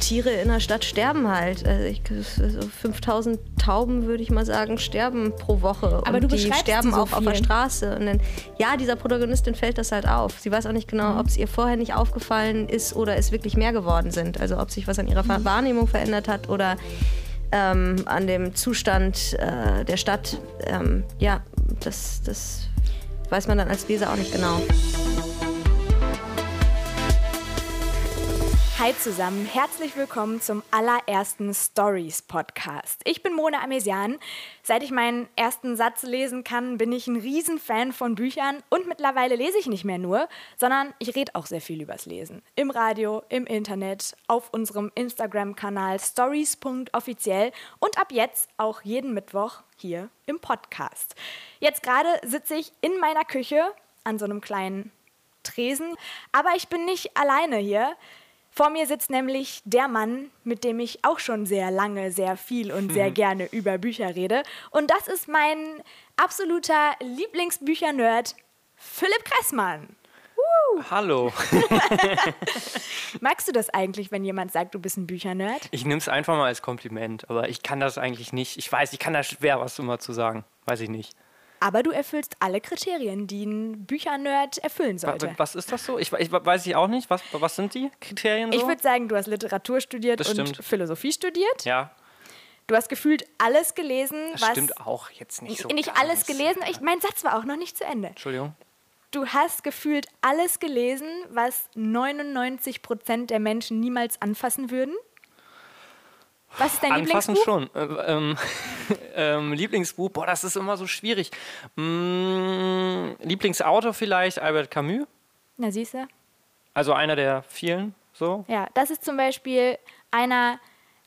Tiere in der Stadt sterben halt. Also ich, so 5000 Tauben, würde ich mal sagen, sterben pro Woche. Aber und du die beschreibst sterben die so auch auf der viel. Straße. Und dann, ja, dieser Protagonistin fällt das halt auf. Sie weiß auch nicht genau, Mhm. ob es ihr vorher nicht aufgefallen ist oder es wirklich mehr geworden sind. Also ob sich was an ihrer Mhm. Wahrnehmung verändert hat oder ähm, an dem Zustand äh, der Stadt. Ähm, ja, das, das weiß man dann als Leser auch nicht genau. Hi zusammen, herzlich willkommen zum allerersten Stories Podcast. Ich bin Mona Amesian. Seit ich meinen ersten Satz lesen kann, bin ich ein Riesenfan von Büchern und mittlerweile lese ich nicht mehr nur, sondern ich rede auch sehr viel übers Lesen. Im Radio, im Internet, auf unserem Instagram-Kanal stories.offiziell und ab jetzt auch jeden Mittwoch hier im Podcast. Jetzt gerade sitze ich in meiner Küche an so einem kleinen Tresen, aber ich bin nicht alleine hier. Vor mir sitzt nämlich der Mann, mit dem ich auch schon sehr lange, sehr viel und sehr gerne über Bücher rede. Und das ist mein absoluter Lieblingsbücher-Nerd, Philipp Kressmann. Hallo. Magst du das eigentlich, wenn jemand sagt, du bist ein Büchernerd? Ich nehme es einfach mal als Kompliment, aber ich kann das eigentlich nicht. Ich weiß, ich kann da schwer was immer zu sagen. Weiß ich nicht. Aber du erfüllst alle Kriterien, die ein Büchernerd erfüllen sollte. Was ist das so? Ich, ich weiß ich auch nicht. Was, was sind die Kriterien so? Ich würde sagen, du hast Literatur studiert und. Philosophie studiert. ja, Du hast gefühlt alles gelesen, das was. stimmt auch jetzt nicht so. nicht alles gelesen. Ich, mein Satz war auch noch nicht zu Ende. Entschuldigung. Du hast gefühlt alles gelesen, was 99 Prozent der Menschen niemals anfassen würden. Was ist dein Anfassen Lieblingsbuch? schon. Äh, ähm, ähm, Lieblingsbuch, boah, das ist immer so schwierig. Mm, Lieblingsautor vielleicht Albert Camus. Na, siehst du? Also einer der vielen. So. Ja, das ist zum Beispiel einer,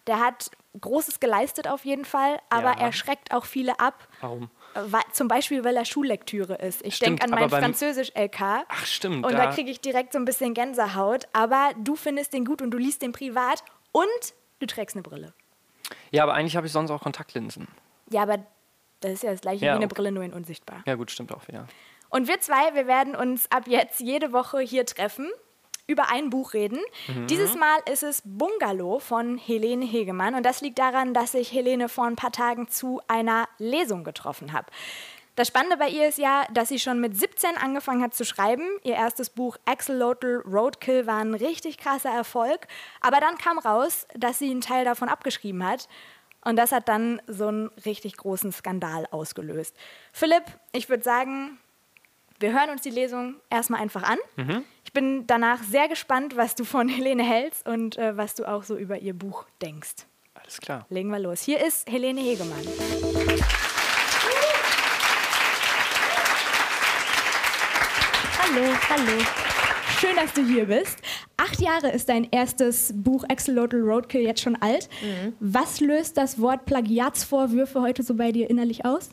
der hat Großes geleistet auf jeden Fall, aber Ja. er schreckt auch viele ab. Warum? weil- Zum Beispiel, weil er Schullektüre ist. Ich denke an mein Französisch-LK. Ach, stimmt. Und da kriege ich direkt so ein bisschen Gänsehaut. Aber du findest den gut und du liest den privat und du trägst eine Brille. ja, aber eigentlich habe ich sonst auch Kontaktlinsen. Ja, aber das ist ja das gleiche Ja, wie eine okay. Brille, nur in unsichtbar. Ja, gut, stimmt auch wieder. Und wir zwei, wir werden uns ab jetzt jede Woche hier treffen, über ein Buch reden. Dieses Mal ist es Bungalow von Helene Hegemann. Und das liegt daran, dass ich Helene vor ein paar Tagen zu einer Lesung getroffen habe. Das Spannende bei ihr ist ja, dass sie schon mit 17 angefangen hat zu schreiben. Ihr erstes Buch Axolotl Roadkill war ein richtig krasser Erfolg. Aber dann kam raus, dass sie einen Teil davon abgeschrieben hat. Und das hat dann so einen richtig großen Skandal ausgelöst. Philipp, ich würde sagen, wir hören uns die Lesung erstmal einfach an. Ich bin danach sehr gespannt, was du von Helene hältst und äh, was du auch so über ihr Buch denkst. Alles klar. Legen wir los. Hier ist Helene Hegemann. Hallo, hallo. Schön, dass du hier bist. Acht Jahre ist dein erstes Buch Axolotl Roadkill jetzt schon alt. Was löst das Wort Plagiatsvorwürfe heute so bei dir innerlich aus?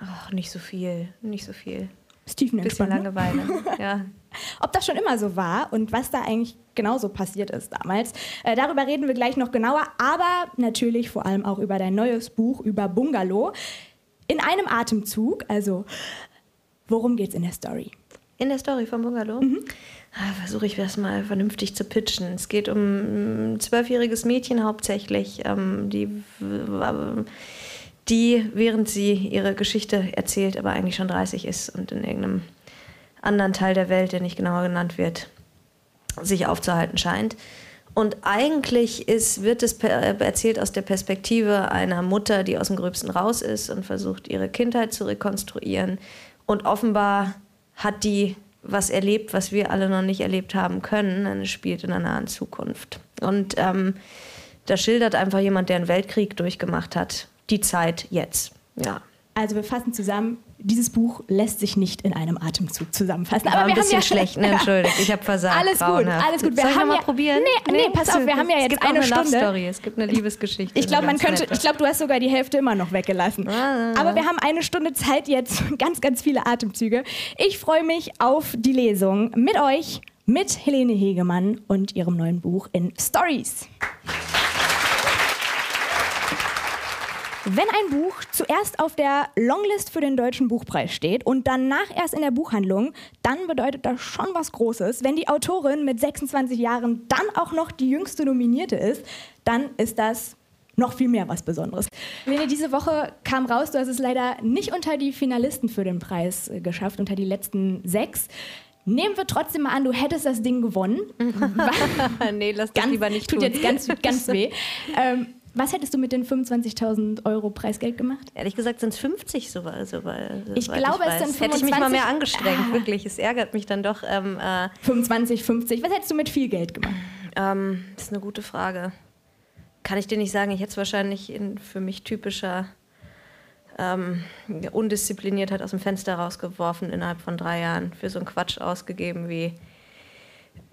Ach, nicht so viel, nicht so viel. Bisschen Bisschen ne? Langeweile. ja. Ob das schon immer so war und was da eigentlich genauso passiert ist damals, äh, darüber reden wir gleich noch genauer, aber natürlich vor allem auch über dein neues Buch, über Bungalow. In einem Atemzug, also worum geht's in der Story? In der Story vom Bungalow ah, versuche ich das mal vernünftig zu pitchen. Es geht um ein zwölfjähriges Mädchen hauptsächlich, ähm, die, die, während sie ihre Geschichte erzählt, aber eigentlich schon 30 ist und in irgendeinem anderen Teil der Welt, der nicht genauer genannt wird, sich aufzuhalten scheint. Und eigentlich ist, wird es erzählt aus der Perspektive einer Mutter, die aus dem Gröbsten raus ist und versucht, ihre Kindheit zu rekonstruieren. Und offenbar hat die was erlebt, was wir alle noch nicht erlebt haben können. Und es spielt in einer nahen Zukunft. Und ähm, da schildert einfach jemand, der einen Weltkrieg durchgemacht hat, die Zeit jetzt. Ja. Also wir fassen zusammen, dieses Buch lässt sich nicht in einem Atemzug zusammenfassen. War ein wir haben bisschen ja- schlecht, ne? Entschuldigt, ich habe versagt. Alles gut, alles gut. Wir Soll haben noch mal ja- probieren? Nee, nee, pass auf, wir haben ja es jetzt gibt eine eine Stunde. Story. Es gibt eine Liebesgeschichte. Ich glaube, man ganz könnte, nette. ich glaube, du hast sogar die Hälfte immer noch weggelassen. Ah. Aber wir haben eine Stunde Zeit jetzt, ganz, ganz viele Atemzüge. Ich freue mich auf die Lesung mit euch, mit Helene Hegemann und ihrem neuen Buch in Stories. Wenn ein Buch zuerst auf der Longlist für den Deutschen Buchpreis steht und danach erst in der Buchhandlung, dann bedeutet das schon was Großes. Wenn die Autorin mit 26 Jahren dann auch noch die jüngste Nominierte ist, dann ist das noch viel mehr was Besonderes. Lene, diese Woche kam raus, du hast es leider nicht unter die Finalisten für den Preis äh, geschafft, unter die letzten sechs. Nehmen wir trotzdem mal an, du hättest das Ding gewonnen. nee, lass das ganz, lieber nicht tut tun. jetzt ganz, ganz weh. Ähm, was hättest du mit den 25.000 Euro Preisgeld gemacht? Ehrlich gesagt sind es 50 so, so, weil, Ich glaube, es weiß. sind Hätte ich mich mal 25. mehr angestrengt, Ah. wirklich. Es ärgert mich dann doch. Ähm, äh, 25, 50. Was hättest du mit viel Geld gemacht? ähm, das ist eine gute Frage. Kann ich dir nicht sagen. Ich hätte es wahrscheinlich in für mich typischer ähm, Undiszipliniertheit aus dem Fenster rausgeworfen innerhalb von drei Jahren. Für so einen Quatsch ausgegeben wie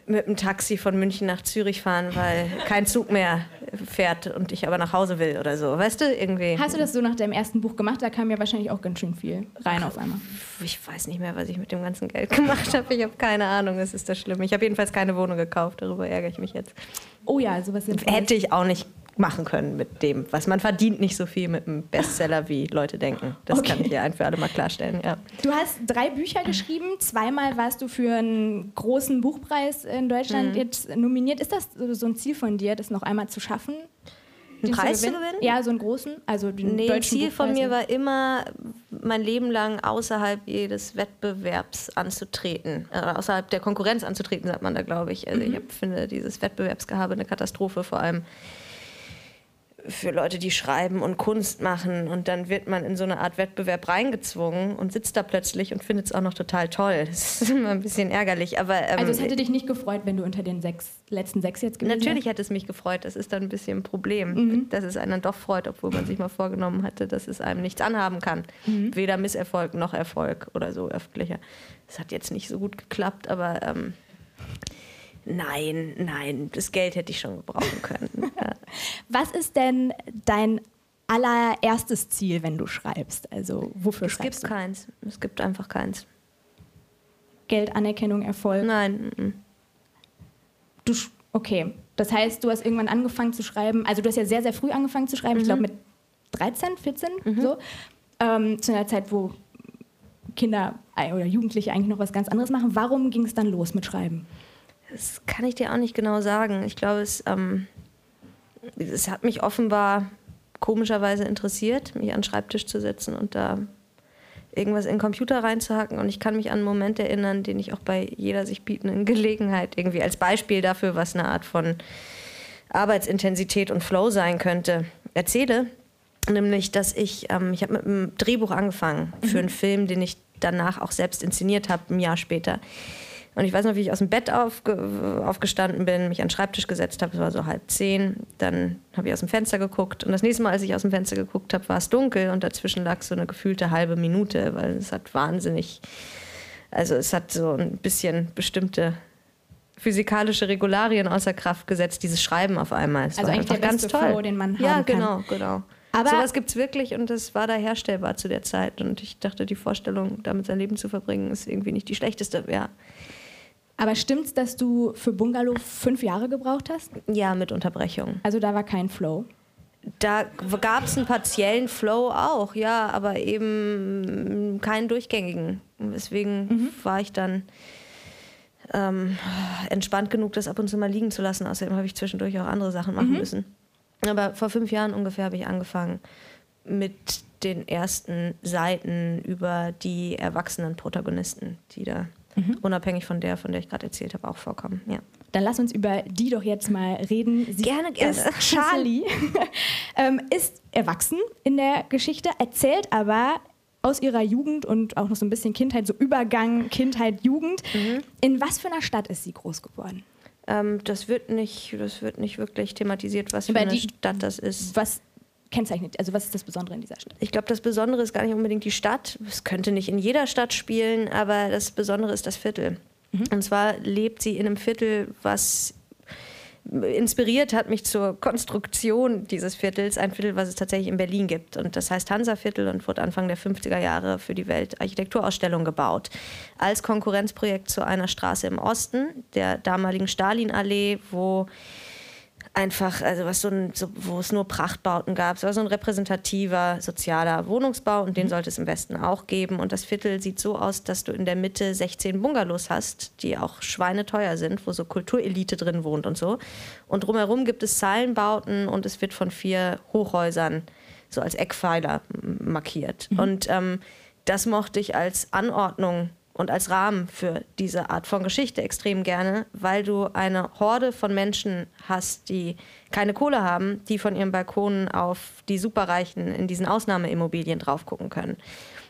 mit dem Taxi von München nach Zürich fahren, weil kein Zug mehr fährt und ich aber nach Hause will oder so. Weißt du, irgendwie. Hast du das so nach deinem ersten Buch gemacht? Da kam ja wahrscheinlich auch ganz schön viel rein auf einmal. Ich weiß nicht mehr, was ich mit dem ganzen Geld gemacht habe. Ich habe keine Ahnung, es ist das Schlimme. Ich habe jedenfalls keine Wohnung gekauft, darüber ärgere ich mich jetzt. Oh ja, sowas Hätte ich auch nicht machen können mit dem, was man verdient nicht so viel mit einem Bestseller, wie Leute denken. Das Okay. kann ich hier ein für alle mal klarstellen. Ja. Du hast drei Bücher geschrieben. Zweimal warst du für einen großen Buchpreis in Deutschland jetzt nominiert. Ist das so ein Ziel von dir, das noch einmal zu schaffen? den Preis zu gewinnen? Ja, so einen großen. Also den Nee, ein Ziel von mir war immer, mein Leben lang außerhalb jedes Wettbewerbs anzutreten. Äh, außerhalb der Konkurrenz anzutreten, sagt man da, glaube ich. Also ich hab, finde dieses Wettbewerbsgehabe eine Katastrophe, vor allem für Leute, die schreiben und Kunst machen. Und dann wird man in so eine Art Wettbewerb reingezwungen und sitzt da plötzlich und findet es auch noch total toll. Das ist immer ein bisschen ärgerlich. Aber ähm, Also es hätte dich nicht gefreut, wenn du unter den sechs, letzten sechs jetzt gewesen Natürlich hätte es mich gefreut, das ist dann ein bisschen ein Problem, Mhm. dass es einen dann doch freut, obwohl man sich mal vorgenommen hatte, dass es einem nichts anhaben kann. Mhm. Weder Misserfolg noch Erfolg oder so öffentlicher. Das hat jetzt nicht so gut geklappt, aber ähm, nein, nein, das Geld hätte ich schon gebrauchen können. ja. Was ist denn dein allererstes Ziel, wenn du schreibst? Also wofür Es gibt schreibst du? keins. Es gibt einfach keins. Geld, Anerkennung, Erfolg? Nein. Du, sch- okay, das heißt, du hast irgendwann angefangen zu schreiben, also du hast ja sehr, sehr früh angefangen zu schreiben, ich glaube mit 13, 14, so, ähm, zu einer Zeit, wo Kinder oder Jugendliche eigentlich noch was ganz anderes machen. Warum ging es dann los mit Schreiben? Das kann ich dir auch nicht genau sagen. Ich glaube, es, ähm, es hat mich offenbar komischerweise interessiert, mich an den Schreibtisch zu setzen und da irgendwas in den Computer reinzuhacken. Und ich kann mich an einen Moment erinnern, den ich auch bei jeder sich bietenden Gelegenheit irgendwie als Beispiel dafür, was eine Art von Arbeitsintensität und Flow sein könnte, erzähle. Nämlich, dass ich, ähm, ich habe mit einem Drehbuch angefangen für einen Film, den ich danach auch selbst inszeniert habe, ein Jahr später. Und ich weiß noch, wie ich aus dem Bett aufge aufgestanden bin, mich an den Schreibtisch gesetzt habe, es war so halb zehn. Dann habe ich aus dem Fenster geguckt. Und das nächste Mal, als ich aus dem Fenster geguckt habe, war es dunkel und dazwischen lag so eine gefühlte halbe Minute, weil es hat wahnsinnig, also es hat so ein bisschen bestimmte physikalische Regularien außer Kraft gesetzt, dieses Schreiben auf einmal. Es Also war eigentlich der ganz beste toll. Flow, den man ja, haben kann. genau, genau. Aber- Sowas gibt es wirklich und das war da herstellbar zu der Zeit. Und ich dachte, die Vorstellung, damit sein Leben zu verbringen, ist irgendwie nicht die schlechteste. Ja, Aber stimmt's, dass du für Bungalow fünf Jahre gebraucht hast? ja mit Unterbrechung. Also da war kein Flow. Da gab es einen partiellen Flow auch, ja, aber eben keinen durchgängigen. Deswegen war ich dann ähm, entspannt genug, das ab und zu mal liegen zu lassen. Außerdem habe ich zwischendurch auch andere Sachen machen müssen. Aber vor fünf Jahren ungefähr habe ich angefangen mit den ersten Seiten über die erwachsenen Protagonisten, die da unabhängig von der, von der ich gerade erzählt habe, auch vorkommen. Ja. Dann lass uns über die doch jetzt mal reden. Sie Gerne, gerne. Ist Charlie ähm, ist erwachsen in der Geschichte, erzählt aber aus ihrer Jugend und auch noch so ein bisschen Kindheit, so Übergang Kindheit, Jugend. Mhm. In was für einer Stadt ist sie groß geworden? Ähm, das, wird nicht, das wird nicht wirklich thematisiert, was für Aber eine die- Stadt das ist. Was kennzeichnet, also was ist das Besondere in dieser Stadt? Ich glaube, das Besondere ist gar nicht unbedingt die Stadt. Es könnte nicht in jeder Stadt spielen, aber das Besondere ist das Viertel. Und zwar lebt sie in einem Viertel, was inspiriert hat mich zur Konstruktion dieses Viertels, ein Viertel, was es tatsächlich in Berlin gibt. Und das heißt Hansa-Viertel und wurde Anfang der 50er Jahre für die Weltarchitekturausstellung gebaut. Als Konkurrenzprojekt zu einer Straße im Osten, der damaligen Stalinallee, wo einfach, also was so ein, so, wo es nur Prachtbauten gab. Es war so ein repräsentativer sozialer Wohnungsbau und den mhm. sollte es im Westen auch geben. Und das Viertel sieht so aus, dass du in der Mitte 16 Bungalows hast, die auch schweineteuer sind, wo so Kulturelite drin wohnt und so. Und drumherum gibt es Zeilenbauten und es wird von vier Hochhäusern so als Eckpfeiler markiert. Mhm. Und ähm, das mochte ich als Anordnung und als Rahmen für diese Art von Geschichte extrem gerne, weil du eine Horde von Menschen hast, die keine Kohle haben, die von ihren Balkonen auf die Superreichen in diesen Ausnahmeimmobilien drauf gucken können.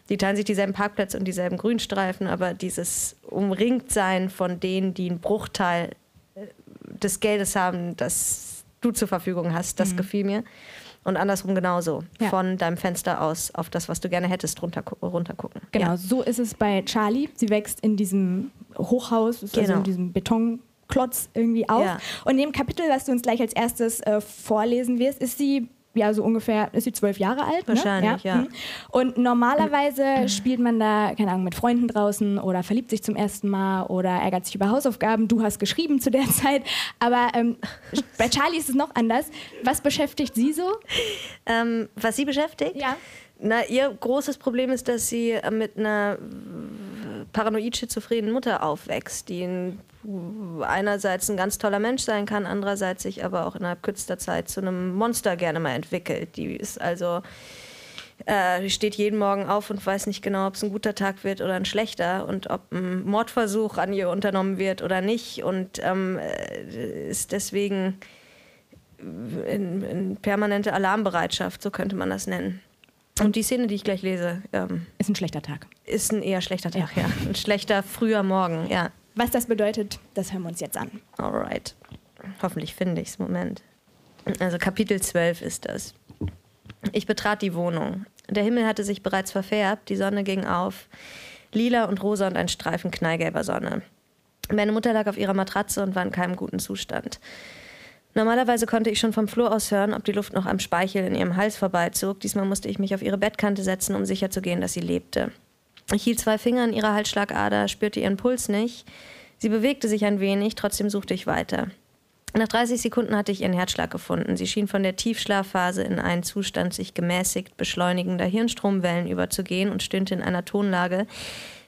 Die teilen sich dieselben Parkplätze und dieselben Grünstreifen, aber dieses Umringtsein von denen, die einen Bruchteil äh, des Geldes haben, das du zur Verfügung hast, das mhm. gefiel mir. Und andersrum genauso. Ja. Von deinem Fenster aus auf das, was du gerne hättest, runter, runter gucken. Genau, ja. so ist es bei Charlie. Sie wächst in diesem Hochhaus, also genau. in diesem Betonklotz irgendwie auf. Ja. Und in dem Kapitel, was du uns gleich als erstes äh, vorlesen wirst, ist sie ja, so ungefähr, ist sie zwölf Jahre alt? Ne? Wahrscheinlich, ne? ja. ja. Mhm. Und normalerweise spielt man da, keine Ahnung, mit Freunden draußen oder verliebt sich zum ersten Mal oder ärgert sich über Hausaufgaben. Du hast geschrieben zu der Zeit. Aber ähm, bei Charlie ist es noch anders. Was beschäftigt sie so? Ähm, was sie beschäftigt? Ja. Na, ihr großes Problem ist, dass sie mit einer paranoid schizophrenen Mutter aufwächst, die ein, einerseits ein ganz toller Mensch sein kann, andererseits sich aber auch innerhalb kürzester Zeit zu einem Monster gerne mal entwickelt. Die ist also äh, steht jeden Morgen auf und weiß nicht genau, ob es ein guter Tag wird oder ein schlechter und ob ein Mordversuch an ihr unternommen wird oder nicht und ähm, äh, ist deswegen in, in permanente Alarmbereitschaft, so könnte man das nennen. Und die Szene, die ich gleich lese, ähm, ist ein schlechter Tag. Ist ein eher schlechter Tag, ja. ja. Ein schlechter früher Morgen, ja. Was das bedeutet, das hören wir uns jetzt an. Alright. Hoffentlich finde ich es. Moment. Also Kapitel 12 ist das. Ich betrat die Wohnung. Der Himmel hatte sich bereits verfärbt, die Sonne ging auf. Lila und rosa und ein Streifen knallgelber Sonne. Meine Mutter lag auf ihrer Matratze und war in keinem guten Zustand. Normalerweise konnte ich schon vom Flur aus hören, ob die Luft noch am Speichel in ihrem Hals vorbeizog. Diesmal musste ich mich auf ihre Bettkante setzen, um sicherzugehen, dass sie lebte. Ich hielt zwei Finger an ihrer Halsschlagader, spürte ihren Puls nicht. Sie bewegte sich ein wenig, trotzdem suchte ich weiter. Nach 30 Sekunden hatte ich ihren Herzschlag gefunden. Sie schien von der Tiefschlafphase in einen Zustand sich gemäßigt beschleunigender Hirnstromwellen überzugehen und stöhnte in einer Tonlage,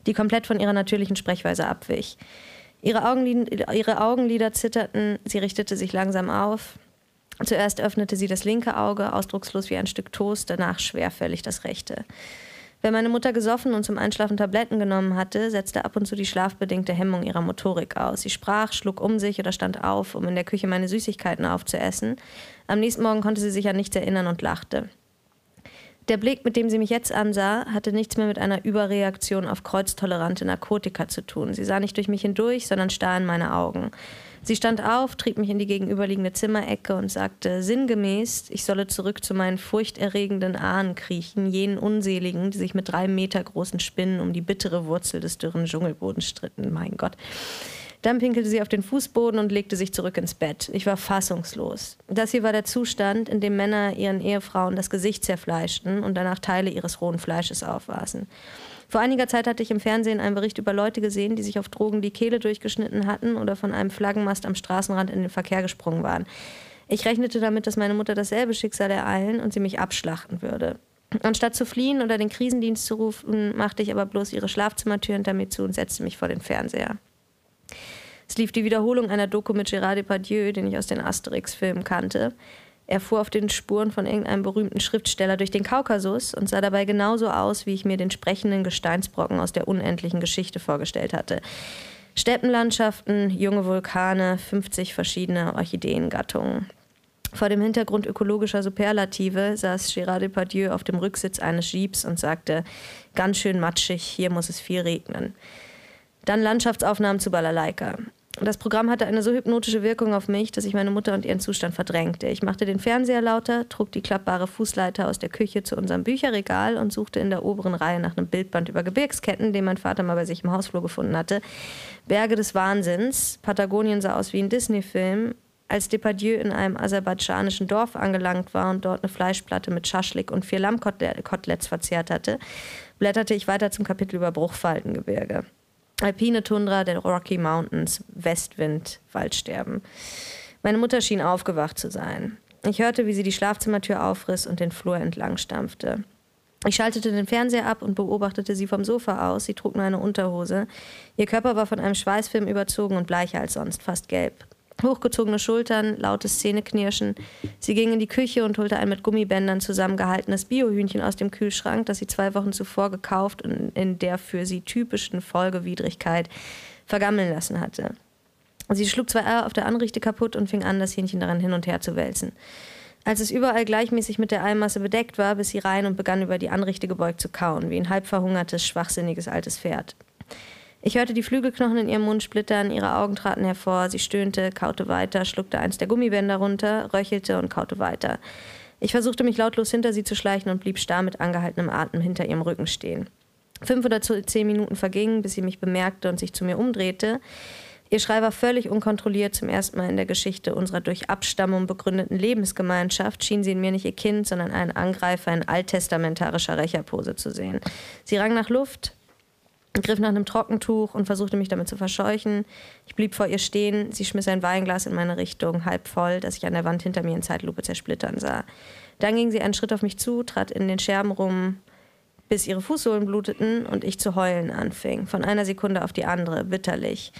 die komplett von ihrer natürlichen Sprechweise abwich. Ihre, Augenlider, ihre Augenlider zitterten, sie richtete sich langsam auf. Zuerst öffnete sie das linke Auge, ausdruckslos wie ein Stück Toast, danach schwerfällig das rechte. Wenn meine Mutter gesoffen und zum Einschlafen Tabletten genommen hatte, setzte ab und zu die schlafbedingte Hemmung ihrer Motorik aus. Sie sprach, schlug um sich oder stand auf, um in der Küche meine Süßigkeiten aufzuessen. Am nächsten Morgen konnte sie sich an nichts erinnern und lachte. Der Blick, mit dem sie mich jetzt ansah, hatte nichts mehr mit einer Überreaktion auf kreuztolerante Narkotika zu tun. Sie sah nicht durch mich hindurch, sondern starr in meine Augen. Sie stand auf, trieb mich in die gegenüberliegende Zimmerecke und sagte sinngemäß, ich solle zurück zu meinen furchterregenden Ahnen kriechen, jenen Unseligen, die sich mit drei Meter großen Spinnen um die bittere Wurzel des dürren Dschungelbodens stritten. Mein Gott. Dann pinkelte sie auf den Fußboden und legte sich zurück ins Bett. Ich war fassungslos. Das hier war der Zustand, in dem Männer ihren Ehefrauen das Gesicht zerfleischten und danach Teile ihres rohen Fleisches aufwaßen. Vor einiger Zeit hatte ich im Fernsehen einen Bericht über Leute gesehen, die sich auf Drogen die Kehle durchgeschnitten hatten oder von einem Flaggenmast am Straßenrand in den Verkehr gesprungen waren. Ich rechnete damit, dass meine Mutter dasselbe Schicksal ereilen und sie mich abschlachten würde. Anstatt zu fliehen oder den Krisendienst zu rufen, machte ich aber bloß ihre Schlafzimmertür hinter mir zu und setzte mich vor den Fernseher. Es lief die Wiederholung einer Doku mit Gérard Depardieu, den ich aus den Asterix-Filmen kannte. Er fuhr auf den Spuren von irgendeinem berühmten Schriftsteller durch den Kaukasus und sah dabei genauso aus, wie ich mir den sprechenden Gesteinsbrocken aus der unendlichen Geschichte vorgestellt hatte. Steppenlandschaften, junge Vulkane, 50 verschiedene Orchideengattungen. Vor dem Hintergrund ökologischer Superlative saß Gérard Depardieu auf dem Rücksitz eines Jeeps und sagte: Ganz schön matschig, hier muss es viel regnen. Dann Landschaftsaufnahmen zu Balalaika. Das Programm hatte eine so hypnotische Wirkung auf mich, dass ich meine Mutter und ihren Zustand verdrängte. Ich machte den Fernseher lauter, trug die klappbare Fußleiter aus der Küche zu unserem Bücherregal und suchte in der oberen Reihe nach einem Bildband über Gebirgsketten, den mein Vater mal bei sich im Hausflur gefunden hatte. Berge des Wahnsinns. Patagonien sah aus wie ein Disney-Film. Als Depardieu in einem aserbaidschanischen Dorf angelangt war und dort eine Fleischplatte mit Schaschlik und vier Lammkoteletts verzehrt hatte, blätterte ich weiter zum Kapitel über Bruchfaltengebirge. Alpine Tundra der Rocky Mountains, Westwind, Waldsterben. Meine Mutter schien aufgewacht zu sein. Ich hörte, wie sie die Schlafzimmertür aufriss und den Flur entlang stampfte. Ich schaltete den Fernseher ab und beobachtete sie vom Sofa aus. Sie trug nur eine Unterhose. Ihr Körper war von einem Schweißfilm überzogen und bleicher als sonst, fast gelb. Hochgezogene Schultern, lautes Zähneknirschen. Sie ging in die Küche und holte ein mit Gummibändern zusammengehaltenes Biohühnchen aus dem Kühlschrank, das sie zwei Wochen zuvor gekauft und in der für sie typischen Folgewidrigkeit vergammeln lassen hatte. Sie schlug zwei Eier auf der Anrichte kaputt und fing an, das Hähnchen daran hin und her zu wälzen. Als es überall gleichmäßig mit der Eimasse bedeckt war, biss sie rein und begann über die Anrichte gebeugt zu kauen, wie ein halb verhungertes, schwachsinniges altes Pferd. Ich hörte die Flügelknochen in ihrem Mund splittern, ihre Augen traten hervor, sie stöhnte, kaute weiter, schluckte eins der Gummibänder runter, röchelte und kaute weiter. Ich versuchte mich lautlos hinter sie zu schleichen und blieb starr mit angehaltenem Atem hinter ihrem Rücken stehen. Fünf oder zehn Minuten vergingen, bis sie mich bemerkte und sich zu mir umdrehte. Ihr Schrei war völlig unkontrolliert. Zum ersten Mal in der Geschichte unserer durch Abstammung begründeten Lebensgemeinschaft schien sie in mir nicht ihr Kind, sondern einen Angreifer in alttestamentarischer Rächerpose zu sehen. Sie rang nach Luft, griff nach einem Trockentuch und versuchte mich damit zu verscheuchen. Ich blieb vor ihr stehen. Sie schmiss ein Weinglas in meine Richtung, halb voll, das ich an der Wand hinter mir in Zeitlupe zersplittern sah. Dann ging sie einen Schritt auf mich zu, trat in den Scherben rum, bis ihre Fußsohlen bluteten und ich zu heulen anfing. Von einer Sekunde auf die andere, bitterlich.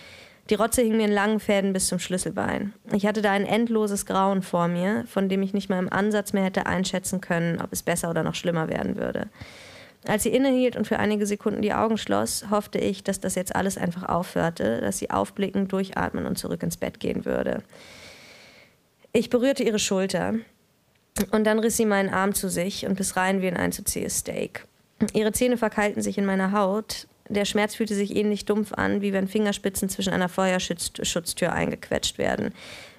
Die Rotze hing mir in langen Fäden bis zum Schlüsselbein. Ich hatte da ein endloses Grauen vor mir, von dem ich nicht mal im Ansatz mehr hätte einschätzen können, ob es besser oder noch schlimmer werden würde. Als sie innehielt und für einige Sekunden die Augen schloss, hoffte ich, dass das jetzt alles einfach aufhörte, dass sie aufblicken, durchatmen und zurück ins Bett gehen würde. Ich berührte ihre Schulter und dann riss sie meinen Arm zu sich und biss rein wie ein einzuziehes Steak. Ihre Zähne verkeilten sich in meiner Haut der Schmerz fühlte sich ähnlich dumpf an, wie wenn Fingerspitzen zwischen einer Feuerschutztür eingequetscht werden.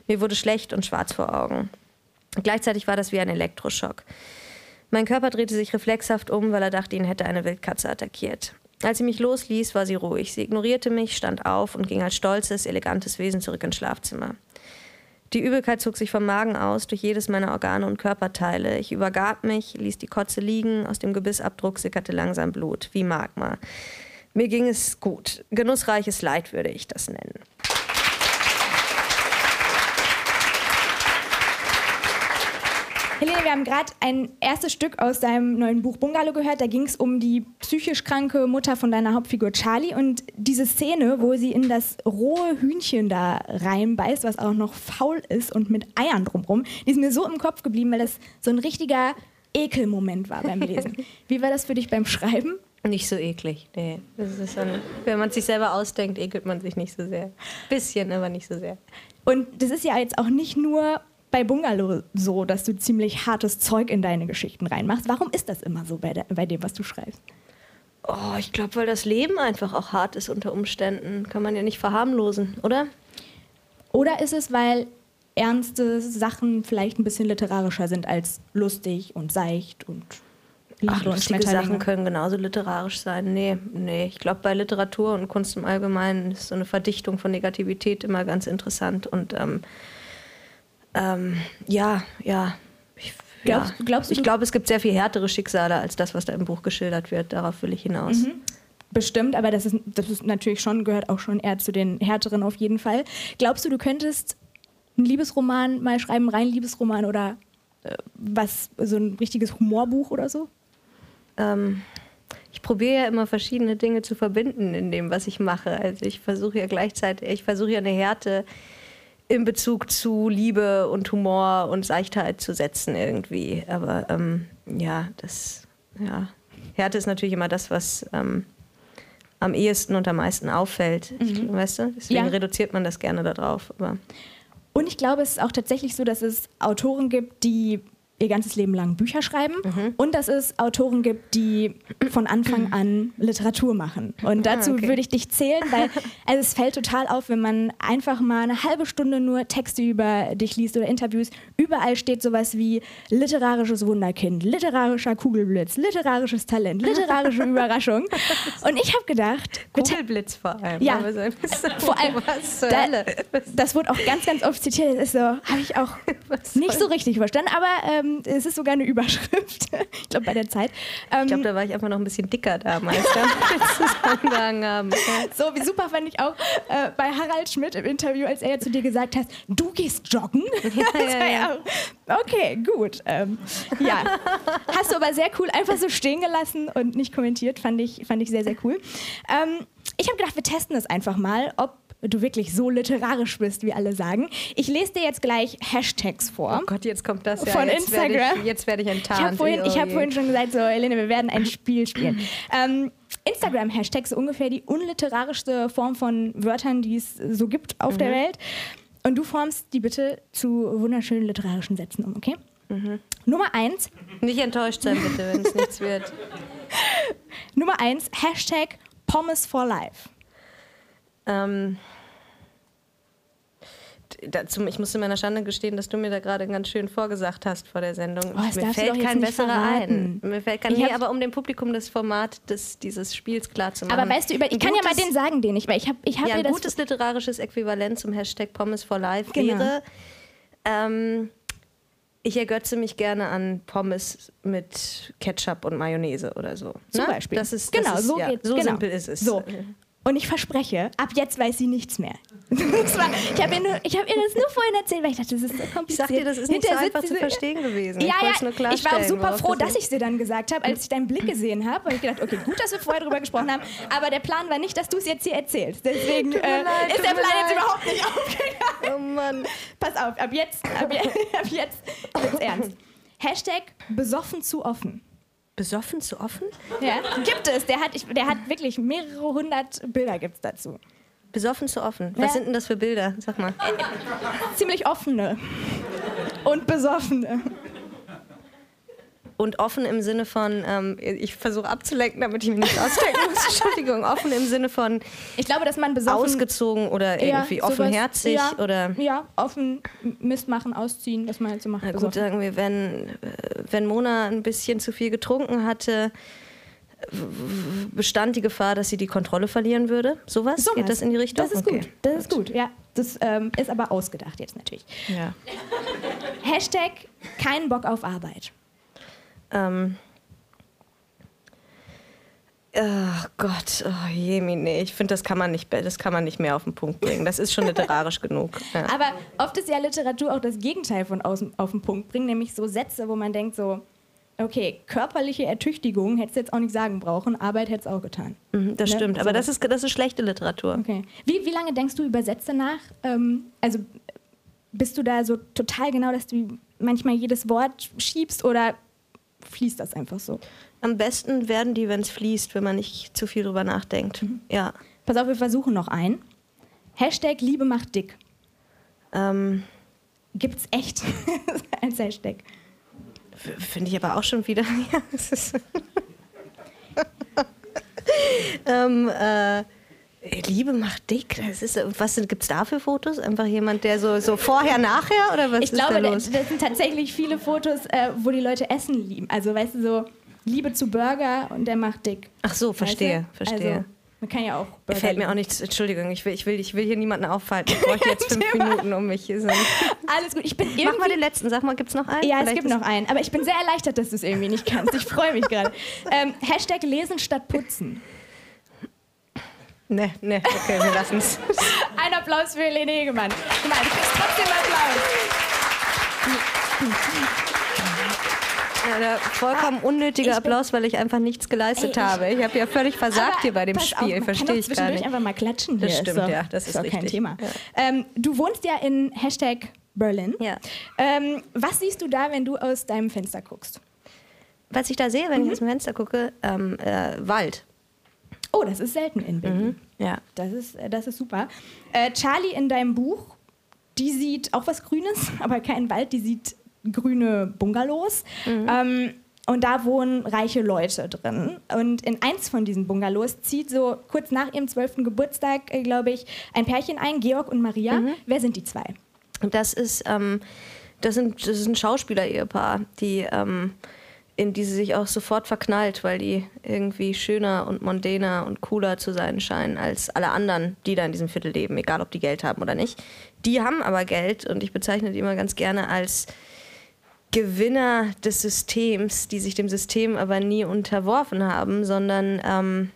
Mir wurde schlecht und schwarz vor Augen. Gleichzeitig war das wie ein Elektroschock. Mein Körper drehte sich reflexhaft um, weil er dachte, ihn hätte eine Wildkatze attackiert. Als sie mich losließ, war sie ruhig. Sie ignorierte mich, stand auf und ging als stolzes, elegantes Wesen zurück ins Schlafzimmer. Die Übelkeit zog sich vom Magen aus durch jedes meiner Organe und Körperteile. Ich übergab mich, ließ die Kotze liegen, aus dem Gebissabdruck sickerte langsam Blut, wie Magma. Mir ging es gut. Genussreiches Leid würde ich das nennen. Helene, wir haben gerade ein erstes Stück aus deinem neuen Buch Bungalow gehört. Da ging es um die psychisch kranke Mutter von deiner Hauptfigur Charlie. Und diese Szene, wo sie in das rohe Hühnchen da reinbeißt, was auch noch faul ist und mit Eiern drumrum, die ist mir so im Kopf geblieben, weil das so ein richtiger Ekelmoment war beim Lesen. Wie war das für dich beim Schreiben? Nicht so eklig, nee. Das ist dann, wenn man sich selber ausdenkt, ekelt man sich nicht so sehr. Bisschen, aber nicht so sehr. Und das ist ja jetzt auch nicht nur bei Bungalow so, dass du ziemlich hartes Zeug in deine Geschichten reinmachst. Warum ist das immer so bei, der, bei dem, was du schreibst? Oh, ich glaube, weil das Leben einfach auch hart ist unter Umständen. Kann man ja nicht verharmlosen, oder? Oder ist es, weil ernste Sachen vielleicht ein bisschen literarischer sind als lustig und seicht und Ach, lustige Sachen können genauso literarisch sein. Nee, nee. Ich glaube, bei Literatur und Kunst im Allgemeinen ist so eine Verdichtung von Negativität immer ganz interessant. Und ähm, ähm, ja, ja. Ich, glaubst, ja. glaubst du? Ich glaube, es gibt sehr viel härtere Schicksale als das, was da im Buch geschildert wird. Darauf will ich hinaus. Mhm. Bestimmt, aber das ist, das ist natürlich schon, gehört auch schon eher zu den härteren auf jeden Fall. Glaubst du, du könntest einen Liebesroman mal schreiben, rein Liebesroman oder äh, was, so ein richtiges Humorbuch oder so? ähm, ich probiere ja immer verschiedene Dinge zu verbinden in dem, was ich mache. Also ich versuche ja gleichzeitig, ich versuche ja eine Härte in Bezug zu Liebe und Humor und Seichtheit zu setzen irgendwie. Aber ähm, ja, das, ja, Härte ist natürlich immer das, was ähm, am ehesten und am meisten auffällt. Mhm. Weißt du? Deswegen ja. reduziert man das gerne darauf. Aber und ich glaube, es ist auch tatsächlich so, dass es Autoren gibt, die ihr ganzes Leben lang Bücher schreiben mhm. und dass es Autoren gibt, die von Anfang an Literatur machen. Und ah, dazu ah, okay. würde ich dich zählen, weil also es fällt total auf, wenn man einfach mal eine halbe Stunde nur Texte über dich liest oder Interviews. Überall steht sowas wie literarisches Wunderkind, literarischer Kugelblitz, literarisches Talent, literarische Überraschung. Und ich habe gedacht, Kugelblitz vor allem. Ja, vor allem. Was zur da, Hölle? Das wurde auch ganz, ganz oft zitiert. Das ist so, habe ich auch nicht so richtig verstanden. Aber ähm, Ähm, es ist sogar eine Überschrift. ich glaube, bei der Zeit. Ähm, ich glaube, da war ich einfach noch ein bisschen dicker damals, haben. So, wie super fand ich auch äh, bei Harald Schmidt im Interview, als er zu dir gesagt hat, du gehst joggen. Ja, ja, ja. Okay, gut. Ähm, ja. Hast du aber sehr cool einfach so stehen gelassen und nicht kommentiert. Fand ich, fand ich sehr, sehr cool. Ähm, ich habe gedacht, wir testen das einfach mal, ob du wirklich so literarisch bist, wie alle sagen. Ich lese dir jetzt gleich Hashtags vor. Oh Gott, jetzt kommt das ja. Von jetzt Instagram. Werd ich, jetzt werde ich enttarnt. Ich habe vorhin, oh hab vorhin schon gesagt, so, Helene, wir werden ein Spiel spielen. ähm, Instagram-Hashtags so ungefähr die unliterarischste Form von Wörtern, die es so gibt auf mhm. der Welt. Und du formst die bitte zu wunderschönen literarischen Sätzen um, okay? Mhm. Nummer eins. Nicht enttäuscht sein, bitte, wenn es nichts wird. Nummer eins, Hashtag Pommes for Life. Ähm, dazu, ich muss in meiner Schande gestehen, dass du mir da gerade ganz schön vorgesagt hast vor der Sendung. Oh, mir fällt kein besserer ein. Mir fällt kein, nee, aber um dem Publikum das Format des, dieses Spiels klar zu machen. Aber weißt du, über, ich kann ja mal den sagen, den ich, weil ich habe ich hab ja, ein gutes literarisches Äquivalent zum Hashtag Pommes for Life genau. wäre, ähm, ich ergötze mich gerne an Pommes mit Ketchup und Mayonnaise oder so. Zum ne? Beispiel. Das ist, das genau, ist, so, ja, so genau. simpel ist es. So. Und ich verspreche, ab jetzt weiß sie nichts mehr. War, ich habe ihr, hab ihr das nur vorhin erzählt, weil ich dachte, das ist so kompliziert. Ich sag dir, das ist nicht so einfach zu verstehen gewesen. Ja, ich ja, ich war auch super froh, dass ich es dir dann gesagt habe, als ich deinen Blick gesehen habe. Weil ich gedacht, okay, gut, dass wir vorher darüber gesprochen haben. Aber der Plan war nicht, dass du es jetzt hier erzählst. Deswegen äh, leid, ist der Plan jetzt überhaupt nicht aufgegangen. Oh Mann. Pass auf, ab jetzt, ab, ab jetzt wird's ernst. Hashtag besoffen zu offen. Besoffen zu offen? Ja, gibt es. Der hat, der hat wirklich mehrere hundert Bilder gibt's dazu. Besoffen zu offen. Was ja. sind denn das für Bilder? Sag mal. Ziemlich offene und besoffene. Und offen im Sinne von, ähm, ich versuche abzulenken, damit ich mich nicht ausdenken muss. Entschuldigung, offen im Sinne von. Ich glaube, dass man besoffen. Ausgezogen oder irgendwie ja, offenherzig ja, oder. Ja, offen Mist machen, ausziehen, was man halt so macht. Na gut, sagen wir, wenn, wenn Mona ein bisschen zu viel getrunken hatte, bestand die Gefahr, dass sie die Kontrolle verlieren würde? Sowas? So Geht das in die Richtung? Das ist okay. gut. Das ist gut, ja. Das ähm, ist aber ausgedacht jetzt natürlich. Ja. Hashtag kein Bock auf Arbeit. Ähm, Ach Gott, oh Jemine, ich finde, das kann man nicht, das kann man nicht mehr auf den Punkt bringen. Das ist schon literarisch genug. Ja. Aber oft ist ja Literatur auch das Gegenteil von auf den Punkt bringen, nämlich so Sätze, wo man denkt so, okay, körperliche Ertüchtigung hättest du jetzt auch nicht sagen brauchen, Arbeit hätte es auch getan. Mhm, das ne? stimmt, aber so. das, ist, das ist schlechte Literatur. Okay. Wie, wie lange denkst du über Sätze nach? Ähm, also bist du da so total genau, dass du manchmal jedes Wort schiebst oder fließt das einfach so? Am besten werden die, wenn es fließt, wenn man nicht zu viel drüber nachdenkt. Mhm. Ja. Pass auf, wir versuchen noch einen. Hashtag Liebe macht dick. Ähm. Gibt's echt als Hashtag. Finde ich aber auch schon wieder. ähm, äh, Liebe macht dick. Das ist, was gibt es da für Fotos? Einfach jemand, der so, so vorher, nachher oder was ich ist glaube, da los? das sind tatsächlich viele Fotos, äh, wo die Leute Essen lieben. Also weißt du so Liebe zu Burger und der macht dick. Ach so, verstehe, weißt du? verstehe. Also, man kann ja auch. Burger Fällt mir auch nichts. Entschuldigung, ich will, ich will, ich will hier niemanden aufhalten. Ich bräuchte jetzt fünf Minuten, um mich hier so. Alles gut. Ich bin irgendwie Mach mal den letzten. Sag mal, gibt es noch einen? Ja, Vielleicht es gibt noch einen. Aber ich bin sehr erleichtert, dass du es irgendwie nicht kannst. Ich freue mich gerade. Ähm, Hashtag lesen statt putzen. Ne, ne, okay, wir lassen es. Ein Applaus für Helene Hegemann. Guck mal, du kriegst trotzdem Applaus. Ja, der vollkommen ah, unnötige Applaus, weil ich einfach nichts geleistet ey, ich, habe. Ich habe ja völlig versagt hier bei dem Spiel, verstehe ich gar nicht. einfach mal klatschen hier. Das stimmt, ist ja, das ist, ist richtig. kein Thema. Ja. Ähm, du wohnst ja in Hashtag Berlin. Ja. Ähm, was siehst du da, wenn du aus deinem Fenster guckst? Was ich da sehe, wenn mhm. ich aus dem Fenster gucke, ähm, äh, Wald. Oh, das ist selten in Berlin. Mhm. Ja. Das ist, äh, das ist super. Äh, Charlie in deinem Buch, die sieht auch was Grünes, aber keinen Wald, die sieht grüne Bungalows. Mhm. Ähm, und da wohnen reiche Leute drin. Und in eins von diesen Bungalows zieht so kurz nach ihrem zwölften Geburtstag, äh, glaube ich, ein Pärchen ein, Georg und Maria. Mhm. Wer sind die zwei? Das ist, ähm, das sind, das ist ein Schauspieler-Ehepaar, die, ähm, in die sie sich auch sofort verknallt, weil die irgendwie schöner und mondäner und cooler zu sein scheinen als alle anderen, die da in diesem Viertel leben, egal ob die Geld haben oder nicht. Die haben aber Geld und ich bezeichne die immer ganz gerne als Gewinner des Systems, die sich dem System aber nie unterworfen haben, sondern ähm,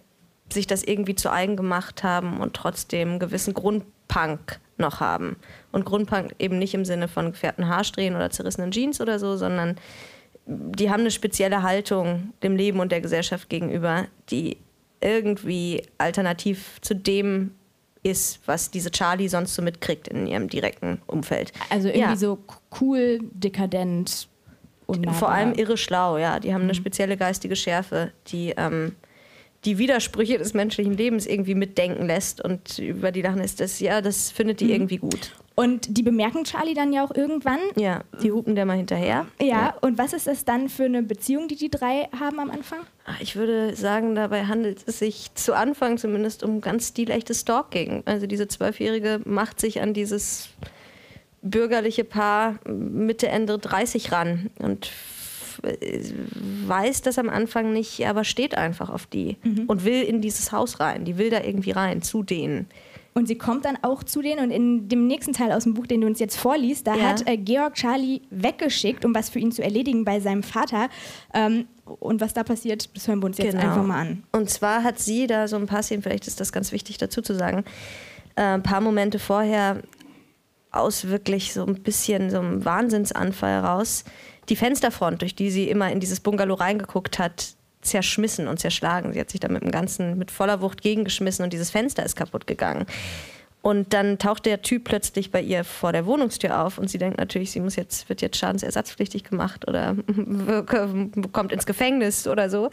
sich das irgendwie zu eigen gemacht haben und trotzdem einen gewissen Grundpunk noch haben. Und Grundpunk eben nicht im Sinne von gefärbten Haarsträhnen oder zerrissenen Jeans oder so, sondern die haben eine spezielle Haltung dem Leben und der Gesellschaft gegenüber, die irgendwie alternativ zu dem ist, was diese Charlie sonst so mitkriegt in ihrem direkten Umfeld. Also irgendwie ja. so cool, dekadent. und Vor allem irre schlau, ja. Die haben eine mhm. spezielle geistige Schärfe, die ähm, die Widersprüche des menschlichen Lebens irgendwie mitdenken lässt und über die lachen ist das, ja, das findet die mhm. irgendwie gut. Und die bemerken Charlie dann ja auch irgendwann. Ja, die hupen der mal hinterher. Ja, ja, und was ist das dann für eine Beziehung, die die drei haben am Anfang? Ah, ich würde sagen, dabei handelt es sich zu Anfang zumindest um ganz stilechtes Stalking. Also diese Zwölfjährige macht sich an dieses bürgerliche Paar Mitte, Ende 30 ran und weiß das am Anfang nicht, aber steht einfach auf die mhm. und will in dieses Haus rein. Die will da irgendwie rein, zu denen. Und sie kommt dann auch zu denen und in dem nächsten Teil aus dem Buch, den du uns jetzt vorliest, da ja. hat äh, Georg Charlie weggeschickt, um was für ihn zu erledigen bei seinem Vater. Ähm, und was da passiert, das hören wir uns jetzt genau. einfach mal an. Und zwar hat sie da so ein paar Szenen, vielleicht ist das ganz wichtig dazu zu sagen, äh, ein paar Momente vorher aus wirklich so ein bisschen so einem Wahnsinnsanfall raus die Fensterfront, durch die sie immer in dieses Bungalow reingeguckt hat, zerschmissen und zerschlagen. Sie hat sich da mit dem Ganzen mit voller Wucht gegengeschmissen und dieses Fenster ist kaputt gegangen. Und dann taucht der Typ plötzlich bei ihr vor der Wohnungstür auf und sie denkt natürlich, sie muss jetzt, wird jetzt schadensersatzpflichtig gemacht oder kommt ins Gefängnis oder so.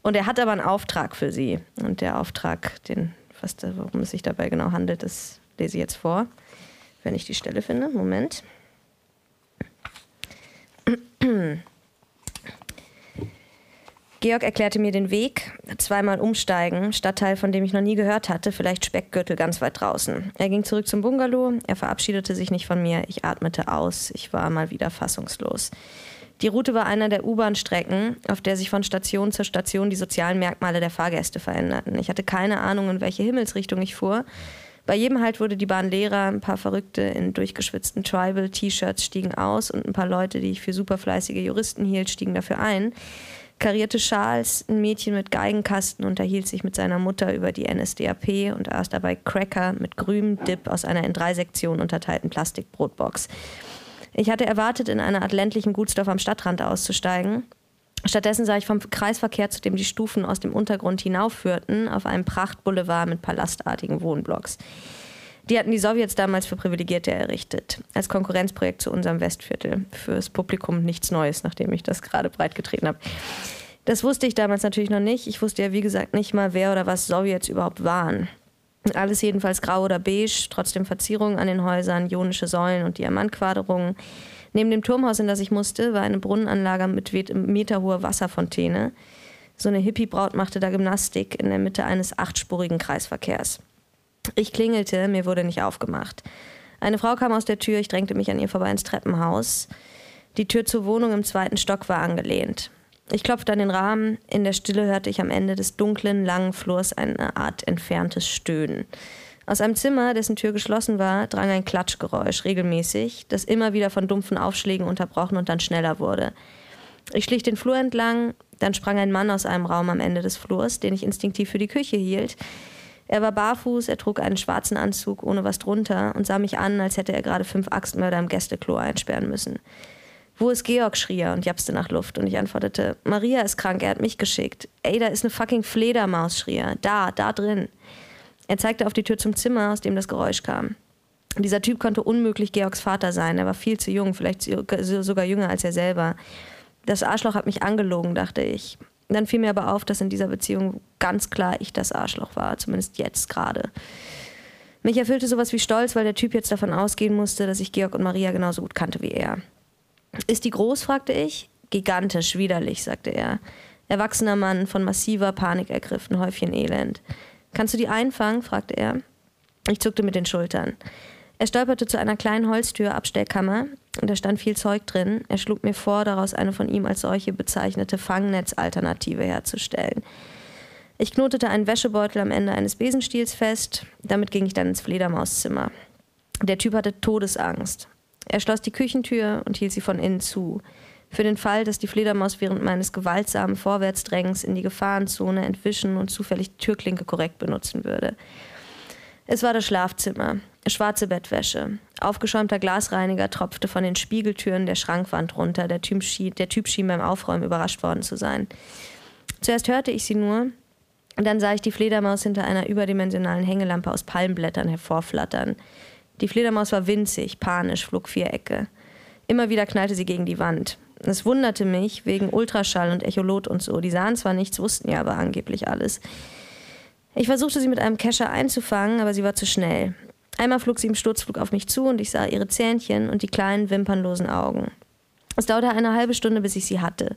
Und er hat aber einen Auftrag für sie. Und der Auftrag, den, was, worum es sich dabei genau handelt, das lese ich jetzt vor, wenn ich die Stelle finde. Moment. Georg erklärte mir den Weg, zweimal umsteigen, Stadtteil, von dem ich noch nie gehört hatte, vielleicht Speckgürtel ganz weit draußen. Er ging zurück zum Bungalow, er verabschiedete sich nicht von mir, ich atmete aus, ich war mal wieder fassungslos. Die Route war einer der U-Bahn-Strecken, auf der sich von Station zu Station die sozialen Merkmale der Fahrgäste veränderten. Ich hatte keine Ahnung, in welche Himmelsrichtung ich fuhr. Bei jedem Halt wurde die Bahn leerer, ein paar Verrückte in durchgeschwitzten Tribal-T-Shirts stiegen aus und ein paar Leute, die ich für superfleißige Juristen hielt, stiegen dafür ein. Karierte Schals, ein Mädchen mit Geigenkasten unterhielt sich mit seiner Mutter über die NSDAP und aß dabei Cracker mit grünem Dip aus einer in drei Sektionen unterteilten Plastikbrotbox. Ich hatte erwartet, in einer Art ländlichen Gutsdorf am Stadtrand auszusteigen. Stattdessen sah ich vom Kreisverkehr, zu dem die Stufen aus dem Untergrund hinaufführten, auf einem Prachtboulevard mit palastartigen Wohnblocks. Die hatten die Sowjets damals für Privilegierte errichtet, als Konkurrenzprojekt zu unserem Westviertel. Fürs Publikum nichts Neues, nachdem ich das gerade breitgetreten habe. Das wusste ich damals natürlich noch nicht. Ich wusste ja, wie gesagt, nicht mal, wer oder was Sowjets überhaupt waren. Alles jedenfalls grau oder beige, trotzdem Verzierungen an den Häusern, ionische Säulen und Diamantquaderungen. Neben dem Turmhaus, in das ich musste, war eine Brunnenanlage mit meterhoher Wasserfontäne. So eine Hippie-Braut machte da Gymnastik in der Mitte eines achtspurigen Kreisverkehrs. Ich klingelte, mir wurde nicht aufgemacht. Eine Frau kam aus der Tür, ich drängte mich an ihr vorbei ins Treppenhaus. Die Tür zur Wohnung im zweiten Stock war angelehnt. Ich klopfte an den Rahmen. In der Stille hörte ich am Ende des dunklen, langen Flurs eine Art entferntes Stöhnen. Aus einem Zimmer, dessen Tür geschlossen war, drang ein Klatschgeräusch regelmäßig, das immer wieder von dumpfen Aufschlägen unterbrochen und dann schneller wurde. Ich schlich den Flur entlang, dann sprang ein Mann aus einem Raum am Ende des Flurs, den ich instinktiv für die Küche hielt. Er war barfuß, er trug einen schwarzen Anzug ohne was drunter und sah mich an, als hätte er gerade fünf Axtmörder im Gästeklo einsperren müssen. Wo ist Georg? schrie er und japste nach Luft. Und ich antwortete, Maria ist krank, er hat mich geschickt. Ey, da ist eine fucking Fledermaus, schrie er. Da, da drin. Er zeigte auf die Tür zum Zimmer, aus dem das Geräusch kam. Dieser Typ konnte unmöglich Georgs Vater sein. Er war viel zu jung, vielleicht sogar jünger als er selber. Das Arschloch hat mich angelogen, dachte ich. Dann fiel mir aber auf, dass in dieser Beziehung ganz klar ich das Arschloch war, zumindest jetzt gerade. Mich erfüllte sowas wie Stolz, weil der Typ jetzt davon ausgehen musste, dass ich Georg und Maria genauso gut kannte wie er. Ist die groß? fragte ich. Gigantisch, widerlich, sagte er. Erwachsener Mann, von massiver Panik ergriffen, Häufchen Elend. Kannst du die einfangen? fragte er. Ich zuckte mit den Schultern. Er stolperte zu einer kleinen Holztür Abstellkammer und da stand viel Zeug drin. Er schlug mir vor, daraus eine von ihm als solche bezeichnete Fangnetzalternative herzustellen. Ich knotete einen Wäschebeutel am Ende eines Besenstiels fest. Damit ging ich dann ins Fledermauszimmer. Der Typ hatte Todesangst. Er schloss die Küchentür und hielt sie von innen zu. Für den Fall, dass die Fledermaus während meines gewaltsamen Vorwärtsdrängens in die Gefahrenzone entwischen und zufällig die Türklinke korrekt benutzen würde. Es war das Schlafzimmer. Schwarze Bettwäsche. Aufgeschäumter Glasreiniger tropfte von den Spiegeltüren der Schrankwand runter. Der Typ, schien, der typ schien beim Aufräumen überrascht worden zu sein. Zuerst hörte ich sie nur, dann sah ich die Fledermaus hinter einer überdimensionalen Hängelampe aus Palmblättern hervorflattern. Die Fledermaus war winzig, panisch, flog Vierecke. Immer wieder knallte sie gegen die Wand. Es wunderte mich wegen Ultraschall und Echolot und so. Die sahen zwar nichts, wussten ja aber angeblich alles. Ich versuchte sie mit einem Kescher einzufangen, aber sie war zu schnell. Einmal flog sie im Sturzflug auf mich zu und ich sah ihre Zähnchen und die kleinen, wimpernlosen Augen. Es dauerte eine halbe Stunde, bis ich sie hatte.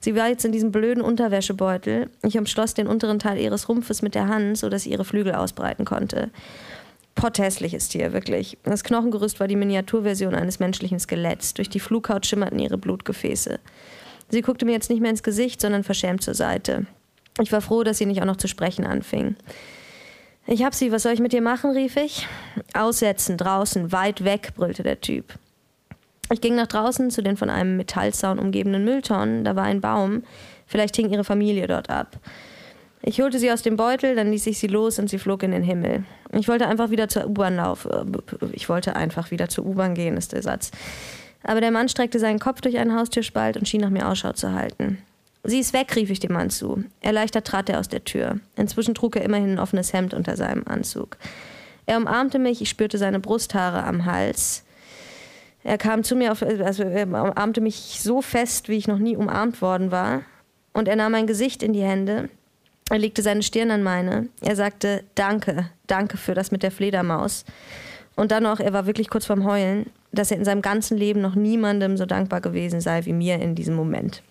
Sie war jetzt in diesem blöden Unterwäschebeutel. Ich umschloss den unteren Teil ihres Rumpfes mit der Hand, sodass sie ihre Flügel ausbreiten konnte. Potthässliches Tier, wirklich. Das Knochengerüst war die Miniaturversion eines menschlichen Skeletts. Durch die Flughaut schimmerten ihre Blutgefäße. Sie guckte mir jetzt nicht mehr ins Gesicht, sondern verschämt zur Seite. Ich war froh, dass sie nicht auch noch zu sprechen anfing. Ich hab sie, was soll ich mit dir machen? rief ich. Aussetzen, draußen, weit weg, brüllte der Typ. Ich ging nach draußen zu den von einem Metallzaun umgebenen Mülltonnen. Da war ein Baum. Vielleicht hing ihre Familie dort ab. Ich holte sie aus dem Beutel, dann ließ ich sie los und sie flog in den Himmel. Ich wollte einfach wieder zur U-Bahn laufen. Ich wollte einfach wieder zur U-Bahn gehen, ist der Satz. Aber der Mann streckte seinen Kopf durch einen Haustürspalt und schien nach mir Ausschau zu halten. Sie ist weg, rief ich dem Mann zu. Erleichtert trat er aus der Tür. Inzwischen trug er immerhin ein offenes Hemd unter seinem Anzug. Er umarmte mich, ich spürte seine Brusthaare am Hals. Er kam zu mir, auf, also er umarmte mich so fest, wie ich noch nie umarmt worden war. Und er nahm mein Gesicht in die Hände. Er legte seine Stirn an meine. Er sagte, danke, danke für das mit der Fledermaus. Und dann noch, er war wirklich kurz vorm Heulen, dass er in seinem ganzen Leben noch niemandem so dankbar gewesen sei wie mir in diesem Moment.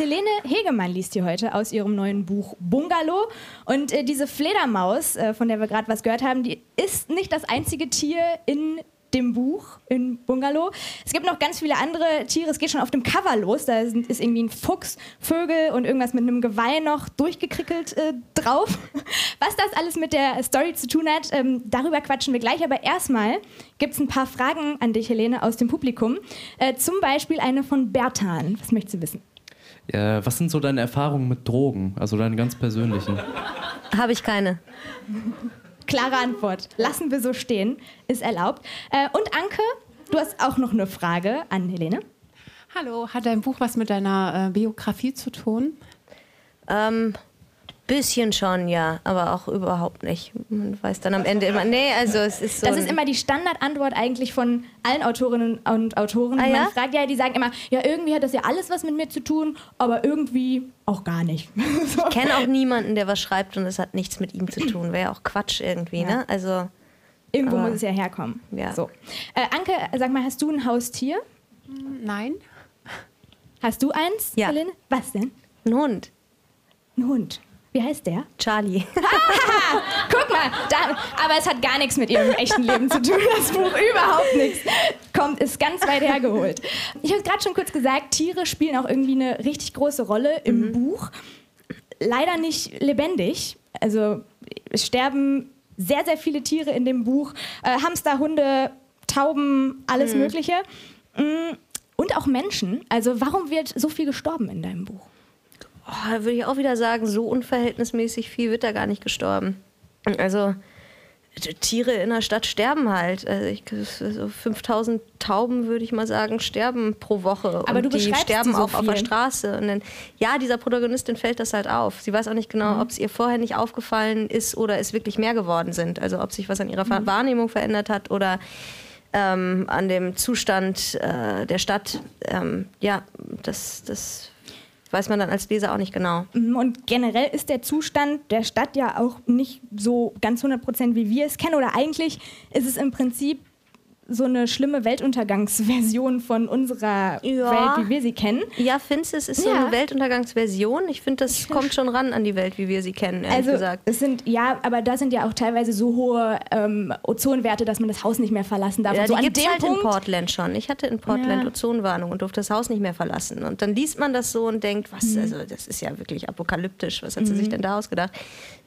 Helene Hegemann liest hier heute aus ihrem neuen Buch Bungalow. Und äh, diese Fledermaus, äh, von der wir gerade was gehört haben, die ist nicht das einzige Tier in dem Buch in Bungalow. Es gibt noch ganz viele andere Tiere. Es geht schon auf dem Cover los. Da ist irgendwie ein Fuchs, Vögel und irgendwas mit einem Geweih noch durchgekrickelt äh, drauf. Was das alles mit der Story zu tun hat, ähm, darüber quatschen wir gleich. Aber erstmal gibt es ein paar Fragen an dich, Helene, aus dem Publikum. Äh, zum Beispiel eine von Bertan. Was möchtest du wissen? Ja, was sind so deine Erfahrungen mit Drogen? Also deine ganz persönlichen? Habe ich keine. Klare Antwort. Lassen wir so stehen. Ist erlaubt. Äh, und Anke, du hast auch noch eine Frage an Helene. Hallo, hat dein Buch was mit deiner äh, Biografie zu tun? Ähm, Bisschen schon, ja, aber auch überhaupt nicht. Man weiß dann am Ende immer, nee, also es ist so. Das ist immer die Standardantwort eigentlich von allen Autorinnen und Autoren, die ah, man ja? fragt. Ja, die sagen immer, ja, irgendwie hat das ja alles was mit mir zu tun, aber irgendwie auch gar nicht. so. Ich kenne auch niemanden, der was schreibt und es hat nichts mit ihm zu tun. Wäre ja auch Quatsch irgendwie, ja. ne? Also. Irgendwo muss es ja herkommen. Ja. So. Äh, Anke, sag mal, hast du ein Haustier? Nein. Hast du eins, ja. Helene? Was denn? Ein Hund. Ein Hund. Wie heißt der? Charlie. Guck mal, da, aber es hat gar nichts mit ihrem echten Leben zu tun, das Buch überhaupt nichts. Kommt, ist ganz weit hergeholt. Ich habe gerade schon kurz gesagt, Tiere spielen auch irgendwie eine richtig große Rolle im mhm. Buch. Leider nicht lebendig. Also es sterben sehr, sehr viele Tiere in dem Buch. Äh, Hamster, Hunde, Tauben, alles mhm. Mögliche. Mm, und auch Menschen. Also warum wird so viel gestorben in deinem Buch? Oh, würde ich auch wieder sagen, so unverhältnismäßig viel wird da gar nicht gestorben. Also Tiere in der Stadt sterben halt. Also ich, so 5000 Tauben, würde ich mal sagen, sterben pro Woche. Aber und du die sterben so auch auf der Straße. Und dann, ja, dieser Protagonistin fällt das halt auf. Sie weiß auch nicht genau, mhm. ob es ihr vorher nicht aufgefallen ist oder es wirklich mehr geworden sind. Also ob sich was an ihrer mhm. Wahrnehmung verändert hat oder ähm, an dem Zustand äh, der Stadt. Ähm, ja, das, das weiß man dann als Leser auch nicht genau. Mhm, und generell ist der Zustand der Stadt ja auch nicht so ganz 100 Prozent, wie wir es kennen. Oder eigentlich ist es im Prinzip so eine schlimme Weltuntergangsversion von unserer ja. Welt, wie wir sie kennen. Ja, findest du, es ist so eine Weltuntergangsversion? Ich finde, das kommt schon ran an die Welt, wie wir sie kennen, ehrlich also, gesagt. Es sind, ja, aber da sind ja auch teilweise so hohe ähm, Ozonwerte, dass man das Haus nicht mehr verlassen darf. Ja, so die gibt es halt Punkt, in Portland schon. Ich hatte in Portland ja. Ozonwarnung und durfte das Haus nicht mehr verlassen. Und dann liest man das so und denkt, was, mhm. also das ist ja wirklich apokalyptisch. Was hat sie sich mhm. denn da ausgedacht?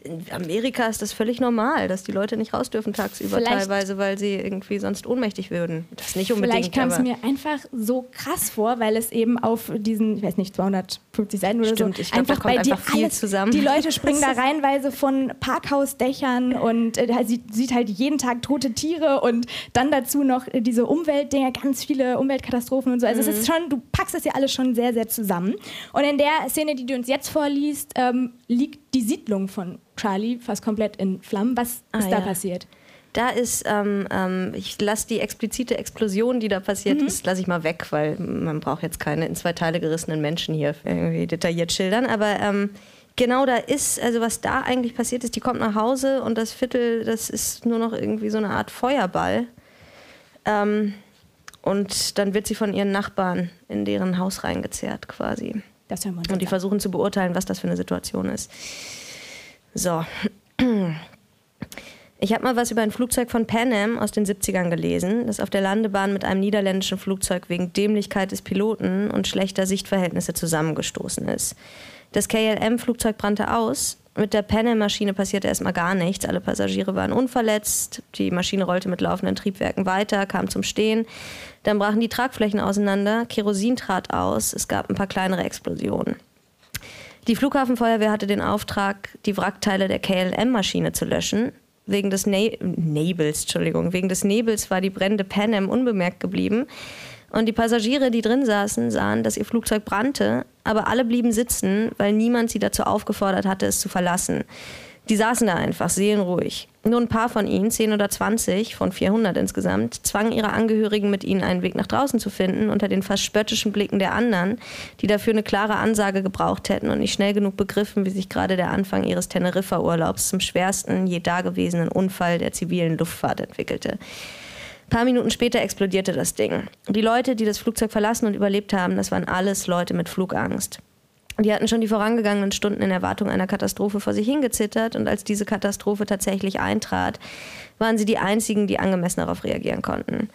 In Amerika ist das völlig normal, dass die Leute nicht raus dürfen tagsüber Vielleicht- teilweise, weil sie irgendwie sonst ohnmächtig würden. Das nicht unbedingt. Vielleicht kam es mir einfach so krass vor, weil es eben auf diesen, ich weiß nicht, 250 Seiten oder Stimmt, so, ich glaub, da einfach kommt bei dir einfach viel alles, zusammen. Die Leute springen da reihenweise von Parkhausdächern und äh, da sieht, sieht halt jeden Tag tote Tiere und dann dazu noch äh, diese Umweltdinger, ganz viele Umweltkatastrophen und so. Also es Mhm. ist schon, du packst das ja alles schon sehr, sehr zusammen. Und in der Szene, die du uns jetzt vorliest, ähm, liegt die Siedlung von Charlie fast komplett in Flammen. Was Ah, ist da ja. passiert? Da ist, ähm, ähm, ich lasse die explizite Explosion, die da passiert Mhm. ist, lasse ich mal weg, weil man braucht jetzt keine in zwei Teile gerissenen Menschen hier irgendwie detailliert schildern. Aber ähm, genau da ist, also was da eigentlich passiert ist, die kommt nach Hause und das Viertel, das ist nur noch irgendwie so eine Art Feuerball. Ähm, und dann wird sie von ihren Nachbarn in deren Haus reingezerrt quasi. Das hören wir uns Und die an. versuchen zu beurteilen, was das für eine Situation ist. So. Ich habe mal was über ein Flugzeug von Pan Am aus den 70ern gelesen, das auf der Landebahn mit einem niederländischen Flugzeug wegen Dämlichkeit des Piloten und schlechter Sichtverhältnisse zusammengestoßen ist. Das KLM-Flugzeug brannte aus. Mit der Pan Am-Maschine passierte erstmal gar nichts. Alle Passagiere waren unverletzt. Die Maschine rollte mit laufenden Triebwerken weiter, kam zum Stehen. Dann brachen die Tragflächen auseinander. Kerosin trat aus. Es gab ein paar kleinere Explosionen. Die Flughafenfeuerwehr hatte den Auftrag, die Wrackteile der KLM-Maschine zu löschen. Wegen des Ne- Nebels, Entschuldigung, wegen des Nebels war die brennende Pan Am unbemerkt geblieben. Und die Passagiere, die drin saßen, sahen, dass ihr Flugzeug brannte, aber alle blieben sitzen, weil niemand sie dazu aufgefordert hatte, es zu verlassen. Die saßen da einfach seelenruhig. Nur ein paar von ihnen, 10 oder 20 von 400 insgesamt, zwangen ihre Angehörigen mit ihnen einen Weg nach draußen zu finden, unter den fast spöttischen Blicken der anderen, die dafür eine klare Ansage gebraucht hätten und nicht schnell genug begriffen, wie sich gerade der Anfang ihres Teneriffa-Urlaubs zum schwersten je dagewesenen Unfall der zivilen Luftfahrt entwickelte. Ein paar Minuten später explodierte das Ding. Die Leute, die das Flugzeug verlassen und überlebt haben, das waren alles Leute mit Flugangst. Die hatten schon die vorangegangenen Stunden in Erwartung einer Katastrophe vor sich hingezittert und als diese Katastrophe tatsächlich eintrat, waren sie die einzigen, die angemessen darauf reagieren konnten.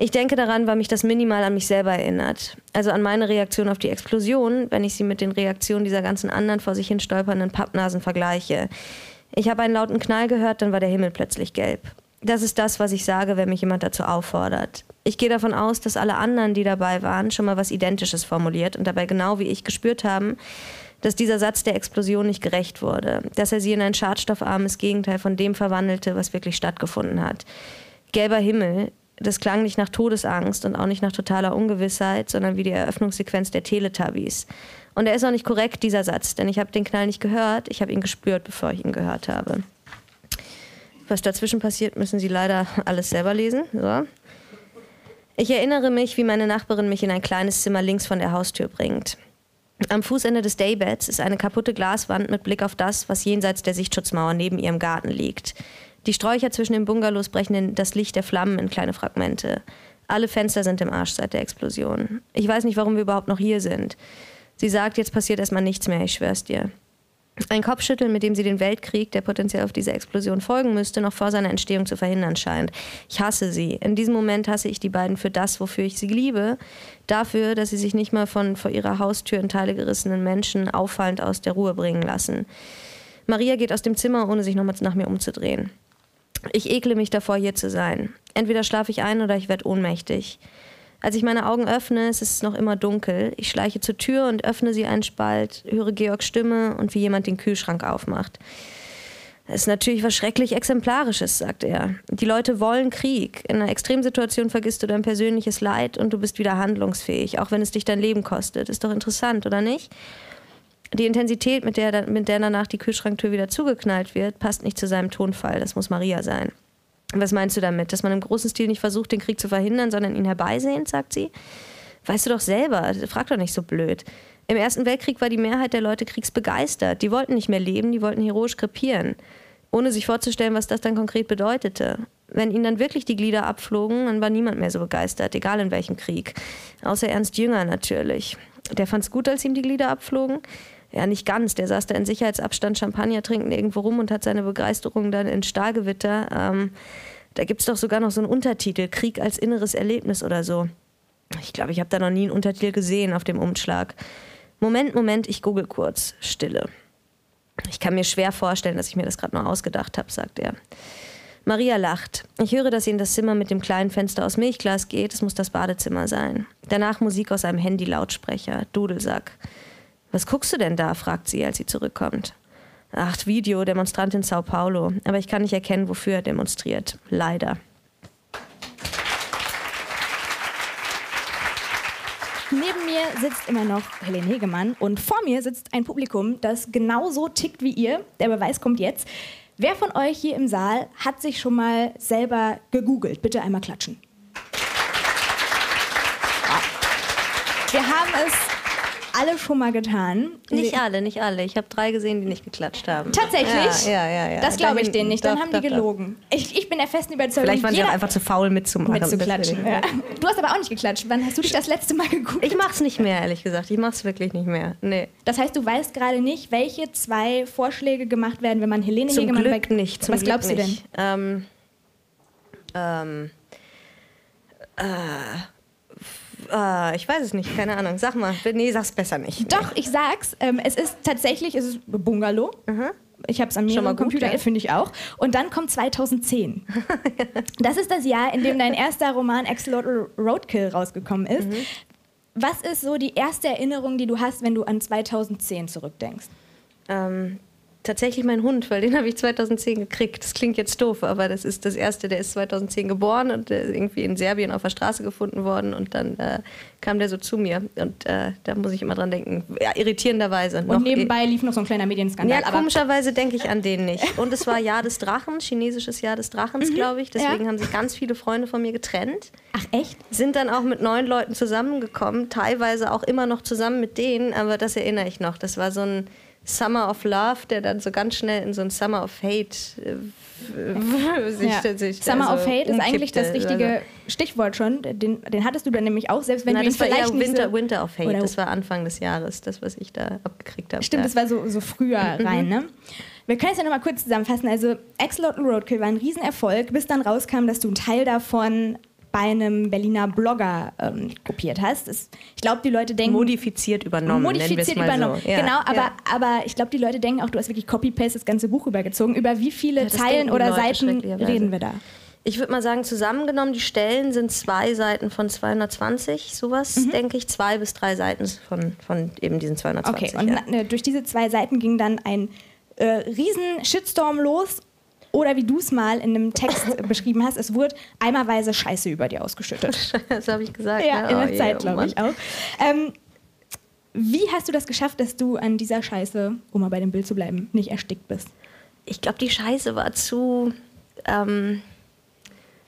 Ich denke daran, weil mich das minimal an mich selber erinnert. Also an meine Reaktion auf die Explosion, wenn ich sie mit den Reaktionen dieser ganzen anderen vor sich hin stolpernden Pappnasen vergleiche. Ich habe einen lauten Knall gehört, dann war der Himmel plötzlich gelb. Das ist das, was ich sage, wenn mich jemand dazu auffordert. Ich gehe davon aus, dass alle anderen, die dabei waren, schon mal was Identisches formuliert und dabei genau wie ich gespürt haben, dass dieser Satz der Explosion nicht gerecht wurde, dass er sie in ein schadstoffarmes Gegenteil von dem verwandelte, was wirklich stattgefunden hat. Gelber Himmel, das klang nicht nach Todesangst und auch nicht nach totaler Ungewissheit, sondern wie die Eröffnungssequenz der Teletubbies. Und er ist auch nicht korrekt, dieser Satz, denn ich habe den Knall nicht gehört, ich habe ihn gespürt, bevor ich ihn gehört habe. Was dazwischen passiert, müssen Sie leider alles selber lesen. So. Ich erinnere mich, wie meine Nachbarin mich in ein kleines Zimmer links von der Haustür bringt. Am Fußende des Daybeds ist eine kaputte Glaswand mit Blick auf das, was jenseits der Sichtschutzmauer neben ihrem Garten liegt. Die Sträucher zwischen den Bungalows brechen in das Licht der Flammen in kleine Fragmente. Alle Fenster sind im Arsch seit der Explosion. Ich weiß nicht, warum wir überhaupt noch hier sind. Sie sagt, jetzt passiert erstmal nichts mehr, ich schwör's dir. Ein Kopfschütteln, mit dem sie den Weltkrieg, der potenziell auf diese Explosion folgen müsste, noch vor seiner Entstehung zu verhindern scheint. Ich hasse sie. In diesem Moment hasse ich die beiden für das, wofür ich sie liebe. Dafür, dass sie sich nicht mal von vor ihrer Haustür in Teile gerissenen Menschen auffallend aus der Ruhe bringen lassen. Maria geht aus dem Zimmer, ohne sich nochmal nach mir umzudrehen. Ich ekle mich davor, hier zu sein. Entweder schlafe ich ein oder ich werde ohnmächtig. Als ich meine Augen öffne, ist es noch immer dunkel. Ich schleiche zur Tür und öffne sie einen Spalt, höre Georgs Stimme und wie jemand den Kühlschrank aufmacht. Es ist natürlich was schrecklich Exemplarisches, sagt er. Die Leute wollen Krieg. In einer Extremsituation vergisst du dein persönliches Leid und du bist wieder handlungsfähig, auch wenn es dich dein Leben kostet. Ist doch interessant, oder nicht? Die Intensität, mit der, mit der danach die Kühlschranktür wieder zugeknallt wird, passt nicht zu seinem Tonfall. Das muss Maria sein. Was meinst du damit? Dass man im großen Stil nicht versucht, den Krieg zu verhindern, sondern ihn herbeisehnt, sagt sie? Weißt du doch selber, frag doch nicht so blöd. Im Ersten Weltkrieg war die Mehrheit der Leute kriegsbegeistert. Die wollten nicht mehr leben, die wollten heroisch krepieren. Ohne sich vorzustellen, was das dann konkret bedeutete. Wenn ihnen dann wirklich die Glieder abflogen, dann war niemand mehr so begeistert, egal in welchem Krieg. Außer Ernst Jünger natürlich. Der fand's gut, als ihm die Glieder abflogen. Ja, nicht ganz. Der saß da in Sicherheitsabstand Champagner trinkend irgendwo rum und hat seine Begeisterung dann in Stahlgewitter. Ähm, da gibt's doch sogar noch so einen Untertitel, Krieg als inneres Erlebnis oder so. Ich glaube, ich habe da noch nie einen Untertitel gesehen auf dem Umschlag. Moment, Moment, ich google kurz. Stille. Ich kann mir schwer vorstellen, dass ich mir das gerade nur ausgedacht habe, sagt er. Maria lacht. Ich höre, dass sie in das Zimmer mit dem kleinen Fenster aus Milchglas geht. Es muss das Badezimmer sein. Danach Musik aus einem Handy-Lautsprecher. Dudelsack. Was guckst du denn da? fragt sie, als sie zurückkommt. Ach, Video, Demonstrant in Sao Paulo. Aber ich kann nicht erkennen, wofür er demonstriert. Leider. Neben mir sitzt immer noch Helene Hegemann und vor mir sitzt ein Publikum, das genauso tickt wie ihr. Der Beweis kommt jetzt. Wer von euch hier im Saal hat sich schon mal selber gegoogelt? Bitte einmal klatschen. Wir haben es alle schon mal getan. Nicht alle, nicht alle. Ich habe drei gesehen, die nicht geklatscht haben. Tatsächlich? Ja, ja, ja. ja. Das glaube ich denen nicht. Dann doch, haben doch, die gelogen. Ich, ich bin der festen Überzeugung, Vielleicht waren sie auch einfach zu faul mitzumachen. mitzuklatschen. Ja. Du hast aber auch nicht geklatscht. Wann hast du dich das letzte Mal gegoogelt? Ich mach's nicht mehr, ehrlich gesagt. Ich mach's wirklich nicht mehr. Nee. Das heißt, du weißt gerade nicht, welche zwei Vorschläge gemacht werden, wenn man Helene Zum Hegemann Glück nicht. Zum Was Glück glaubst du denn? nicht. Ähm, ähm, äh, äh, ich weiß es nicht, keine Ahnung. Sag mal. Nee, sag's besser nicht. Doch, ich sag's. Ähm, es ist tatsächlich, es ist Bungalow. Ich habe es an mir am Computer, ja. finde ich auch. Und dann kommt 2010. das ist das Jahr, in dem dein erster Roman Axolotl Roadkill rausgekommen ist. Mhm. Was ist so die erste Erinnerung, die du hast, wenn du an 2010 zurückdenkst? Ähm, tatsächlich mein Hund, weil den habe ich 2010 gekriegt. Das klingt jetzt doof, aber das ist das erste, der ist 2010 geboren und der ist irgendwie in Serbien auf der Straße gefunden worden und dann äh, kam der so zu mir und äh, da muss ich immer dran denken. Ja, irritierenderweise. Und nebenbei lief noch so ein kleiner Medienskandal. Ja, komischerweise denke ich an den nicht. Und es war Jahr des Drachen, chinesisches Jahr des Drachens, glaube ich. Deswegen Mhm. ja. haben sich ganz viele Freunde von mir getrennt. Ach echt? Sind dann auch mit neun Leuten zusammengekommen, teilweise auch immer noch zusammen mit denen, aber das erinnere ich noch. Das war so ein Summer of Love, der dann so ganz schnell in so ein Summer of Hate äh, sich, Ja. sich Summer also of Hate ist eigentlich das umkippte. richtige Stichwort schon. Den, den hattest du dann nämlich auch, selbst wenn Na, du das war vielleicht eher Winter, so Winter of Hate. Das war Anfang des Jahres, das, was ich da abgekriegt habe. Stimmt, ja. das war so, so früher rein, ne? Wir können es ja nochmal kurz zusammenfassen. Also, Axolotl Roadkill war ein Riesenerfolg, bis dann rauskam, dass du einen Teil davon bei einem Berliner Blogger ähm, kopiert hast. Das, ich glaube, die Leute denken. modifiziert übernommen. Modifiziert übernommen. So. Ja, Genau, aber, ja. aber ich glaube, die Leute denken auch, du hast wirklich Copy-Paste das ganze Buch übergezogen. Über wie viele das Zeilen oder Leute Seiten reden wir da? Ich würde mal sagen, zusammengenommen, die Stellen sind zwei Seiten von 220, sowas, Mhm. denke ich. Zwei bis drei Seiten von, von eben diesen 220. Okay, und ja. na, ne, durch diese zwei Seiten ging dann ein äh, riesen Shitstorm los. Oder wie du es mal in einem Text beschrieben hast, es wurde eimerweise Scheiße über dir ausgeschüttet. das habe ich gesagt. Ja, ne? in Oh der je, Zeit, oh glaube ich auch. Ähm, wie hast du das geschafft, dass du an dieser Scheiße, um mal bei dem Bild zu bleiben, nicht erstickt bist? Ich glaube, die Scheiße war zu, ähm,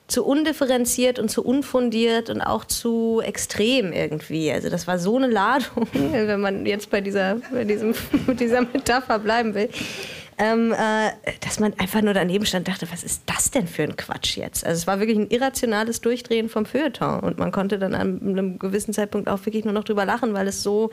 zu undifferenziert und zu unfundiert und auch zu extrem irgendwie. Also das war so eine Ladung, wenn man jetzt bei dieser, bei diesem, dieser Metapher bleiben will. Ähm, äh, dass man einfach nur daneben stand und dachte, was ist das denn für ein Quatsch jetzt? Also es war wirklich ein irrationales Durchdrehen vom Feuilleton und man konnte dann an einem gewissen Zeitpunkt auch wirklich nur noch drüber lachen, weil es so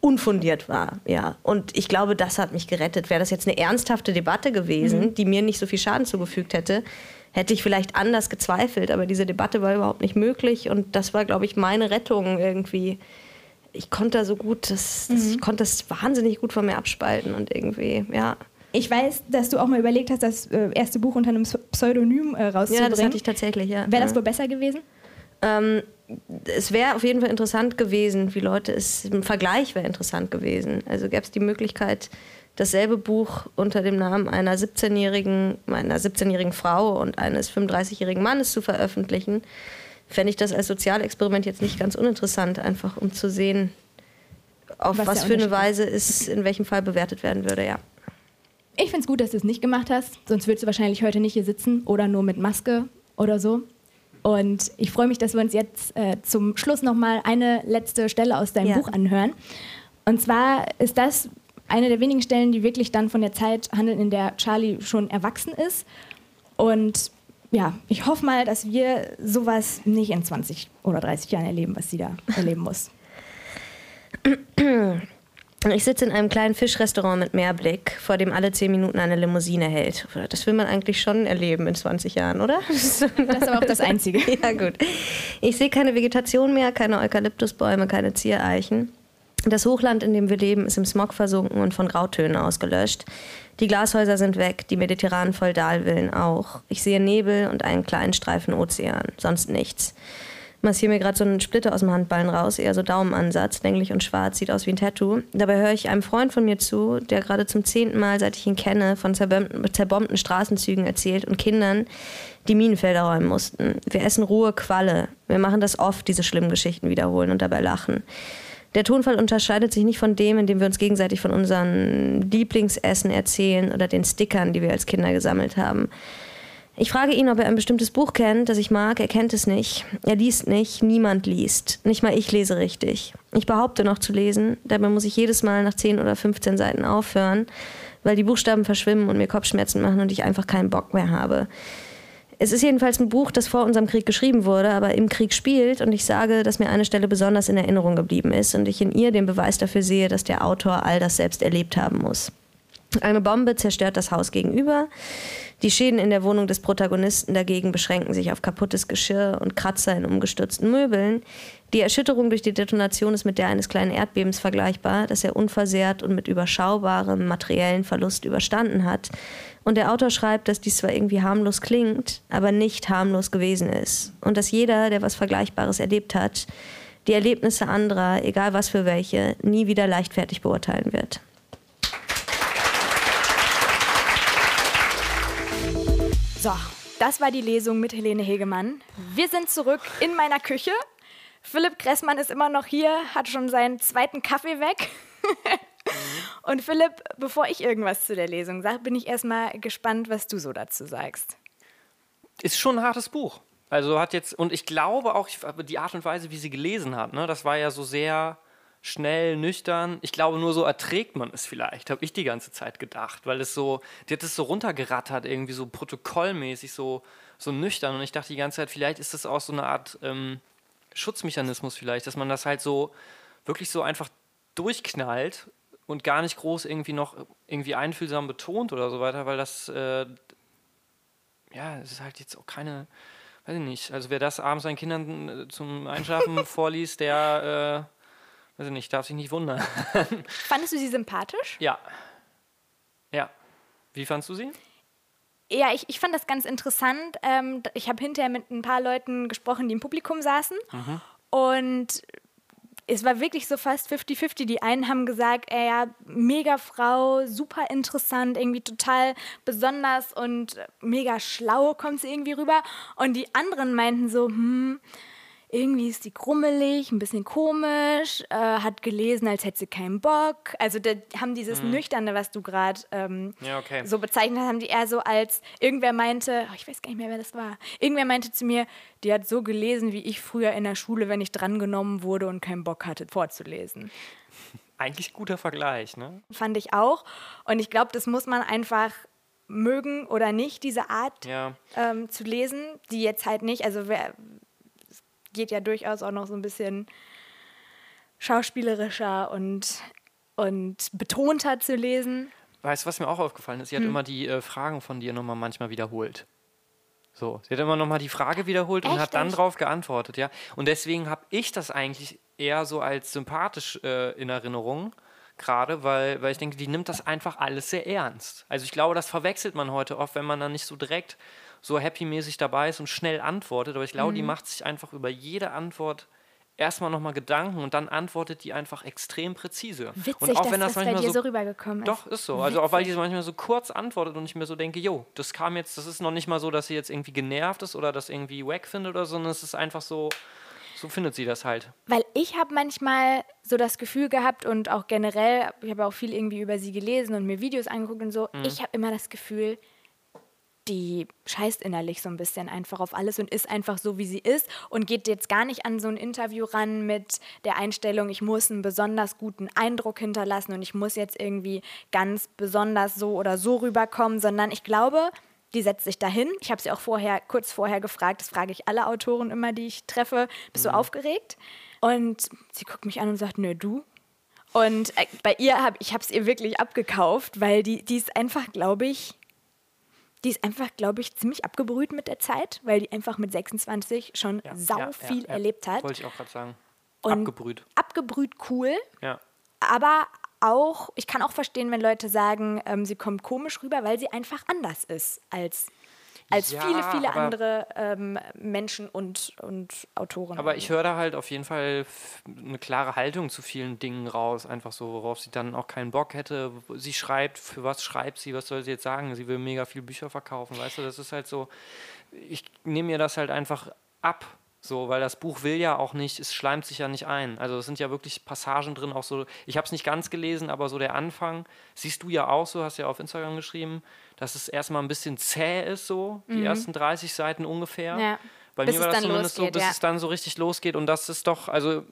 unfundiert war, ja. Und ich glaube, das hat mich gerettet. Wäre das jetzt eine ernsthafte Debatte gewesen, die mir nicht so viel Schaden zugefügt hätte, hätte ich vielleicht anders gezweifelt. Aber diese Debatte war überhaupt nicht möglich und das war, glaube ich, meine Rettung irgendwie. Ich konnte da so gut, das, das, ich konnte das wahnsinnig gut von mir abspalten und irgendwie, ja. Ich weiß, dass du auch mal überlegt hast, das äh, erste Buch unter einem Pseudonym äh, rauszubringen. Ja, das hatte ich tatsächlich, ja. Wäre das wohl besser gewesen? Ähm, es wäre auf jeden Fall interessant gewesen, wie Leute es im Vergleich wäre interessant gewesen. Also gäbe es die Möglichkeit, dasselbe Buch unter dem Namen einer 17-jährigen, einer 17-jährigen Frau und eines 35-jährigen Mannes zu veröffentlichen, fände ich das als Sozialexperiment jetzt nicht ganz uninteressant, einfach um zu sehen, auf Was was, für eine Weise es in welchem Fall bewertet werden würde, ja. Ich finde es gut, dass du es nicht gemacht hast, sonst würdest du wahrscheinlich heute nicht hier sitzen oder nur mit Maske oder so. Und ich freue mich, dass wir uns jetzt äh, zum Schluss nochmal eine letzte Stelle aus deinem Ja. Buch anhören. Und zwar ist das eine der wenigen Stellen, die wirklich dann von der Zeit handeln, in der Charlie schon erwachsen ist. Und ja, ich hoffe mal, dass wir sowas nicht in 20 oder 30 Jahren erleben, was sie da erleben muss. Ich sitze in einem kleinen Fischrestaurant mit Meerblick, vor dem alle zehn Minuten eine Limousine hält. Das will man eigentlich schon erleben in 20 Jahren, oder? Das ist aber auch das Einzige. ja, gut. Ich sehe keine Vegetation mehr, keine Eukalyptusbäume, keine Ziereichen. Das Hochland, in dem wir leben, ist im Smog versunken und von Grautönen ausgelöscht. Die Glashäuser sind weg, die mediterranen Feudalvillen auch. Ich sehe Nebel und einen kleinen Streifen Ozean, sonst nichts. Massiere mir gerade so einen Splitter aus dem Handballen raus, eher so Daumenansatz, länglich und schwarz, sieht aus wie ein Tattoo. Dabei höre ich einem Freund von mir zu, der gerade zum zehnten Mal, seit ich ihn kenne, von zerbombten Straßenzügen erzählt und Kindern, die Minenfelder räumen mussten. Wir essen rohe Qualle. Wir machen das oft, diese schlimmen Geschichten wiederholen und dabei lachen. Der Tonfall unterscheidet sich nicht von dem, in dem wir uns gegenseitig von unseren Lieblingsessen erzählen oder den Stickern, die wir als Kinder gesammelt haben. Ich frage ihn, ob er ein bestimmtes Buch kennt, das ich mag. Er kennt es nicht. Er liest nicht. Niemand liest. Nicht mal ich lese richtig. Ich behaupte noch zu lesen. Dabei muss ich jedes Mal nach 10 oder 15 Seiten aufhören, weil die Buchstaben verschwimmen und mir Kopfschmerzen machen und ich einfach keinen Bock mehr habe. Es ist jedenfalls ein Buch, das vor unserem Krieg geschrieben wurde, aber im Krieg spielt und ich sage, dass mir eine Stelle besonders in Erinnerung geblieben ist und ich in ihr den Beweis dafür sehe, dass der Autor all das selbst erlebt haben muss. Eine Bombe zerstört das Haus gegenüber. Die Schäden in der Wohnung des Protagonisten dagegen beschränken sich auf kaputtes Geschirr und Kratzer in umgestürzten Möbeln. Die Erschütterung durch die Detonation ist mit der eines kleinen Erdbebens vergleichbar, das er unversehrt und mit überschaubarem materiellen Verlust überstanden hat. Und der Autor schreibt, dass dies zwar irgendwie harmlos klingt, aber nicht harmlos gewesen ist. Und dass jeder, der was Vergleichbares erlebt hat, die Erlebnisse anderer, egal was für welche, nie wieder leichtfertig beurteilen wird. So, das war die Lesung mit Helene Hegemann. Wir sind zurück in meiner Küche. Philipp Kressmann ist immer noch hier, hat schon seinen zweiten Kaffee weg. Und Philipp, bevor ich irgendwas zu der Lesung sage, bin ich erstmal gespannt, was du so dazu sagst. Ist schon ein hartes Buch. Also hat jetzt, und ich glaube auch, die Art und Weise, wie sie gelesen hat, ne, das war ja so sehr schnell, nüchtern. Ich glaube, nur so erträgt man es vielleicht, habe ich die ganze Zeit gedacht, weil es so, die hat es so runtergerattert, irgendwie so protokollmäßig, so, so nüchtern. Und ich dachte die ganze Zeit, vielleicht ist das auch so eine Art ähm, Schutzmechanismus vielleicht, dass man das halt so wirklich so einfach durchknallt und gar nicht groß irgendwie noch irgendwie einfühlsam betont oder so weiter, weil das, äh, ja, es ist halt jetzt auch keine, weiß ich nicht, also wer das abends seinen Kindern äh, zum Einschlafen vorliest, der, äh, weiß ich nicht, darf sich nicht wundern. Fandest du sie sympathisch? Ja. Ja. Wie fandest du sie? Ja, ich, ich fand das ganz interessant. Ähm, ich habe hinterher mit ein paar Leuten gesprochen, die im Publikum saßen. Mhm. Und es war wirklich so fast 50-50. Die einen haben gesagt, ey, ja, mega Frau, super interessant, irgendwie total besonders und mega schlau kommt sie irgendwie rüber. Und die anderen meinten so, hm, irgendwie ist sie krummelig, ein bisschen komisch, äh, hat gelesen, als hätte sie keinen Bock. Also da haben dieses mhm. Nüchterne, was du gerade ähm, ja, okay. so bezeichnet hast, haben die eher so als, irgendwer meinte, oh, ich weiß gar nicht mehr, wer das war, irgendwer meinte zu mir, die hat so gelesen, wie ich früher in der Schule, wenn ich drangenommen wurde und keinen Bock hatte, vorzulesen. Eigentlich guter Vergleich, ne? Fand ich auch. Und ich glaube, das muss man einfach mögen oder nicht, diese Art ja. ähm, zu lesen, die jetzt halt nicht, also wer, geht ja durchaus auch noch so ein bisschen schauspielerischer und, und betonter zu lesen. Weißt du, was mir auch aufgefallen ist? Sie hat hm. immer die äh, Fragen von dir nochmal manchmal wiederholt. So, sie hat immer nochmal die Frage wiederholt Echt? und hat dann darauf geantwortet, ja. Und deswegen habe ich das eigentlich eher so als sympathisch äh, in Erinnerung, gerade, weil, weil ich denke, die nimmt das einfach alles sehr ernst. Also ich glaube, das verwechselt man heute oft, wenn man dann nicht so direkt so happy-mäßig dabei ist und schnell antwortet. Aber ich glaube, mhm. die macht sich einfach über jede Antwort erstmal nochmal Gedanken und dann antwortet die einfach extrem präzise. Witzig, und auch wenn das, das manchmal bei dir so, so rübergekommen ist. Doch, ist so. Also auch weil die manchmal so kurz antwortet und ich mir so denke, jo, das kam jetzt, das ist noch nicht mal so, dass sie jetzt irgendwie genervt ist oder das irgendwie wack findet oder so, sondern es ist einfach so, so findet sie das halt. Weil ich habe manchmal so das Gefühl gehabt und auch generell, ich habe auch viel irgendwie über sie gelesen und mir Videos angeguckt und so, mhm. ich habe immer das Gefühl, die scheißt innerlich so ein bisschen einfach auf alles und ist einfach so, wie sie ist und geht jetzt gar nicht an so ein Interview ran mit der Einstellung, ich muss einen besonders guten Eindruck hinterlassen und ich muss jetzt irgendwie ganz besonders so oder so rüberkommen, sondern ich glaube, die setzt sich dahin. Ich habe sie auch vorher, kurz vorher gefragt, das frage ich alle Autoren immer, die ich treffe, bist mhm. du aufgeregt? Und sie guckt mich an und sagt, nö, du. Und äh, bei ihr habe ich es ihr wirklich abgekauft, weil die, die ist einfach, glaube ich, die ist einfach, glaube ich, ziemlich abgebrüht mit der Zeit, weil die einfach mit 26 schon ja, sau ja, viel ja, erlebt hat. Wollte ich auch gerade sagen. Und abgebrüht. Abgebrüht cool. Ja. aber auch, ich kann auch verstehen, wenn Leute sagen, ähm, sie kommt komisch rüber, weil sie einfach anders ist als, als Ja, viele, viele andere ähm, Menschen und, und Autoren. Aber ich höre da halt auf jeden Fall eine klare Haltung zu vielen Dingen raus, einfach so, worauf sie dann auch keinen Bock hätte. Sie schreibt, für was schreibt sie, was soll sie jetzt sagen? Sie will mega viel Bücher verkaufen, weißt du, das ist halt so, ich nehme mir das halt einfach ab, so, weil das Buch will ja auch nicht, es schleimt sich ja nicht ein. Also es sind ja wirklich Passagen drin, auch so, ich habe es nicht ganz gelesen, aber so der Anfang, siehst du ja auch so, hast ja auf Instagram geschrieben, dass es erstmal ein bisschen zäh ist, so, die ersten 30 Seiten ungefähr. Mhm. Ja. Bei Bis mir war es das zumindest so, losgeht, bis ja. es dann so richtig losgeht und das ist doch, also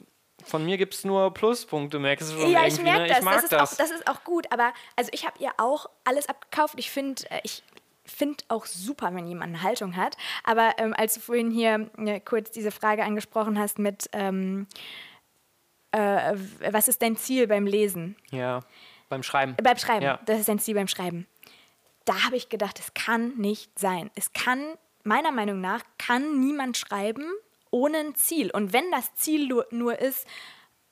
von mir gibt es nur Pluspunkte, merkst du schon ja, ich irgendwie, ne? merke das. Das, ist Auch, das ist auch gut. Aber also ich habe ihr auch alles abgekauft. Ich finde, äh, ich finde auch super, wenn jemand eine Haltung hat. Aber ähm, als du vorhin hier äh, kurz diese Frage angesprochen hast mit, ähm, äh, was ist dein Ziel beim Lesen? Ja, beim Schreiben. Beim Schreiben. Ja. Das ist dein Ziel beim Schreiben. Da habe ich gedacht, es kann nicht sein. Es kann, meiner Meinung nach, kann niemand schreiben ohne ein Ziel. Und wenn das Ziel nur, nur ist,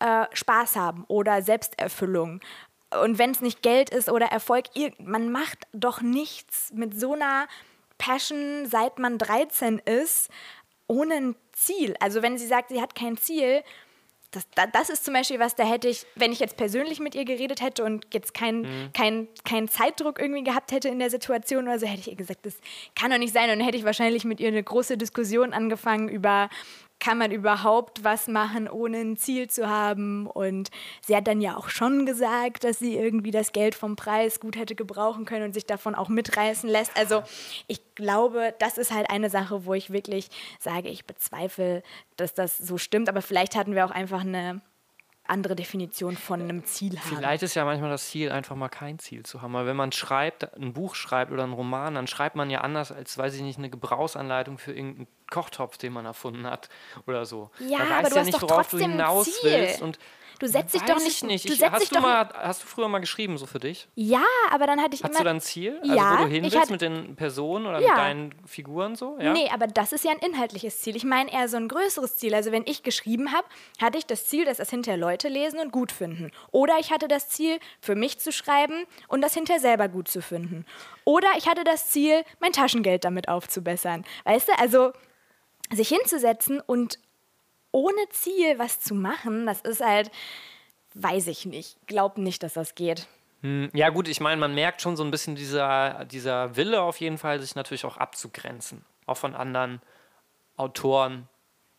äh, Spaß haben oder Selbsterfüllung. Und wenn es nicht Geld ist oder Erfolg, man macht doch nichts mit so einer Passion, seit man 13 ist, ohne ein Ziel. Also wenn sie sagt, sie hat kein Ziel, das, da- das ist zum Beispiel was, da hätte ich, wenn ich jetzt persönlich mit ihr geredet hätte und jetzt keinen kein, kein Zeitdruck irgendwie gehabt hätte in der Situation oder so, hätte ich ihr gesagt, das kann doch nicht sein. Und dann hätte ich wahrscheinlich mit ihr eine große Diskussion angefangen über, kann man überhaupt was machen, ohne ein Ziel zu haben? Und sie hat dann ja auch schon gesagt, dass sie irgendwie das Geld vom Preis gut hätte gebrauchen können und sich davon auch mitreißen lässt. Also ich glaube, das ist halt eine Sache, wo ich wirklich sage, ich bezweifle, dass das so stimmt. Aber vielleicht hatten wir auch einfach eine andere Definition von einem Ziel haben. Vielleicht ist ja manchmal das Ziel, einfach mal kein Ziel zu haben. Weil wenn man schreibt, ein Buch schreibt oder einen Roman, dann schreibt man ja anders als, weiß ich nicht, eine Gebrauchsanleitung für irgendeinen Kochtopf, den man erfunden hat oder so. Ja, aber du ja hast nicht, doch worauf du trotzdem ein hinaus Ziel. willst. Und Du setzt dich doch ich nicht- nicht. du Ich, setzt hast, dich du doch- mal, hast du früher mal geschrieben, so für dich? Ja, aber dann hatte ich Hast immer. du dann ein Ziel? Also Ja, wo du hin willst hatte- mit den Personen oder Ja. mit deinen Figuren so? Ja? Nee, aber das ist ja ein inhaltliches Ziel. Ich meine eher so ein größeres Ziel. Also wenn ich geschrieben habe, hatte ich das Ziel, dass das hinterher Leute lesen und gut finden. Oder ich hatte das Ziel, für mich zu schreiben und das hinterher selber gut zu finden. Oder ich hatte das Ziel, mein Taschengeld damit aufzubessern. Weißt du, also sich hinzusetzen und ohne Ziel was zu machen, das ist halt, weiß ich nicht. Glaub nicht, dass das geht. Hm, Ja, gut, ich meine, man merkt schon so ein bisschen dieser, dieser Wille auf jeden Fall, sich natürlich auch abzugrenzen. Auch von anderen Autoren,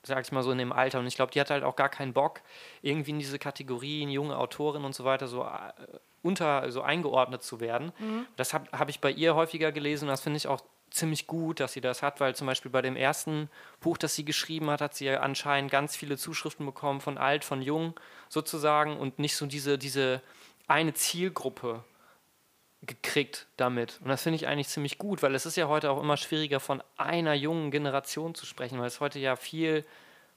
sag ich mal so in dem Alter. Und ich glaube, die hat halt auch gar keinen Bock, irgendwie in diese Kategorien, junge Autorin und so weiter so äh, unter, so eingeordnet zu werden. Das habe hab ich bei ihr häufiger gelesen und das finde ich auch ziemlich gut, dass sie das hat, weil zum Beispiel bei dem ersten Buch, das sie geschrieben hat, hat sie ja anscheinend ganz viele Zuschriften bekommen von alt, von jung sozusagen und nicht so diese, diese eine Zielgruppe gekriegt damit. Und das finde ich eigentlich ziemlich gut, weil es ist ja heute auch immer schwieriger, von einer jungen Generation zu sprechen, weil es heute ja viel,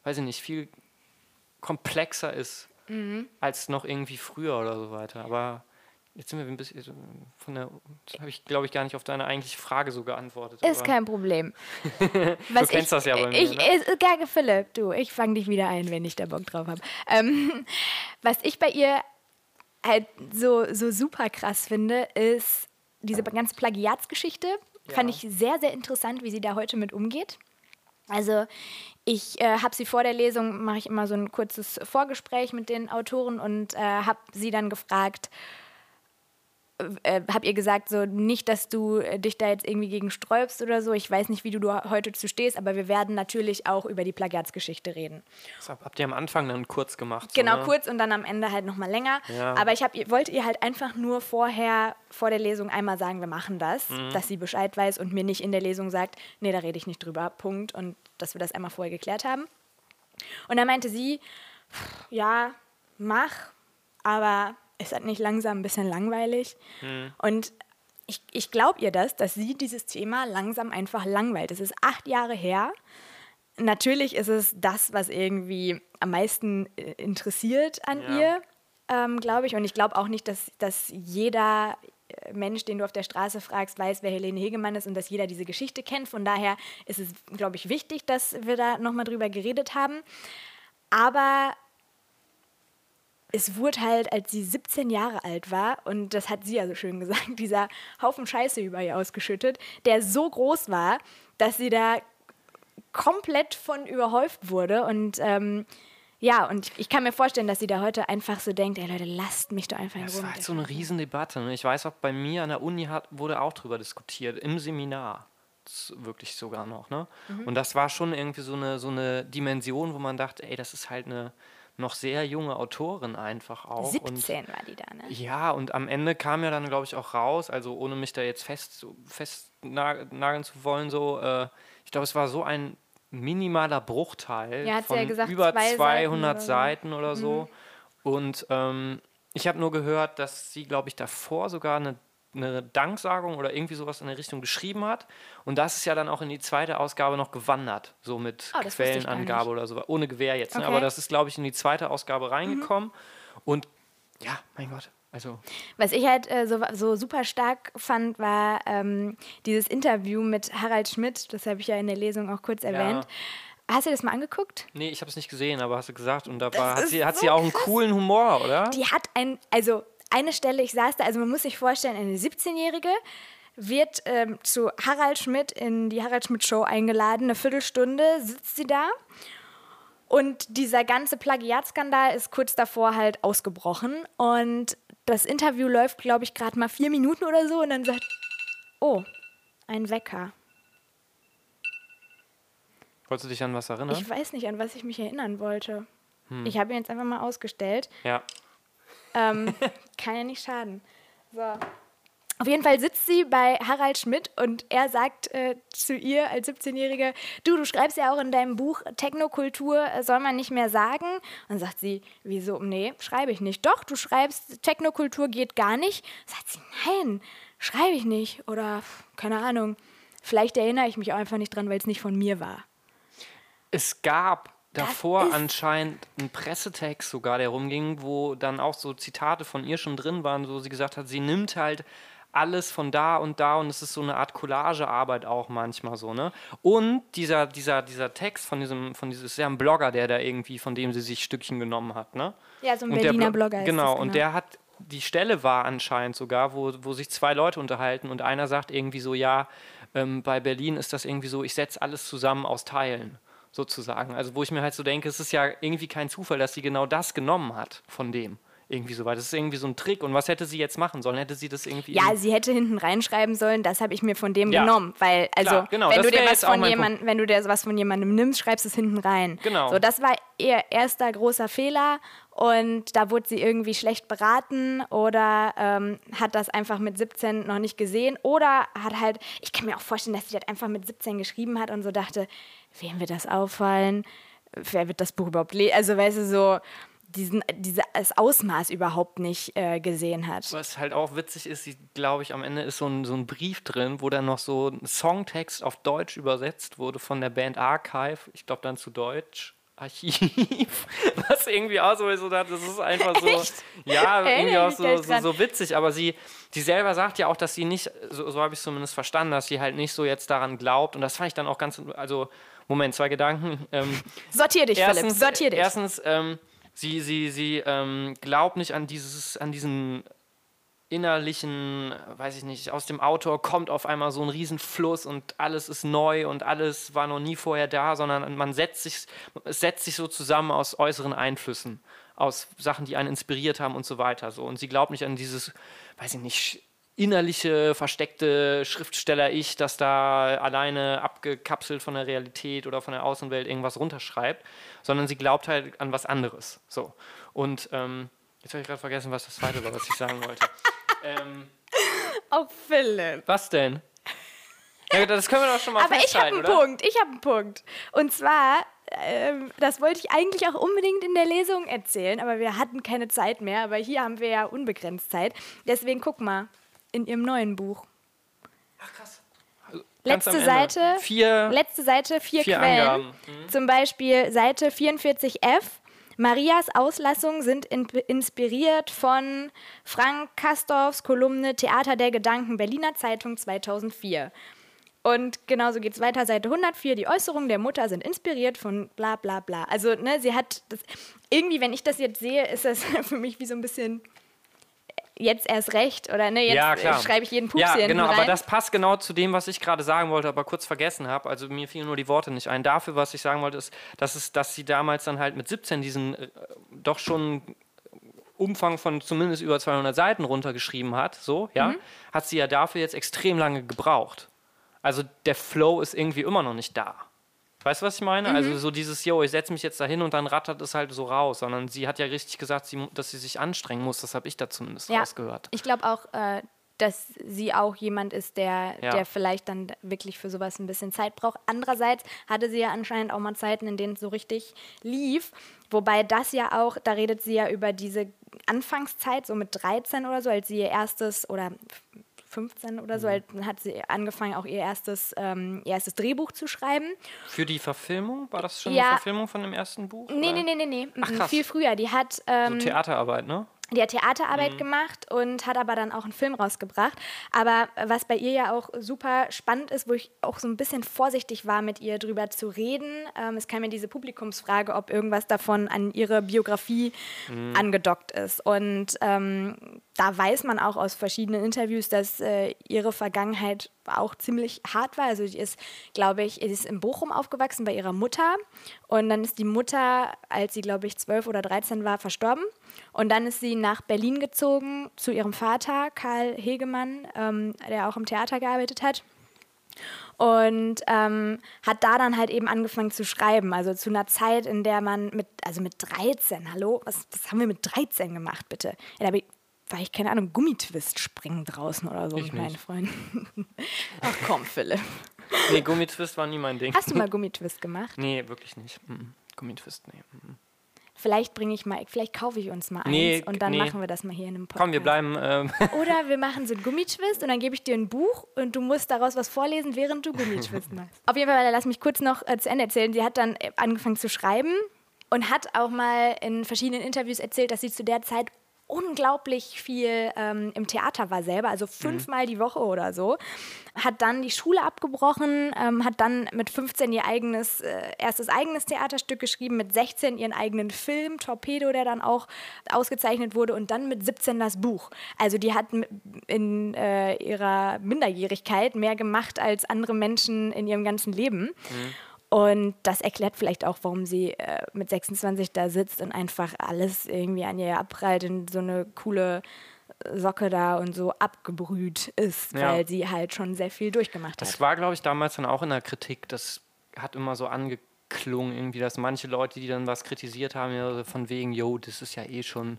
weiß ich nicht, viel komplexer ist als noch irgendwie früher oder so weiter. Aber jetzt sind wir ein bisschen von der, habe ich glaube ich gar nicht auf deine eigentliche Frage so geantwortet. Ist kein Problem. Was kennst das ja bei mir, Ich, ne? ist, gar, Philipp, du, ich fange dich wieder ein, wenn ich da Bock drauf habe. Ähm, was ich bei ihr halt so, so super krass finde, ist diese ganze Plagiatsgeschichte. Fand ich sehr, sehr interessant, wie sie da heute mit umgeht. Also ich äh, habe sie vor der Lesung, mache ich immer so ein kurzes Vorgespräch mit den Autoren und äh, habe sie dann gefragt, äh, habe ihr gesagt, so nicht, dass du äh, dich da jetzt irgendwie gegen sträubst oder so. Ich weiß nicht, wie du, du heute zu stehst, aber wir werden natürlich auch über die Plagiatsgeschichte reden. Das hab- habt ihr am Anfang dann kurz gemacht. Genau, so, ne? kurz und dann am Ende halt nochmal länger. Ja. Aber ich hab, wollte ihr halt einfach nur vorher, vor der Lesung einmal sagen, wir machen das, Mhm. dass sie Bescheid weiß und mir nicht in der Lesung sagt, nee, da rede ich nicht drüber, Punkt. Und dass wir das einmal vorher geklärt haben. Und dann meinte sie, "Pff, ja, mach, aber ist das nicht langsam ein bisschen langweilig? Und ich, ich glaube ihr das, dass sie dieses Thema langsam einfach langweilt. Es ist acht Jahre her. Natürlich ist es das, was irgendwie am meisten äh, interessiert an Ja. ihr, ähm, glaube ich. Und ich glaube auch nicht, dass, dass jeder äh, Mensch, den du auf der Straße fragst, weiß, wer Helene Hegemann ist und dass jeder diese Geschichte kennt. Von daher ist es, glaube ich, wichtig, dass wir da nochmal drüber geredet haben. Aber es wurde halt, als sie 17 Jahre alt war, und das hat sie ja so schön gesagt, dieser Haufen Scheiße über ihr ausgeschüttet, der so groß war, dass sie da komplett von überhäuft wurde. Und ähm, ja, und ich kann mir vorstellen, dass sie da heute einfach so denkt, ey Leute, lasst mich doch einfach in Das Ruhe. war mit halt so eine. Riesendebatte. Ne? Ich weiß auch, bei mir an der Uni hat, wurde auch drüber diskutiert, im Seminar. Das wirklich sogar noch. Ne? Mhm. Und das war schon irgendwie so eine, so eine Dimension, wo man dachte, ey, das ist halt eine noch sehr junge Autorin einfach auch. Und 17 war die da, ne? ja, und am Ende kam ja dann, glaube ich, auch raus, also ohne mich da jetzt fest, so festnageln zu wollen, so, äh, ich glaube, es war so ein minimaler Bruchteil Ja, von ja gesagt, über zwei 200 Seiten Seiten oder oder so. so. Und ähm, ich habe nur gehört, dass sie, glaube ich, davor sogar eine, eine Danksagung oder irgendwie sowas in der Richtung geschrieben hat. Und das ist ja dann auch in die zweite Ausgabe noch gewandert, so mit Oh, Quellenangabe oder so, ohne Gewehr jetzt. Ne? Okay. Mhm. Aber das ist, glaube ich, in die zweite Ausgabe reingekommen. Und ja, mein Gott, also Was ich halt äh, so, so super stark fand, war ähm, dieses Interview mit Harald Schmidt. Das habe ich ja in der Lesung auch kurz erwähnt. Hast du das mal angeguckt? Nee, ich habe es nicht gesehen, aber hast du gesagt. Und da war, hat sie, hat so sie auch einen coolen Humor, oder? Die hat ein, also eine Stelle, ich saß da, also man muss sich vorstellen, eine 17-Jährige wird ähm, zu Harald Schmidt in die Harald Schmidt Show eingeladen. Eine Viertelstunde sitzt sie da. Und dieser ganze Plagiatskandal ist kurz davor halt ausgebrochen. Und das Interview läuft, glaube ich, gerade mal vier Minuten oder so. Und dann sagt, oh, ein Wecker. Wolltest du dich an was erinnern? Ich weiß nicht, an was ich mich erinnern wollte. Hm. Ich habe ihn jetzt einfach mal ausgestellt. ja. Ähm, kann ja nicht schaden. So. Auf jeden Fall sitzt sie bei Harald Schmidt und er sagt äh, zu ihr als 17-Jährige, du, du schreibst ja auch in deinem Buch Technokultur äh, soll man nicht mehr sagen. Und sagt sie, wieso? Nee, schreibe ich nicht. Doch, du schreibst Technokultur geht gar nicht. Sagt sie, nein, schreibe ich nicht. Oder keine Ahnung. Vielleicht erinnere ich mich auch einfach nicht dran, weil es nicht von mir war. Es gab davor anscheinend einen Pressetext sogar, der rumging, wo dann auch so Zitate von ihr schon drin waren, wo sie gesagt hat, sie nimmt halt alles von da und da und es ist so eine Art Collagearbeit auch manchmal so, ne? Und dieser, dieser, dieser Text von diesem, von dieses ist ja ein Blogger, der da irgendwie, von dem sie sich Stückchen genommen hat, ne? Ja, so ein Und Berliner Blo- Blogger ist Genau, das, und der hat, die Stelle war anscheinend sogar, wo, wo sich zwei Leute unterhalten und einer sagt irgendwie so, ja, ähm, bei Berlin ist das irgendwie so, ich setze alles zusammen aus Teilen, sozusagen. Also wo ich mir halt so denke, es ist ja irgendwie kein Zufall, dass sie genau das genommen hat von dem. Irgendwie so weit. Das ist irgendwie so ein Trick. Und was hätte sie jetzt machen sollen? Hätte sie das irgendwie. Ja, sie hätte hinten reinschreiben sollen, das habe ich mir von dem Ja. genommen. Weil, also, Klar, genau, wenn, du dir was von jemand, wenn du dir was von jemandem nimmst, schreibst du es hinten rein. Genau. So, das war ihr erster großer Fehler und da wurde sie irgendwie schlecht beraten oder ähm, hat das einfach mit 17 noch nicht gesehen oder hat halt, ich kann mir auch vorstellen, dass sie das einfach mit 17 geschrieben hat und so dachte, wem wird das auffallen? Wer wird das Buch überhaupt lesen? Also, weißt du, so diesen, dieses Ausmaß überhaupt nicht äh, gesehen hat. Was halt auch witzig ist, glaube ich, am Ende ist so ein, so ein Brief drin, wo dann noch so ein Songtext auf Deutsch übersetzt wurde von der Band Archive, ich glaube dann zu Deutsch. Archiv, was irgendwie auch so ist, das ist einfach so, ja, Erinnere irgendwie auch so, so, so witzig, aber sie, sie selber sagt ja auch, dass sie nicht, so, so habe ich es zumindest verstanden, dass sie halt nicht so jetzt daran glaubt und das fand ich dann auch ganz, also, Moment, zwei Gedanken. Ähm, Sortier dich, Philipp, erstens, sortier dich. Erstens, ähm, sie, sie, sie ähm, glaubt nicht an dieses, an diesen innerlichen, weiß ich nicht, aus dem Autor kommt auf einmal so ein Riesenfluss und alles ist neu und alles war noch nie vorher da, sondern man setzt sich, es setzt sich so zusammen aus äußeren Einflüssen, aus Sachen, die einen inspiriert haben und so weiter. So. Und sie glaubt nicht an dieses, weiß ich nicht, innerliche, versteckte Schriftsteller-Ich, das da alleine abgekapselt von der Realität oder von der Außenwelt irgendwas runterschreibt, sondern sie glaubt halt an was anderes. So. Und ähm, jetzt habe ich gerade vergessen, was das zweite war, was ich sagen wollte. ähm, Oh, Philipp. was denn? Ja, das können wir doch schon mal Aber ich habe einen oder? Punkt, ich habe einen Punkt. Und zwar, ähm, das wollte ich eigentlich auch unbedingt in der Lesung erzählen, aber wir hatten keine Zeit mehr. Aber hier haben wir ja unbegrenzt Zeit. Deswegen guck mal, in ihrem neuen Buch. Ganz Letzte am Ende. Seite, Vier, letzte Seite, vier, vier Quellen. Angaben. Zum Beispiel Seite 44f. Marias Auslassungen sind in, inspiriert von Frank Kastorfs Kolumne Theater der Gedanken Berliner Zeitung 2004. Und genauso geht es weiter. Seite 104. Die Äußerungen der Mutter sind inspiriert von bla bla bla. Also, ne, sie hat das. Irgendwie, wenn ich das jetzt sehe, ist das für mich wie so ein bisschen jetzt erst recht oder ne, jetzt Ja, äh, schreibe ich jeden Pups Ja, genau, hinten aber rein. das passt genau zu dem, was ich gerade sagen wollte, aber kurz vergessen habe. Also mir fielen nur die Worte nicht ein. Dafür, was ich sagen wollte, ist, dass, es, dass sie damals dann halt mit 17 diesen äh, doch schon Umfang von zumindest über 200 Seiten runtergeschrieben hat, so, ja, Mhm. hat sie ja dafür jetzt extrem lange gebraucht. Also der Flow ist irgendwie immer noch nicht da. Weißt du, was ich meine? Mhm. Also so dieses, yo, ich setze mich jetzt dahin und dann rattert es halt so raus, sondern sie hat ja richtig gesagt, sie, dass sie sich anstrengen muss. Das habe ich da zumindest Ja. rausgehört. Ich glaube auch, äh, dass sie auch jemand ist, der, Ja. der vielleicht dann wirklich für sowas ein bisschen Zeit braucht. Andererseits hatte sie ja anscheinend auch mal Zeiten, in denen es so richtig lief. Wobei das ja auch, da redet sie ja über diese Anfangszeit, so mit 13 oder so, als sie ihr erstes oder 15 oder Mhm. so, halt, hat sie angefangen, auch ihr erstes, ähm, ihr erstes Drehbuch zu schreiben. Für die Verfilmung? War das schon Ja. eine Verfilmung von dem ersten Buch? Nee, oder? nee, nee, nee, nee. Ach, krass. Viel früher. Die hat. So Ähm, Theaterarbeit, ne? Die hat Theaterarbeit Mhm. gemacht und hat aber dann auch einen Film rausgebracht. Aber was bei ihr ja auch super spannend ist, wo ich auch so ein bisschen vorsichtig war, mit ihr drüber zu reden, ähm, es kam mir diese Publikumsfrage, ob irgendwas davon an ihre Biografie Mhm. angedockt ist. Und ähm, da weiß man auch aus verschiedenen Interviews, dass äh, ihre Vergangenheit auch ziemlich hart war. Also sie ist, glaube ich, sie ist in Bochum aufgewachsen bei ihrer Mutter. Und dann ist die Mutter, als sie, glaube ich, 12 oder 13 war, verstorben. Und dann ist sie nach Berlin gezogen zu ihrem Vater, Karl Hegemann, ähm, der auch im Theater gearbeitet hat. Und ähm, hat da dann halt eben angefangen zu schreiben. Also zu einer Zeit, in der man mit, also mit 13, hallo, was, was haben wir mit 13 gemacht, bitte? Ja, da war ich, keine Ahnung, Gummitwist springen draußen oder so Ich mit meinen nicht. Freunden. Ach komm, Philipp. Nee, Gummitwist war nie mein Ding. Hast du mal Gummitwist gemacht? Nee, wirklich nicht. Gummitwist, nee. Vielleicht bringe ich mal, vielleicht kaufe ich uns mal eins Nee, und dann nee. machen wir das mal hier in einem Podcast. Komm, wir bleiben. Ähm, Oder wir machen so einen Gummitwist und dann gebe ich dir ein Buch und du musst daraus was vorlesen, während du Gummitwist machst. Auf jeden Fall, lass mich kurz noch äh, zu Ende erzählen. Sie hat dann äh, angefangen zu schreiben und hat auch mal in verschiedenen Interviews erzählt, dass sie zu der Zeit unglaublich viel ähm, im Theater war selber, also fünfmal die Woche oder so. Hat dann die Schule abgebrochen, ähm, hat dann mit 15 ihr eigenes, äh, erstes eigenes Theaterstück geschrieben, mit 16 ihren eigenen Film, Torpedo, der dann auch ausgezeichnet wurde und dann mit 17 das Buch. Also die hat in äh, ihrer Minderjährigkeit mehr gemacht als andere Menschen in ihrem ganzen Leben. Und das erklärt vielleicht auch, warum sie äh, mit 26 da sitzt und einfach alles irgendwie an ihr abprallt und so eine coole Socke da und so abgebrüht ist, Ja. weil sie halt schon sehr viel durchgemacht das hat. war, glaube ich, damals dann auch in der Kritik. Das hat immer so angeklungen, irgendwie, dass manche Leute, die dann was kritisiert haben, ja, von wegen, yo, das ist ja eh schon.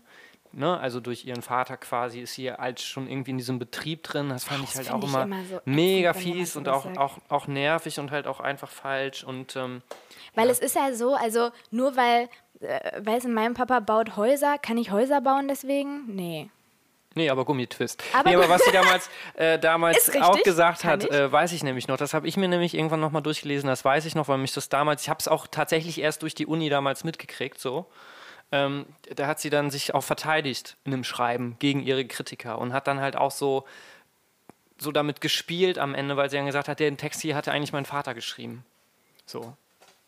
Ne, also durch ihren Vater quasi ist sie halt schon irgendwie in diesem Betrieb drin. Das fand ich Das halt auch ich immer, immer so mega fies und auch, auch, auch nervig und halt auch einfach falsch. Und ähm, Weil es ist ja so, also nur weil, äh, weiß mein Papa baut Häuser, kann ich Häuser bauen deswegen? Nee. Nee, aber Gummitwist. Aber nee, aber was sie damals, äh, damals richtig, auch gesagt hat, ich. äh, weiß ich nämlich noch. Das habe ich mir nämlich irgendwann nochmal durchgelesen, das weiß ich noch, weil mich das damals, ich habe es auch tatsächlich erst durch die Uni damals mitgekriegt, so. Ähm, da hat sie dann sich auch verteidigt in einem Schreiben gegen ihre Kritiker und hat dann halt auch so, so damit gespielt am Ende, weil sie dann gesagt hat, den Text hier hatte eigentlich mein Vater geschrieben. So.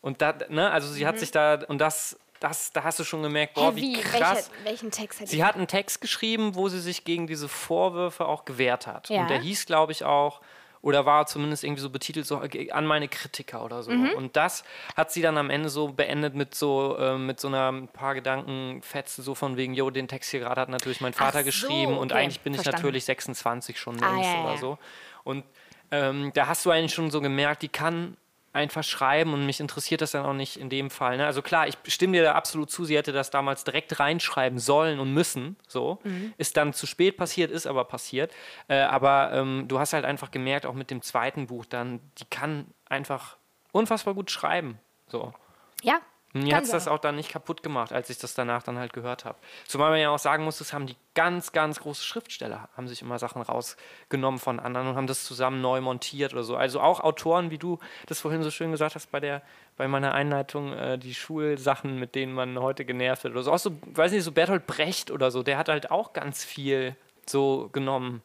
Und da, ne, also sie hat sich da, und das, das, da hast du schon gemerkt, boah, Mhm. Wie? krass. Welche, welchen Text hat Sie hat einen Text geschrieben, wo sie sich gegen diese Vorwürfe auch gewehrt hat. Ja. Und der hieß, glaube ich, auch, oder war zumindest irgendwie so betitelt, so an meine Kritiker oder so. Mhm. Und das hat sie dann am Ende so beendet mit so, äh, mit so einer ein paar Gedankenfetzen, so von wegen, jo, den Text hier gerade hat natürlich mein Vater so, geschrieben und okay, eigentlich bin ich verstanden. natürlich 26 schon Ah, längst ja, oder ja. so. Und ähm, da hast du eigentlich schon so gemerkt, die kann einfach schreiben und mich interessiert das dann auch nicht in dem Fall. Ne? Also klar, ich stimme dir da absolut zu, sie hätte das damals direkt reinschreiben sollen und müssen. So. Mhm. Ist dann zu spät passiert, ist aber passiert. Äh, aber ähm, du hast halt einfach gemerkt, auch mit dem zweiten Buch dann, die kann einfach unfassbar gut schreiben. So. Ja. Mir hat es das auch dann nicht kaputt gemacht, als ich das danach dann halt gehört habe. Zumal man ja auch sagen muss, das haben die ganz, ganz große Schriftsteller, haben sich immer Sachen rausgenommen von anderen und haben das zusammen neu montiert oder so. Also auch Autoren, wie du das vorhin so schön gesagt hast bei der, bei meiner Einleitung, äh, die Schulsachen, mit denen man heute genervt wird oder so. Auch so, weiß nicht, so Bertolt Brecht oder so, der hat halt auch ganz viel so genommen.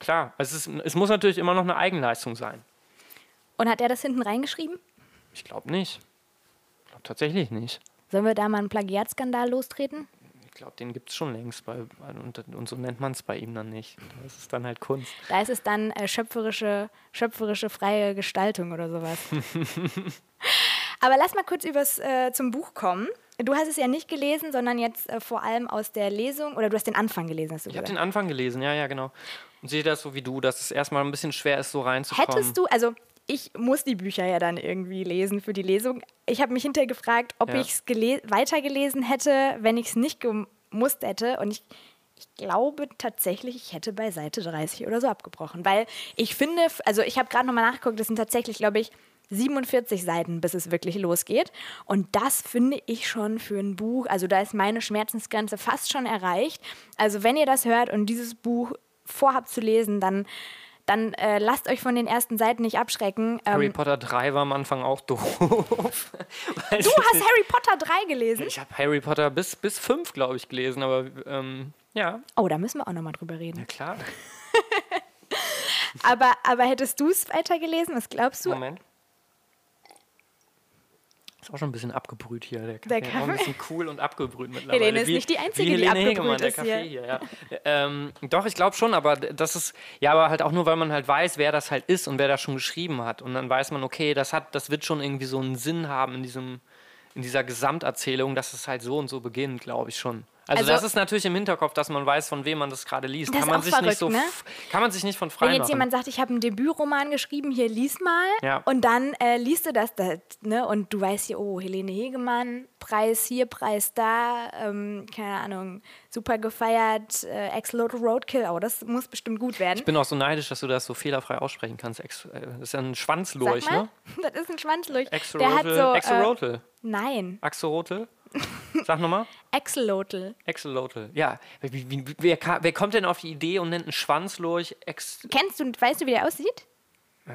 Klar, es, ist, es muss natürlich immer noch eine Eigenleistung sein. Und hat er das hinten reingeschrieben? Ich glaube nicht. Glaube tatsächlich nicht. Sollen wir da mal einen Plagiatskandal lostreten? Ich glaube, den gibt es schon längst. Bei, und, und so nennt man es bei ihm dann nicht. Das ist dann halt Kunst. Da ist es dann äh, schöpferische, schöpferische freie Gestaltung oder sowas. Aber lass mal kurz übers, äh, zum Buch kommen. Du hast es ja nicht gelesen, sondern jetzt äh, vor allem aus der Lesung, oder du hast den Anfang gelesen, hast du Ich habe den Anfang gelesen, ja, ja, genau. Und sehe das so wie du, dass es erstmal ein bisschen schwer ist, so reinzukommen. Hättest du, also ich muss die Bücher ja dann irgendwie lesen für die Lesung. Ich habe mich hinterher gefragt, ob Ja. ich es weitergelesen hätte, wenn ich es nicht gemusst hätte. Und ich, ich glaube tatsächlich, ich hätte bei Seite 30 oder so abgebrochen. Weil ich finde, also ich habe gerade nochmal nachgeguckt, das sind tatsächlich, glaube ich, 47 Seiten, bis es wirklich losgeht. Und das finde ich schon für ein Buch, also da ist meine Schmerzensgrenze fast schon erreicht. Also wenn ihr das hört und dieses Buch vorhabt zu lesen, dann, dann äh, lasst euch von den ersten Seiten nicht abschrecken. Harry Ähm, Potter 3 war am Anfang auch doof. Du hast. Harry Potter 3 gelesen? Ich habe Harry Potter bis, bis 5, glaube ich, gelesen, aber ähm, ja, Oh, da müssen wir auch nochmal drüber ja reden. klar. Aber, aber hättest du es weitergelesen? Was glaubst du? Moment. Ist auch schon ein bisschen abgebrüht hier. Der Kaffee, Der Auch ein Kaffee. bisschen cool und abgebrüht mittlerweile. Helene ist Wie- nicht die Einzige, die abgebrüht Hegemann, der ist Kaffee hier. hier. ja. ähm, doch, ich glaube schon, aber das ist, ja, aber halt auch nur, weil man halt weiß, wer das halt ist und wer das schon geschrieben hat. Und dann weiß man, okay, das hat, das wird schon irgendwie so einen Sinn haben in diesem, in dieser Gesamterzählung, dass es halt so und so beginnt, glaube ich schon. Also, Also- das ist natürlich im Hinterkopf, dass man weiß, von wem man das gerade liest. Das kann ist man auch sich nicht verrückt, so, ne? kann man sich nicht von frei Wenn jetzt machen. jemand sagt, ich habe einen Debütroman geschrieben, hier lies mal, Ja. und dann äh, liest du das, da, ne, und du weißt hier, oh, Helene Hegemann, Preis hier, Preis da, ähm, keine Ahnung, super gefeiert, äh, Axolotl Roadkill, oh, das muss bestimmt gut werden. Ich bin auch so neidisch, dass du das so fehlerfrei aussprechen kannst. Ex äh, das ist ja ein Sag Schwanzlurch, mal, ne? das ist ein Schwanzlurch. Der Axolotl. hat so, äh, Axolotl. nein, Axolotl. Sag nochmal. Axolotl. Axolotl. Ja. Wer, ka- wer kommt denn auf die Idee und nennt einen Schwanzlurch Ex Kennst du, weißt du, wie der aussieht?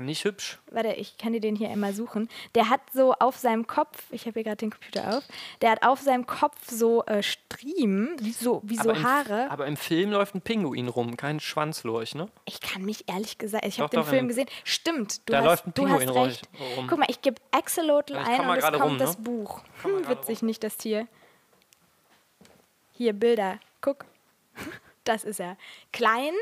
Nicht hübsch? Warte, ich kann dir den hier einmal suchen. Der hat so auf seinem Kopf, ich habe hier gerade den Computer auf, der hat auf seinem Kopf so äh, Striemen, wie so, wie so aber, im, Haare. aber im Film läuft ein Pinguin rum, kein Schwanzlurch, ne? Ich kann mich ehrlich gesagt, ich habe den doch, Film im- gesehen. Stimmt, du Da hast, läuft ein du hast Pinguin rum- recht. rum. Guck mal, ich gebe Axolotl ein und es kommt rum, das ne? Buch. Hm, witzig, nicht das Tier. Hier, Bilder. Guck. Das ist er. Klein,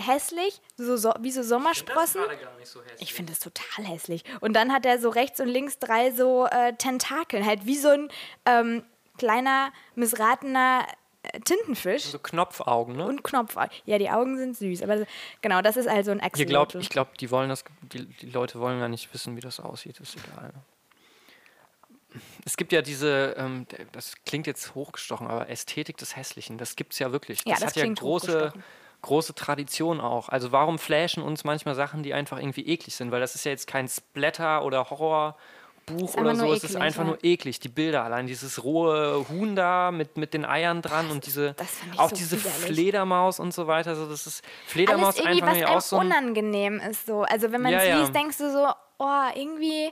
hässlich, so, so, wie so Sommersprossen. gar nicht so hässlich. Ich finde es total hässlich. Und dann hat er so rechts und links drei so äh, Tentakeln, halt wie so ein ähm, kleiner, missratener äh, Tintenfisch. So Knopfaugen, ne? Und Knopf. Ja, die Augen sind süß. Aber genau, das ist also ein Axolotl. glaubt, ich glaube, die wollen das, die, die Leute wollen gar nicht wissen, wie das aussieht, ist egal. Es gibt ja diese, ähm, das klingt jetzt hochgestochen, aber Ästhetik des Hässlichen, das gibt es ja wirklich. Ja, das, das hat ja große, hochgestochen. Große Tradition auch. Also warum flashen uns manchmal Sachen, die einfach irgendwie eklig sind? Weil das ist ja jetzt kein Splatter oder Horrorbuch einfach oder so, nur es ist eklig, einfach ja. nur eklig. Die Bilder allein, dieses rohe Huhn da mit, mit den Eiern dran und diese, auch so diese widerlich. Fledermaus und so weiter. Also das ist Alles Fledermaus irgendwie, einfach was auch so unangenehm ist. So. Also wenn man es Ja, ja. liest, denkst du so, oh, irgendwie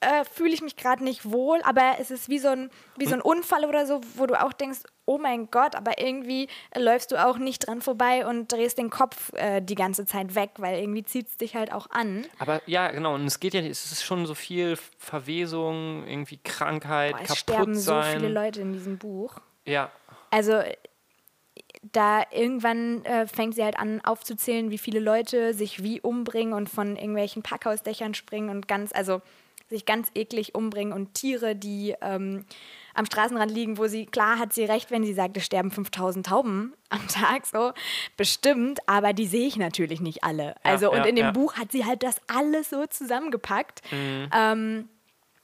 äh, fühle ich mich gerade nicht wohl, aber es ist wie so, ein, wie so ein Unfall oder so, wo du auch denkst, oh mein Gott, aber irgendwie äh, läufst du auch nicht dran vorbei und drehst den Kopf äh, die ganze Zeit weg, weil irgendwie zieht es dich halt auch an. Aber ja, genau. Und es geht ja, es ist schon so viel Verwesung, irgendwie Krankheit, Boah, es kaputt sterben so sein. viele Leute in diesem Buch. Ja, Also da irgendwann äh, fängt sie halt an aufzuzählen, wie viele Leute sich wie umbringen und von irgendwelchen Packhausdächern springen und ganz, also sich ganz eklig umbringen und Tiere, die ähm, am Straßenrand liegen, wo sie, klar hat sie recht, wenn sie sagt, es sterben 5000 Tauben am Tag, so bestimmt, aber die sehe ich natürlich nicht alle. Also und ja, in dem ja. Buch hat sie halt das alles so zusammengepackt. Ähm,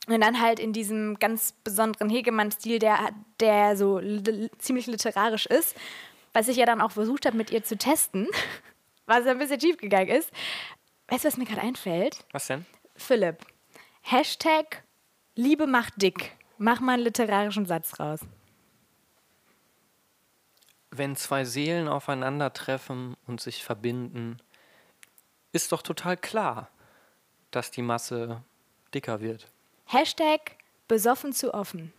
und dann halt in diesem ganz besonderen Hegemann-Stil, der, der so li ziemlich literarisch ist, was ich ja dann auch versucht habe, mit ihr zu testen, was ein bisschen schief gegangen ist. Weißt du, was mir gerade einfällt? was denn? Philipp, Hashtag Liebe macht dick. Mach mal einen literarischen Satz raus. Wenn zwei Seelen aufeinandertreffen und sich verbinden, ist doch total klar, dass die Masse dicker wird. Hashtag besoffen zu offen.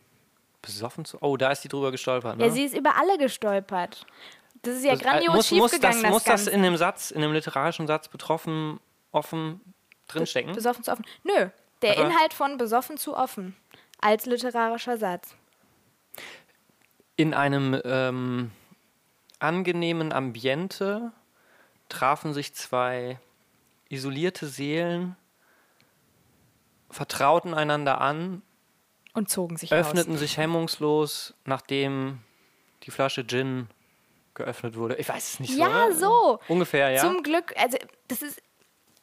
Besoffen zu. Oh, da ist die drüber gestolpert. Ne? Ja, sie ist über alle gestolpert. Das ist ja Das- äh, grandios muss, muss, schiefgegangen, das, muss das das Ganze. in dem Satz, in dem literarischen Satz betroffen, offen drinstecken? Besoffen zu offen. Nö, der Aber- Inhalt von besoffen zu offen als literarischer Satz. In einem ähm, angenehmen Ambiente trafen sich zwei isolierte Seelen, vertrauten einander an, Und zogen sich öffneten aus. sich hemmungslos, nachdem die Flasche Gin geöffnet wurde. Ich weiß es nicht so. Ja, oder? so. Ungefähr, ja. Zum Glück, also das ist,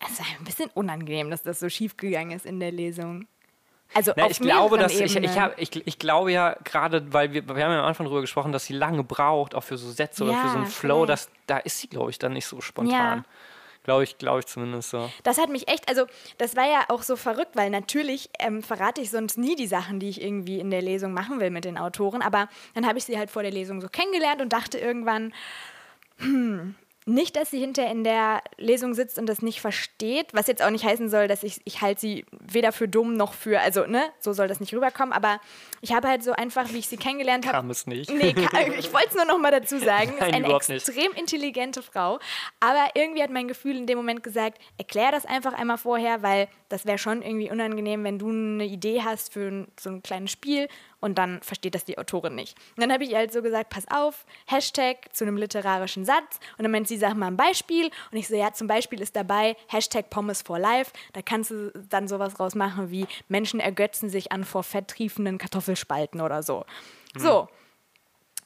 es ist ein bisschen unangenehm, dass das so schief gegangen ist in der Lesung. Also Na, auf ich glaube, dass ich, ich, hab, ich, ich glaube ja gerade, weil wir, wir haben ja am Anfang darüber gesprochen, dass sie lange braucht, auch für so Sätze oder für Ja, so einen Flow, vielleicht. dass, da ist sie, glaube ich, dann nicht so spontan. Glaube ich, glaube ich zumindest so. Das hat mich echt, also das war ja auch so verrückt, weil natürlich ähm, verrate ich sonst nie die Sachen, die ich irgendwie in der Lesung machen will mit den Autoren. Aber dann habe ich sie halt vor der Lesung so kennengelernt und dachte irgendwann, hm, nicht, dass sie hinterher in der Lesung sitzt und das nicht versteht, was jetzt auch nicht heißen soll, dass ich, ich halte sie weder für dumm noch für, also ne, so soll das nicht rüberkommen, aber ich habe halt so einfach, wie ich sie kennengelernt habe, Kam es nicht. Nee, ka- ich wollte es nur noch mal dazu sagen. Nein, ist eine überhaupt nicht. extrem intelligente Frau. Aber irgendwie hat mein Gefühl in dem Moment gesagt, erklär das einfach einmal vorher, weil das wäre schon irgendwie unangenehm, wenn du eine Idee hast für so ein kleines Spiel und dann versteht das die Autorin nicht. Und dann habe ich ihr halt so gesagt, pass auf, Hashtag zu einem literarischen Satz. Und dann meint sie, sag mal ein Beispiel. Und ich so, ja, zum Beispiel ist dabei Hashtag Pommes for Life. Da kannst du dann sowas rausmachen wie Menschen ergötzen sich an vor fett triefenden Kartoffelspalten oder so. So,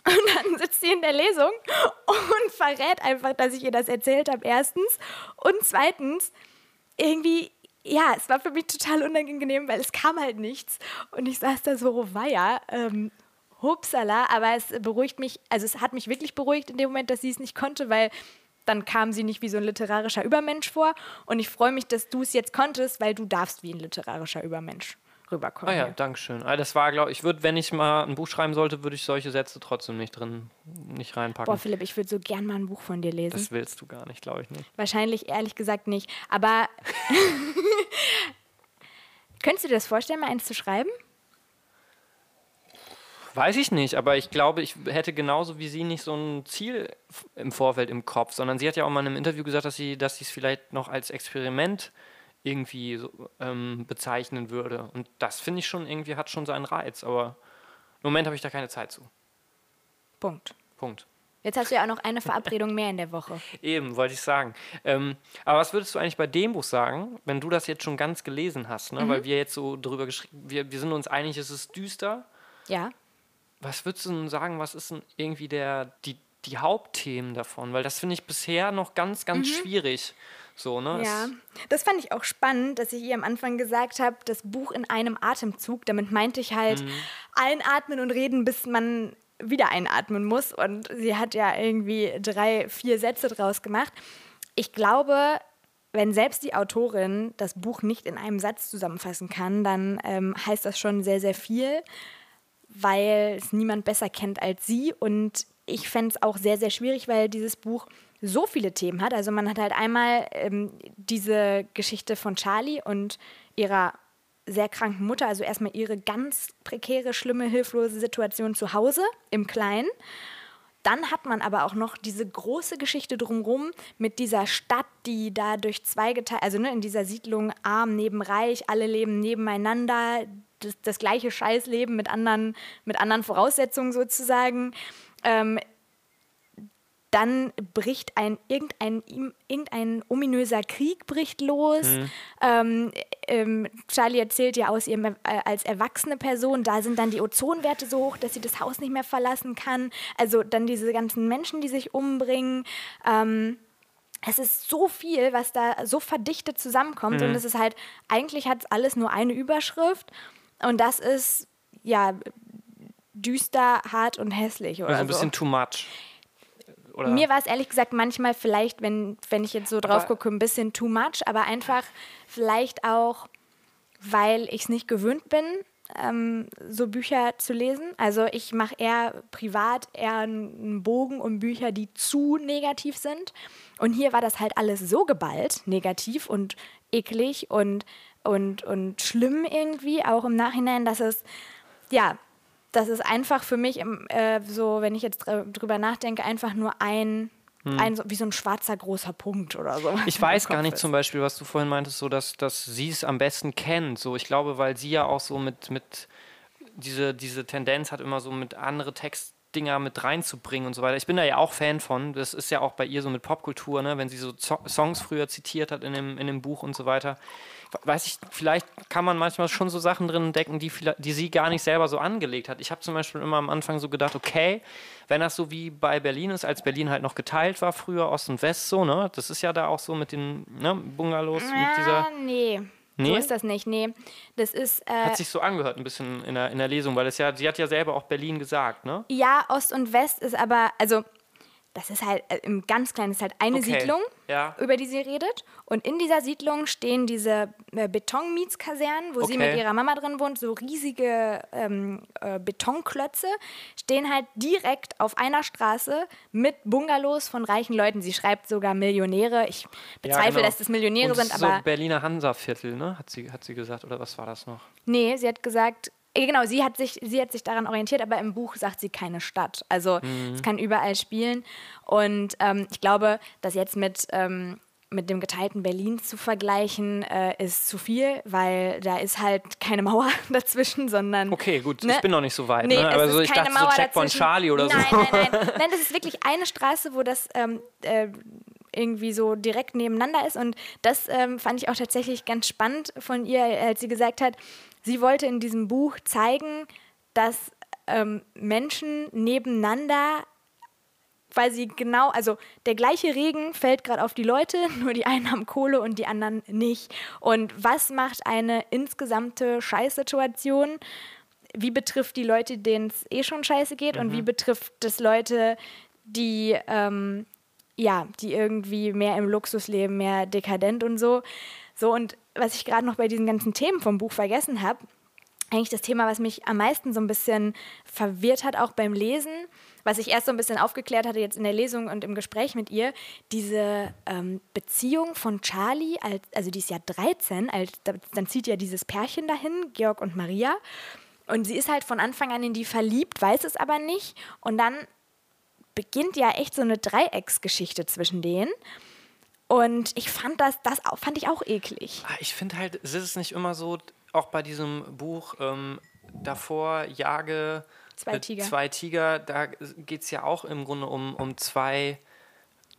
und dann sitzt sie in der Lesung und verrät einfach, dass ich ihr das erzählt habe, erstens. Und zweitens, irgendwie, ja, es war für mich total unangenehm, weil es kam halt nichts. Und ich saß da so, weia, ähm, hupsala, aber es beruhigt mich, also es hat mich wirklich beruhigt in dem Moment, dass sie es nicht konnte, weil dann kam sie nicht wie so ein literarischer Übermensch vor. Und ich freue mich, dass du es jetzt konntest, weil du darfst wie ein literarischer Übermensch rüberkommen. Ah ja, hier. danke schön. Ah, Das war, glaube ich, würde, wenn ich mal ein Buch schreiben sollte, würde ich solche Sätze trotzdem nicht drin, nicht reinpacken. Boah, Philipp, ich würde so gern mal ein Buch von dir lesen. das willst du gar nicht, glaube ich nicht. Wahrscheinlich ehrlich gesagt nicht. Aber könntest du dir das vorstellen, mal eins zu schreiben? Weiß ich nicht, aber ich glaube, ich hätte genauso wie sie nicht so ein Ziel im Vorfeld im Kopf, sondern sie hat ja auch mal in einem Interview gesagt, dass sie dass sie es vielleicht noch als Experiment irgendwie so, ähm, bezeichnen würde. Und das finde ich schon irgendwie hat schon seinen Reiz, aber im Moment habe ich da keine Zeit zu. Punkt. Punkt. Jetzt hast du ja auch noch eine Verabredung mehr in der Woche. Eben, wollte ich sagen. Ähm, aber was würdest du eigentlich bei dem Buch sagen, wenn du das jetzt schon ganz gelesen hast? Ne? Weil wir jetzt so drüber geschrieben, wir, wir sind uns einig, es ist düster. Ja. Was würdest du denn sagen, was ist denn irgendwie der, die, die Hauptthemen davon? Weil das finde ich bisher noch ganz, ganz schwierig. So, ne? Mhm. Ja, das fand ich auch spannend, dass ich ihr am Anfang gesagt habe, das Buch in einem Atemzug. Damit meinte ich halt einatmen und reden, bis man wieder einatmen muss. Und sie hat ja irgendwie drei, vier Sätze draus gemacht. Ich glaube, wenn selbst die Autorin das Buch nicht in einem Satz zusammenfassen kann, dann ähm, heißt das schon sehr, sehr viel weil es niemand besser kennt als sie. Und ich fände es auch sehr, sehr schwierig, weil dieses Buch so viele Themen hat. Also man hat halt einmal ähm, diese Geschichte von Charlie und ihrer sehr kranken Mutter, also erstmal ihre ganz prekäre, schlimme, hilflose Situation zu Hause im Kleinen. Dann hat man aber auch noch diese große Geschichte drumherum mit dieser Stadt, die da durch zwei geteilt, also ne, in dieser Siedlung arm neben reich, alle leben nebeneinander, das, das gleiche Scheißleben mit anderen, mit anderen Voraussetzungen sozusagen. Ähm, dann bricht ein irgendein, irgendein ominöser Krieg bricht los. Ähm, ähm, Charlie erzählt ja aus ihrem äh, als erwachsene Person, da sind dann die Ozonwerte so hoch, dass sie das Haus nicht mehr verlassen kann. Also dann diese ganzen Menschen, die sich umbringen. Ähm, es ist so viel, was da so verdichtet zusammenkommt und es ist halt, eigentlich hat es alles nur eine Überschrift und das ist, ja, düster, hart und hässlich oder Also ein so. bisschen too much. Oder? Mir war es ehrlich gesagt manchmal vielleicht, wenn, wenn ich jetzt so drauf Aber- gucke, ein bisschen too much, aber einfach vielleicht auch, weil ich es nicht gewöhnt bin, ähm, so Bücher zu lesen. Also ich mache eher privat eher einen Bogen um Bücher, die zu negativ sind. Und hier war das halt alles so geballt, negativ und eklig und, und, und schlimm irgendwie, auch im Nachhinein, dass es, ja, das ist einfach für mich äh, so, wenn ich jetzt dr- drüber nachdenke, einfach nur ein ein, so- wie so ein schwarzer großer Punkt oder so. Ich weiß gar nicht ist. zum Beispiel, was du vorhin meintest, so dass, dass sie es am besten kennt. So, ich glaube, weil sie ja auch so mit, mit diese, diese Tendenz hat, immer so mit andere Textdinger mit reinzubringen und so weiter. Ich bin da ja auch Fan von. Das ist ja auch bei ihr so mit Popkultur, ne? wenn sie so Songs früher zitiert hat in dem, in dem Buch und so weiter. Weiß ich, vielleicht kann man manchmal schon so Sachen drin entdecken, die, die sie gar nicht selber so angelegt hat. Ich habe zum Beispiel immer am Anfang so gedacht, okay, wenn das so wie bei Berlin ist, als Berlin halt noch geteilt war früher, Ost und West so, ne? Das ist ja da auch so mit den ne, Bungalows, mit dieser. Ah, nee. So Nee? ist das nicht. Nee. Das ist. Äh, Hat sich so angehört ein bisschen in der, in der Lesung, weil es ja, sie hat ja selber auch Berlin gesagt, ne? ja, Ost und West ist aber. Also, das ist halt äh, im ganz kleinen, ist halt eine Okay. Siedlung, Ja. über die sie redet. Und in dieser Siedlung stehen diese äh, Betonmietskasernen, wo sie Okay. mit ihrer Mama drin wohnt, so riesige ähm, äh, Betonklötze, stehen halt direkt auf einer Straße mit Bungalows von reichen Leuten. Sie schreibt sogar Millionäre. Ich bezweifle, genau. dass das Millionäre Und sind, so aber Berliner Hansa-Viertel, ne? Hat sie, hat sie gesagt, oder was war das noch? nee, sie hat gesagt, genau, sie hat, sich, sie hat sich daran orientiert, aber im Buch sagt sie keine Stadt. Also Mhm. es kann überall spielen. Und ähm, ich glaube, das jetzt mit, ähm, mit dem geteilten Berlin zu vergleichen, äh, ist zu viel, weil da ist halt keine Mauer dazwischen, sondern. Okay, gut, Ne? ich bin noch nicht so weit. Nee, ne? es Aber ist so, ich keine dachte so Mauer Checkpoint dazwischen. Charlie oder nein, so. Nein, nein, nein. Nein, das ist wirklich eine Straße, wo das ähm, äh, irgendwie so direkt nebeneinander ist. Und das ähm, fand ich auch tatsächlich ganz spannend von ihr, als sie gesagt hat, sie wollte in diesem Buch zeigen, dass ähm, Menschen nebeneinander quasi genau, also der gleiche Regen fällt gerade auf die Leute, nur die einen haben Kohle und die anderen nicht. Und was macht eine insgesamte Scheißsituation? Wie betrifft die Leute, denen es eh schon scheiße geht und wie betrifft es Leute, die ähm, ja, die irgendwie mehr im Luxus leben, mehr dekadent und so. So, und was ich gerade noch bei diesen ganzen Themen vom Buch vergessen habe, eigentlich das Thema, was mich am meisten so ein bisschen verwirrt hat, auch beim Lesen, was ich erst so ein bisschen aufgeklärt hatte jetzt in der Lesung und im Gespräch mit ihr, diese ähm, Beziehung von Charlie, als, also die ist ja 13, als, da- dann zieht ja dieses Pärchen dahin, Georg und Maria. Und sie ist halt von Anfang an in die verliebt, weiß es aber nicht. Und dann beginnt ja echt so eine Dreiecksgeschichte zwischen denen. Und ich fand das, das auch, fand ich auch eklig. Ah, Ich finde halt, es ist nicht immer so, auch bei diesem Buch ähm, davor, Jage Zwei äh, Tiger. Zwei Tiger, da geht es ja auch im Grunde um, um zwei,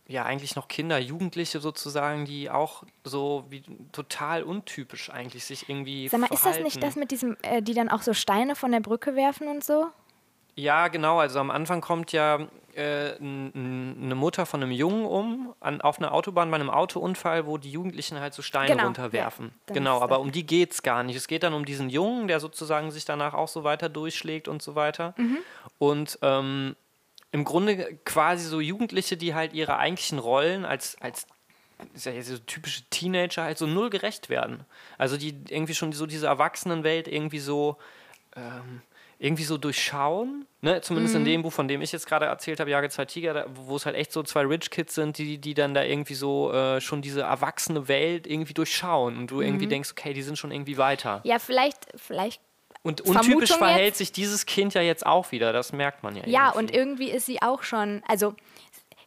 ja eigentlich noch Kinder, Jugendliche sozusagen, die auch so wie total untypisch eigentlich sich irgendwie Sag mal, ist das verhalten. nicht das mit diesem, äh, die dann auch so Steine von der Brücke werfen und so? Ja, genau. Also am Anfang kommt ja äh, eine Mutter von einem Jungen um an, auf einer Autobahn bei einem Autounfall, wo die Jugendlichen halt so Steine Genau, runterwerfen. ja, genau, aber um die geht es gar nicht. Es geht dann um diesen Jungen, der sozusagen sich danach auch so weiter durchschlägt und so weiter. Mhm. Und ähm, im Grunde quasi so Jugendliche, die halt ihre eigentlichen Rollen als, als ist ja jetzt so typische Teenager halt so null gerecht werden. Also die irgendwie schon so diese Erwachsenenwelt irgendwie so ähm, irgendwie so durchschauen. Ne? Zumindest Mhm. in dem Buch, von dem ich jetzt gerade erzählt habe, Jage zwei Tiger, wo es halt echt so zwei Rich Kids sind, die, die dann da irgendwie so äh, schon diese erwachsene Welt irgendwie durchschauen und du Mhm. irgendwie denkst, okay, die sind schon irgendwie weiter. Ja, vielleicht, vielleicht. Und Vermutung untypisch verhält jetzt? sich dieses Kind ja jetzt auch wieder, das merkt man ja. Ja, irgendwie. und irgendwie ist sie auch schon, also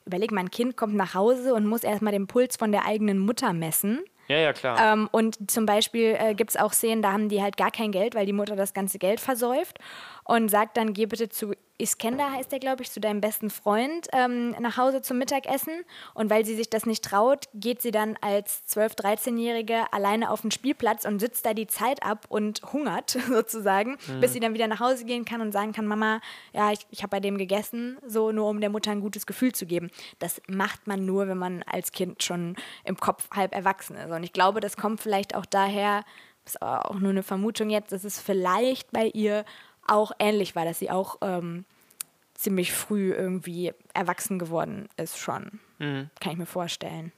überleg mal, ein Kind kommt nach Hause und muss erstmal den Puls von der eigenen Mutter messen. Ja, ja, klar. Ähm, und zum Beispiel äh, gibt es auch Szenen, da haben die halt gar kein Geld, weil die Mutter das ganze Geld versäuft und sagt dann, geh bitte zu Iskender, heißt der, glaube ich, zu deinem besten Freund ähm, nach Hause zum Mittagessen. Und weil sie sich das nicht traut, geht sie dann als 12-, 13-Jährige alleine auf den Spielplatz und sitzt da die Zeit ab und hungert sozusagen, bis sie dann wieder nach Hause gehen kann und sagen kann, Mama, ja, ich, ich habe bei dem gegessen, so nur um der Mutter ein gutes Gefühl zu geben. Das macht man nur, wenn man als Kind schon im Kopf halb erwachsen ist. Und ich glaube, das kommt vielleicht auch daher, ist auch nur eine Vermutung jetzt, dass es vielleicht bei ihr auch ähnlich war, dass sie auch ähm, ziemlich früh irgendwie erwachsen geworden ist schon. Mhm. Kann ich mir vorstellen.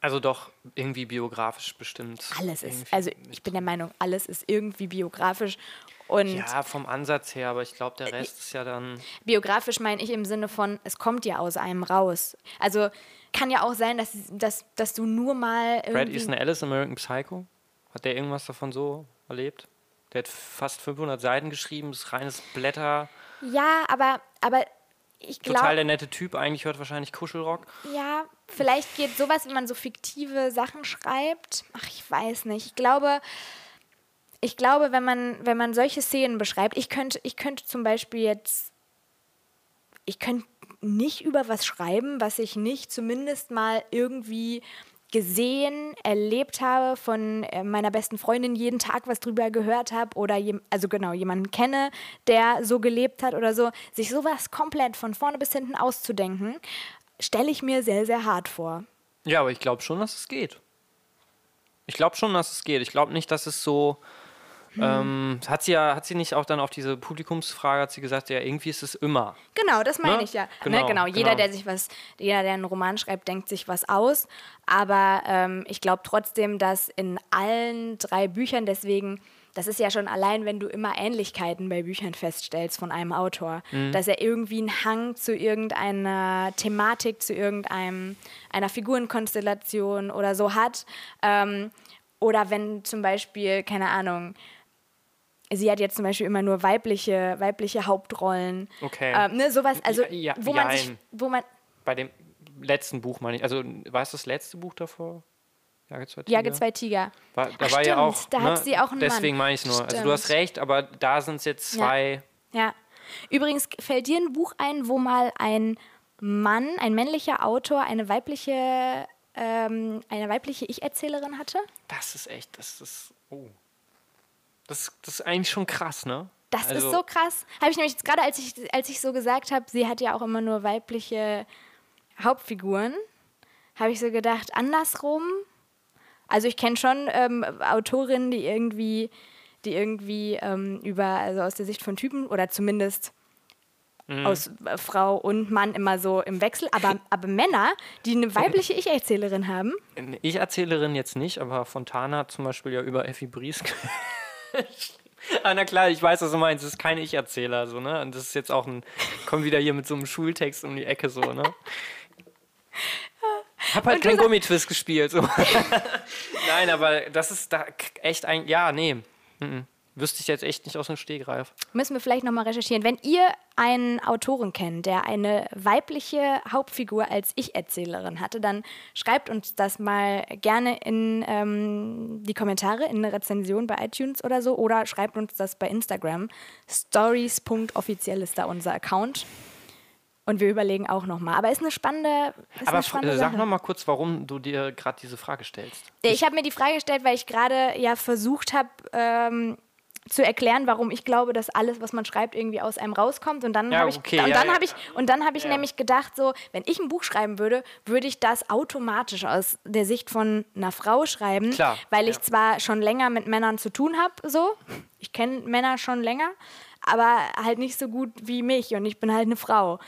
Also doch irgendwie biografisch bestimmt. Alles ist, also ich bin der Meinung, alles ist irgendwie biografisch. Und Ja, vom Ansatz her, aber ich glaube, der Rest ist ja dann. biografisch meine ich im Sinne von, es kommt ja aus einem raus. Also kann ja auch sein, dass, dass, dass du nur mal Brad. Easton Ellis, American Psycho, hat der irgendwas davon so erlebt? Der hat fast 500 Seiten geschrieben, ist reines Blätter. Ja, aber, aber ich Total glaube, der nette Typ, eigentlich hört wahrscheinlich Kuschelrock. ja, vielleicht geht sowas, wenn man so fiktive Sachen schreibt. Ach, ich weiß nicht. Ich glaube, ich glaube, wenn man, wenn man solche Szenen beschreibt, ich könnte, ich könnte zum Beispiel jetzt, ich könnte nicht über was schreiben, was ich nicht zumindest mal irgendwie gesehen, erlebt habe, von äh, meiner besten Freundin jeden Tag was drüber gehört habe oder also genau jemanden kenne, der so gelebt hat oder so, sich sowas komplett von vorne bis hinten auszudenken, stelle ich mir sehr sehr hart vor. Ja, aber ich glaube schon, dass es geht. Ich glaube schon, dass es geht. Ich glaube nicht, dass es so. Ähm, hat sie ja, hat sie nicht auch dann auf diese Publikumsfrage, hat sie gesagt, ja, irgendwie ist es immer. Genau, das meine Ne? ich ja. Genau, ne, genau. Jeder, genau. der sich was, jeder, der einen Roman schreibt, denkt sich was aus. Aber ähm, ich glaube trotzdem, dass in allen drei Büchern, deswegen, das ist ja schon allein, wenn du immer Ähnlichkeiten bei Büchern feststellst von einem Autor, Mhm. dass er irgendwie einen Hang zu irgendeiner Thematik, zu irgendeinem einer Figurenkonstellation oder so hat. Ähm, oder wenn zum Beispiel, keine Ahnung, sie hat jetzt zum Beispiel immer nur weibliche, weibliche Hauptrollen. Okay. Ähm, ne, sowas, also Ja, ja, wo man sich, jein. wo man, Bei dem letzten Buch meine ich. Also, war es das letzte Buch davor? Jage zwei Tiger? Jage zwei Tiger. War, da Ach, war ja stimmt, auch. da ne, hat sie auch einen Deswegen meine ich nur. Also, Stimmt. du hast recht, aber da sind es jetzt zwei. Ja. Übrigens fällt dir ein Buch ein, wo mal ein Mann, ein männlicher Autor, eine weibliche, ähm, eine weibliche Ich-Erzählerin hatte? Das ist echt. Das ist. Oh. Das, das ist eigentlich schon krass, ne? Das Also, ist so krass. Habe ich nämlich jetzt gerade, als ich, als ich so gesagt habe, sie hat ja auch immer nur weibliche Hauptfiguren, habe ich so gedacht, andersrum. Also ich kenne schon ähm, Autorinnen, die irgendwie, die irgendwie ähm, über, also aus der Sicht von Typen oder zumindest Mhm. aus äh, Frau und Mann immer so im Wechsel, aber, aber Männer, die eine weibliche Ich-Erzählerin haben, Ich Erzählerin jetzt nicht, aber Fontana hat zum Beispiel ja über Effi Briest. ah, na klar, ich weiß, was du meinst. Das ist kein Ich-Erzähler, so, ne? Und das ist jetzt auch ein. Komm wieder hier mit so einem Schultext um die Ecke, so, ne? Hab halt keinen Gummitwist gespielt. So. Nein, aber das ist da echt ein. Ja, nee. Mhm. Wüsste ich jetzt echt nicht aus dem Stegreif. müssen wir vielleicht nochmal recherchieren. Wenn ihr einen Autoren kennt, der eine weibliche Hauptfigur als Ich-Erzählerin hatte, dann schreibt uns das mal gerne in ähm, die Kommentare, in eine Rezension bei iTunes oder so, oder schreibt uns das bei Instagram. Stories.offiziell ist da unser Account. Und wir überlegen auch nochmal. Aber ist eine spannende, ist Aber eine spannende äh, sag Sache. noch mal kurz, warum du dir gerade diese Frage stellst. Ich habe mir die Frage gestellt, weil ich gerade ja versucht habe ähm, zu erklären, warum ich glaube, dass alles, was man schreibt, irgendwie aus einem rauskommt. Und dann Ja, habe ich, okay, und dann ja. habe ich, und dann habe ich Ja. nämlich gedacht, so, wenn ich ein Buch schreiben würde, würde ich das automatisch aus der Sicht von einer Frau schreiben, Klar, weil ich zwar schon länger mit Männern zu tun habe, so, ich kenne Männer schon länger, aber halt nicht so gut wie mich und ich bin halt eine Frau.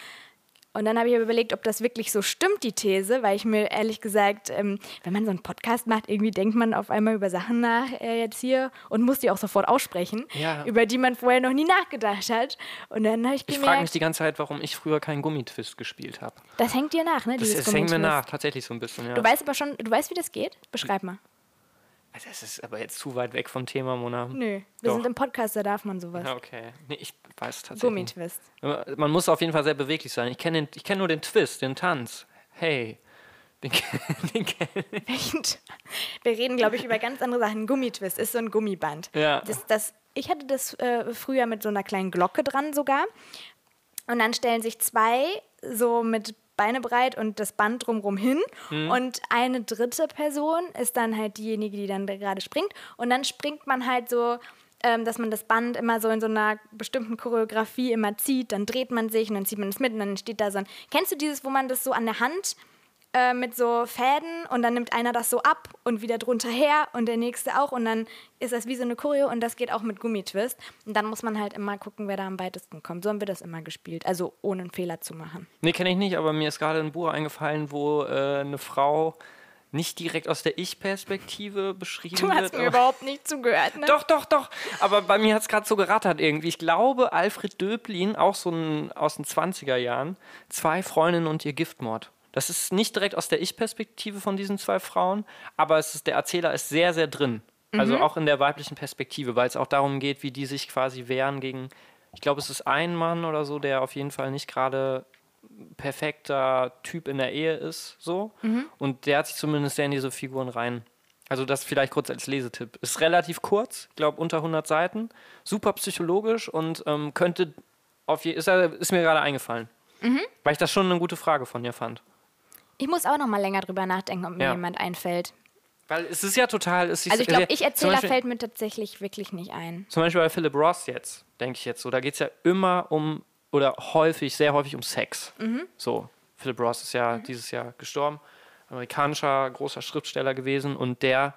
Und dann habe ich überlegt, ob das wirklich so stimmt, die These, weil ich mir ehrlich gesagt, ähm, wenn man so einen Podcast macht, irgendwie denkt man auf einmal über Sachen nach äh, jetzt hier und muss die auch sofort aussprechen, Ja. über die man vorher noch nie nachgedacht hat. Und dann habe ich Ich frage gemerkt, mich die ganze Zeit, warum ich früher keinen Gummitwist gespielt habe. das hängt dir nach, ne? Das, das hängt mir nach, tatsächlich so ein bisschen, ja. Du weißt aber schon, du weißt, wie das geht? Beschreib mal. Also, Das ist aber jetzt zu weit weg vom Thema, Mona. Nö, wir Doch. sind im Podcast, da darf man sowas. Ja, okay. Nee, ich weiß tatsächlich. Gummitwist. Aber Man muss auf jeden Fall sehr beweglich sein. Ich kenne kenn nur den Twist, den Tanz. Hey. Den, den Wir reden, glaube ich, über ganz andere Sachen. Gummitwist ist so ein Gummiband. Ja. Das, das, ich hatte das äh, früher mit so einer kleinen Glocke dran sogar. Und dann stellen sich zwei so mit Beine breit und das Band drumrum hin. Mhm. Und eine dritte Person ist dann halt diejenige, die dann da gerade springt. Und dann springt man halt so, ähm, dass man das Band immer so in so einer bestimmten Choreografie immer zieht. Dann dreht man sich und dann zieht man es mit und dann steht da so ein. Kennst du dieses, wo man das so an der Hand äh, mit so Fäden und dann nimmt einer das so ab und wieder drunter her und der nächste auch und dann ist das wie so eine Choreo und das geht auch mit Gummitwist und dann muss man halt immer gucken, wer da am weitesten kommt. So haben wir das immer gespielt, also ohne einen Fehler zu machen. Nee, kenne ich nicht, aber mir ist gerade ein Buch eingefallen, wo äh, eine Frau nicht direkt aus der Ich-Perspektive beschrieben Du wird. hast mir aber- überhaupt nicht zugehört, ne? Doch, doch, doch. Aber bei mir hat es gerade so gerattert irgendwie. Ich glaube, Alfred Döblin, auch so ein aus den 20er Jahren, zwei Freundinnen und ihr Giftmord. Das ist nicht direkt aus der Ich-Perspektive von diesen zwei Frauen, aber es ist, der Erzähler ist sehr, sehr drin. Also auch in der weiblichen Perspektive, weil es auch darum geht, wie die sich quasi wehren gegen, ich glaube, es ist ein Mann oder so, der auf jeden Fall nicht gerade perfekter Typ in der Ehe ist, so. Und der hat sich zumindest sehr in diese Figuren rein. Also das vielleicht kurz als Lesetipp. Ist relativ kurz, ich glaube unter 100 Seiten, super psychologisch und ähm, könnte auf je ist, ist mir gerade eingefallen. Weil ich das schon eine gute Frage von dir fand. Ich muss auch noch mal länger drüber nachdenken, ob mir Ja. jemand einfällt. Weil es ist ja total. Es ist, Also ich glaube, äh, ich Erzähler Beispiel- fällt mir tatsächlich wirklich nicht ein. Zum Beispiel bei Philip Ross jetzt, denke ich jetzt so, da geht es ja immer um, oder häufig, sehr häufig um Sex. So, Philip Ross ist ja dieses Jahr gestorben, amerikanischer großer Schriftsteller gewesen und der,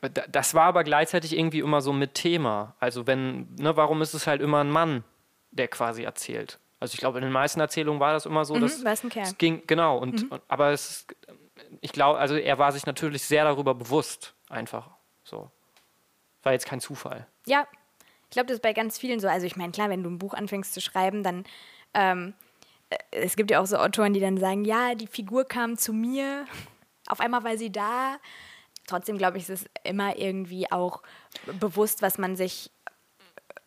da- das war aber gleichzeitig irgendwie immer so mit Thema. Also wenn, ne, warum ist es halt immer ein Mann, der quasi erzählt? Also ich glaube, in den meisten Erzählungen war das immer so, dass war es ein Kerl. es ging, genau, und, und aber es ist, ich glaube, also er war sich natürlich sehr darüber bewusst, einfach so. War jetzt kein Zufall. Ja, ich glaube, das ist bei ganz vielen so. Also ich meine, klar, wenn du ein Buch anfängst zu schreiben, dann ähm, äh, es gibt ja auch so Autoren, die dann sagen, ja, die Figur kam zu mir, auf einmal war sie da. Trotzdem glaube ich, ist es immer irgendwie auch bewusst, was man sich,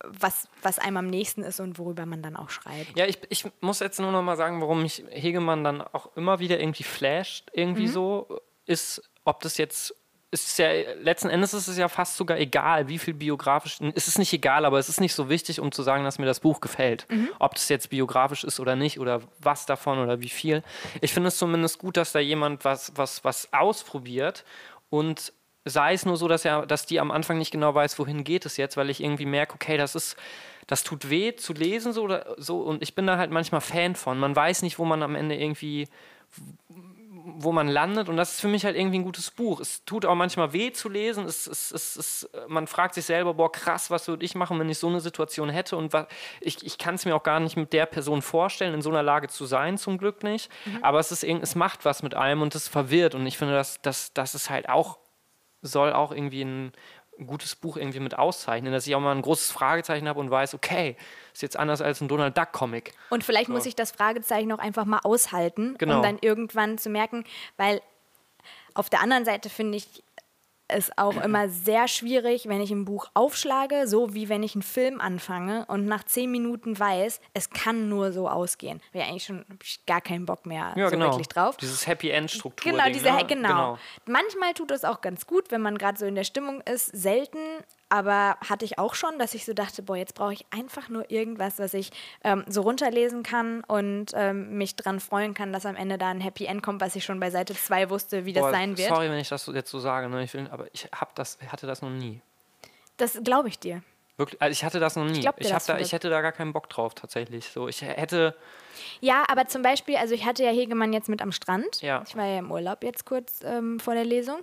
was, was einem am nächsten ist und worüber man dann auch schreibt. Ja, ich, ich muss jetzt nur noch mal sagen, warum mich Hegemann dann auch immer wieder irgendwie flasht, irgendwie so, ist, ob das jetzt, ist ja, letzten Endes ist es ja fast sogar egal, wie viel biografisch, es ist nicht egal, aber es ist nicht so wichtig, um zu sagen, dass mir das Buch gefällt. Ob das jetzt biografisch ist oder nicht oder was davon oder wie viel. Ich finde es zumindest gut, dass da jemand was, was, was ausprobiert und sei es nur so, dass er, dass die am Anfang nicht genau weiß, wohin geht es jetzt, weil ich irgendwie merke, okay, das ist, das tut weh zu lesen so oder so und ich bin da halt manchmal Fan von. Man weiß nicht, wo man am Ende irgendwie, wo man landet und das ist für mich halt irgendwie ein gutes Buch. Es tut auch manchmal weh zu lesen. Es, es, es, es, man fragt sich selber, boah, krass, was würde ich machen, wenn ich so eine Situation hätte und was, ich, ich kann es mir auch gar nicht mit der Person vorstellen, in so einer Lage zu sein, zum Glück nicht. Aber es ist es macht was mit einem und es verwirrt und ich finde, das, das, das ist halt auch soll auch irgendwie ein gutes Buch irgendwie mit auszeichnen, dass ich auch mal ein großes Fragezeichen habe und weiß, okay, ist jetzt anders als ein Donald Duck Comic. Und vielleicht muss ich das Fragezeichen auch einfach mal aushalten, Genau. um dann irgendwann zu merken, weil auf der anderen Seite finde ich es auch immer sehr schwierig, wenn ich ein Buch aufschlage, so wie wenn ich einen Film anfange und nach zehn Minuten weiß, es kann nur so ausgehen. Wäre eigentlich schon gar keinen Bock mehr Ja, so genau. wirklich drauf. Dieses Happy End Struktur. Genau, diese, ne? genau. Manchmal tut es auch ganz gut, wenn man gerade so in der Stimmung ist. Selten, aber hatte ich auch schon, dass ich so dachte, boah, jetzt brauche ich einfach nur irgendwas, was ich ähm, so runterlesen kann und ähm, mich dran freuen kann, dass am Ende da ein Happy End kommt, was ich schon bei Seite 2 wusste, wie das Boah, sein wird. Sorry, wenn ich das jetzt so sage, ne? ich will, aber ich hab das, hatte das noch nie. Das glaube ich dir. Wirklich, also ich hatte das noch nie. ich, das, hab da, ich hätte da gar keinen Bock drauf, tatsächlich. So, ich hätte, Ja, aber zum Beispiel, also ich hatte ja Hegemann jetzt mit am Strand. Ja. Ich war ja im Urlaub jetzt kurz ähm, vor der Lesung.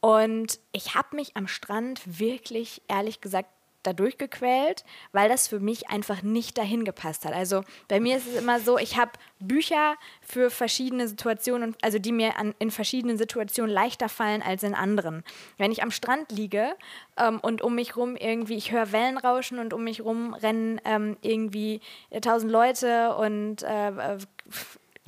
Und ich habe mich am Strand wirklich, ehrlich gesagt, dadurch gequält, weil das für mich einfach nicht dahin gepasst hat. Also bei mir ist es immer so, ich habe Bücher für verschiedene Situationen, also die mir an, in verschiedenen Situationen leichter fallen als in anderen. Wenn ich am Strand liege ähm, und um mich rum irgendwie, ich höre Wellen rauschen und um mich rum rennen ähm, irgendwie tausend Leute und äh, äh,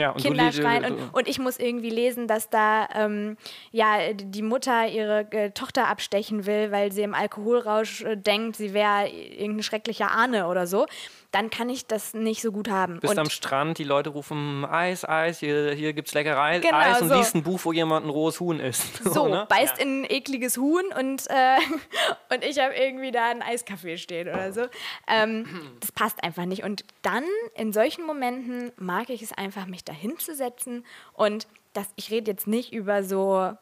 ja, und Kinder li- schreien und, und ich muss irgendwie lesen, dass da ähm, ja die Mutter ihre äh, Tochter abstechen will, weil sie im Alkoholrausch äh, denkt, sie wäre irgendein schrecklicher Ahne oder so, dann kann ich das nicht so gut haben. bist und am Strand, die Leute rufen Eis, Eis, hier, hier gibt's Leckerei, Genau, Eis und so. liest ein Buch, wo jemand ein rohes Huhn isst. so, ne? beißt in ein ekliges Huhn und, äh, und ich habe irgendwie da einen Eiskaffee stehen oder so. Ähm, das passt einfach nicht. Und dann, in solchen Momenten, mag ich es einfach, mich da hinzusetzen und das, ich rede jetzt nicht über so äh,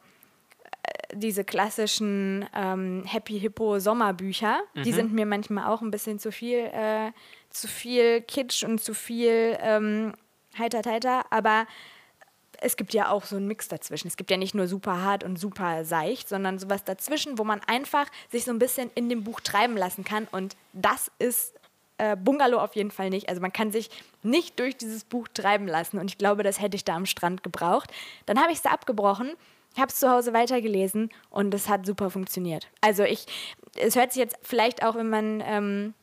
diese klassischen ähm, Happy Hippo Sommerbücher. Die sind mir manchmal auch ein bisschen zu viel, äh, zu viel Kitsch und zu viel ähm, heiter heiter, aber es gibt ja auch so einen Mix dazwischen. Es gibt ja nicht nur super hart und super seicht, sondern sowas dazwischen, wo man einfach sich so ein bisschen in dem Buch treiben lassen kann. Und das ist äh, Bungalow auf jeden Fall nicht. Also man kann sich nicht durch dieses Buch treiben lassen. Und ich glaube, das hätte ich da am Strand gebraucht. Dann habe ich es abgebrochen, habe es zu Hause weitergelesen und es hat super funktioniert. Also ich, es hört sich jetzt vielleicht auch, wenn man ähm,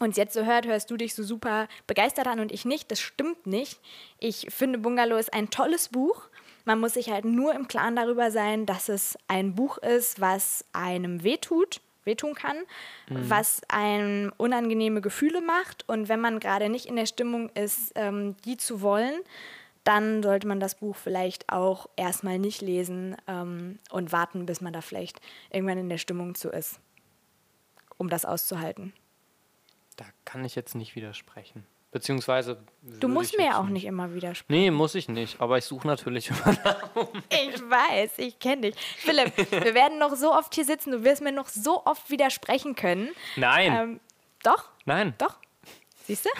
uns jetzt so hört, hörst du dich so super begeistert an und ich nicht. Das stimmt nicht. Ich finde, Bungalow ist ein tolles Buch. Man muss sich halt nur im Klaren darüber sein, dass es ein Buch ist, was einem wehtut, wehtun kann, was einem unangenehme Gefühle macht. Und wenn man gerade nicht in der Stimmung ist, ähm, die zu wollen, dann sollte man das Buch vielleicht auch erstmal nicht lesen ähm, und warten, bis man da vielleicht irgendwann in der Stimmung zu ist, um das auszuhalten. Da kann ich jetzt nicht widersprechen. Beziehungsweise. Du musst mir ja auch nicht. immer widersprechen. Nee, muss ich nicht. Aber ich suche natürlich immer. Ich weiß, ich kenne dich. Philipp, wir werden noch so oft hier sitzen, du wirst mir noch so oft widersprechen können. Nein. Ähm, doch, Nein. doch. Siehst du?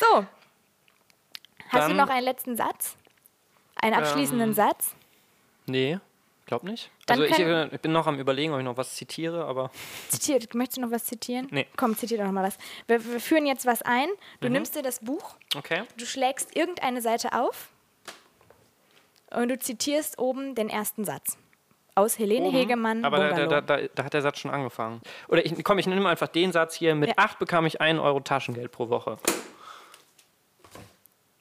so. Hast du Dann- noch einen letzten Satz? Einen abschließenden Ähm, Satz? Nee, glaub nicht. Dann also ich, können- äh, ich bin noch am überlegen, ob ich noch was zitiere, aber Zitiert. Möchtest du noch was zitieren? Nee. Komm, zitier doch noch mal was. Wir, wir führen jetzt was ein. Du Mhm. nimmst dir das Buch, okay. du schlägst irgendeine Seite auf und du zitierst oben den ersten Satz. Aus Helene Oben. Hegemann, Aber da, da, da, da hat der Satz schon angefangen. Oder ich, komm, ich nehme einfach den Satz hier. Mit Ja. 8 bekam ich 1 Euro Taschengeld pro Woche.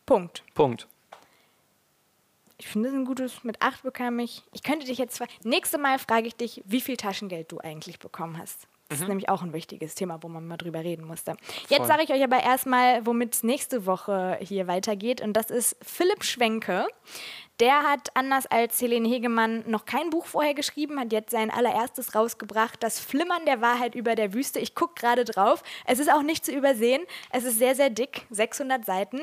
Punkt. Punkt. Ich finde das ein gutes. Mit acht bekam ich. Ich könnte dich jetzt. fra- Nächste Mal frage ich dich, wie viel Taschengeld du eigentlich bekommen hast. Das ist nämlich auch ein wichtiges Thema, wo man mal drüber reden musste. Jetzt sage ich euch aber erstmal, womit es nächste Woche hier weitergeht. Und das ist Philipp Schwenke. Der hat, anders als Helene Hegemann, noch kein Buch vorher geschrieben, hat jetzt sein allererstes rausgebracht, Das Flimmern der Wahrheit über der Wüste. Ich gucke gerade drauf. Es ist auch nicht zu übersehen. Es ist sehr, sehr dick, 600 Seiten.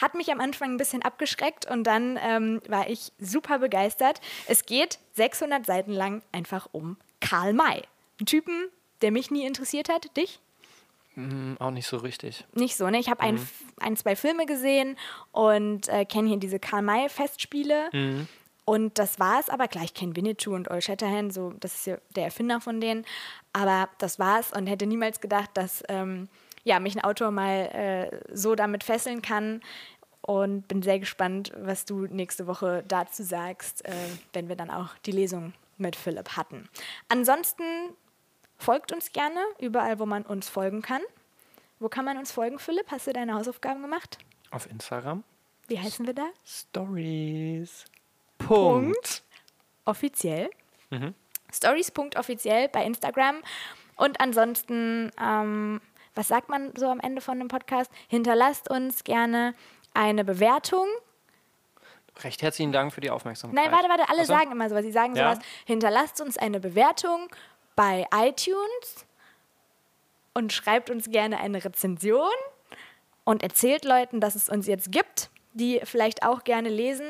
Hat mich am Anfang ein bisschen abgeschreckt und dann ähm, war ich super begeistert. Es geht 600 Seiten lang einfach um Karl May. Ein Typen, der mich nie interessiert hat. Dich? Hm, auch nicht so richtig. Nicht so, ne? Ich habe ein, ein, zwei Filme gesehen und äh, kenne hier diese Karl-May-Festspiele. Und das war es aber klar. Ich kenne Winnetou und Old Shatterhand, so, das ist ja der Erfinder von denen. Aber das war es und hätte niemals gedacht, dass ähm, ja, mich ein Autor mal äh, so damit fesseln kann. Und bin sehr gespannt, was du nächste Woche dazu sagst, äh, wenn wir dann auch die Lesung mit Philipp hatten. Ansonsten folgt uns gerne überall, wo man uns folgen kann. Wo kann man uns folgen, Philipp? Hast du deine Hausaufgaben gemacht? Auf Instagram. Wie heißen wir da? Stories. Punkt. Offiziell. Stories.offiziell bei Instagram. Und ansonsten, ähm, was sagt man so am Ende von einem Podcast? Hinterlasst uns gerne eine Bewertung. Recht herzlichen Dank für die Aufmerksamkeit. Nein, warte, warte, alle so. sagen immer sowas. Sie sagen Ja? sowas. Hinterlasst uns eine Bewertung bei iTunes und schreibt uns gerne eine Rezension und erzählt Leuten, dass es uns jetzt gibt, die vielleicht auch gerne lesen.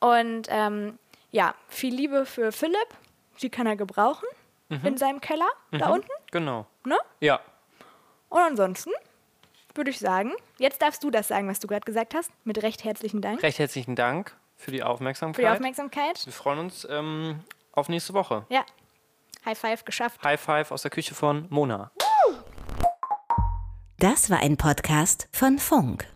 Und ähm, ja, viel Liebe für Philipp. Die kann er gebrauchen in seinem Keller da unten. Genau. Ne? Ja. Und ansonsten würde ich sagen, jetzt darfst du das sagen, was du gerade gesagt hast. Mit recht herzlichen Dank Recht herzlichen Dank für die für Aufmerksamkeit. die Aufmerksamkeit. Wir freuen uns ähm, auf nächste Woche. Ja, High Five geschafft. High Five aus der Küche von Mona. Das war ein Podcast von Funk.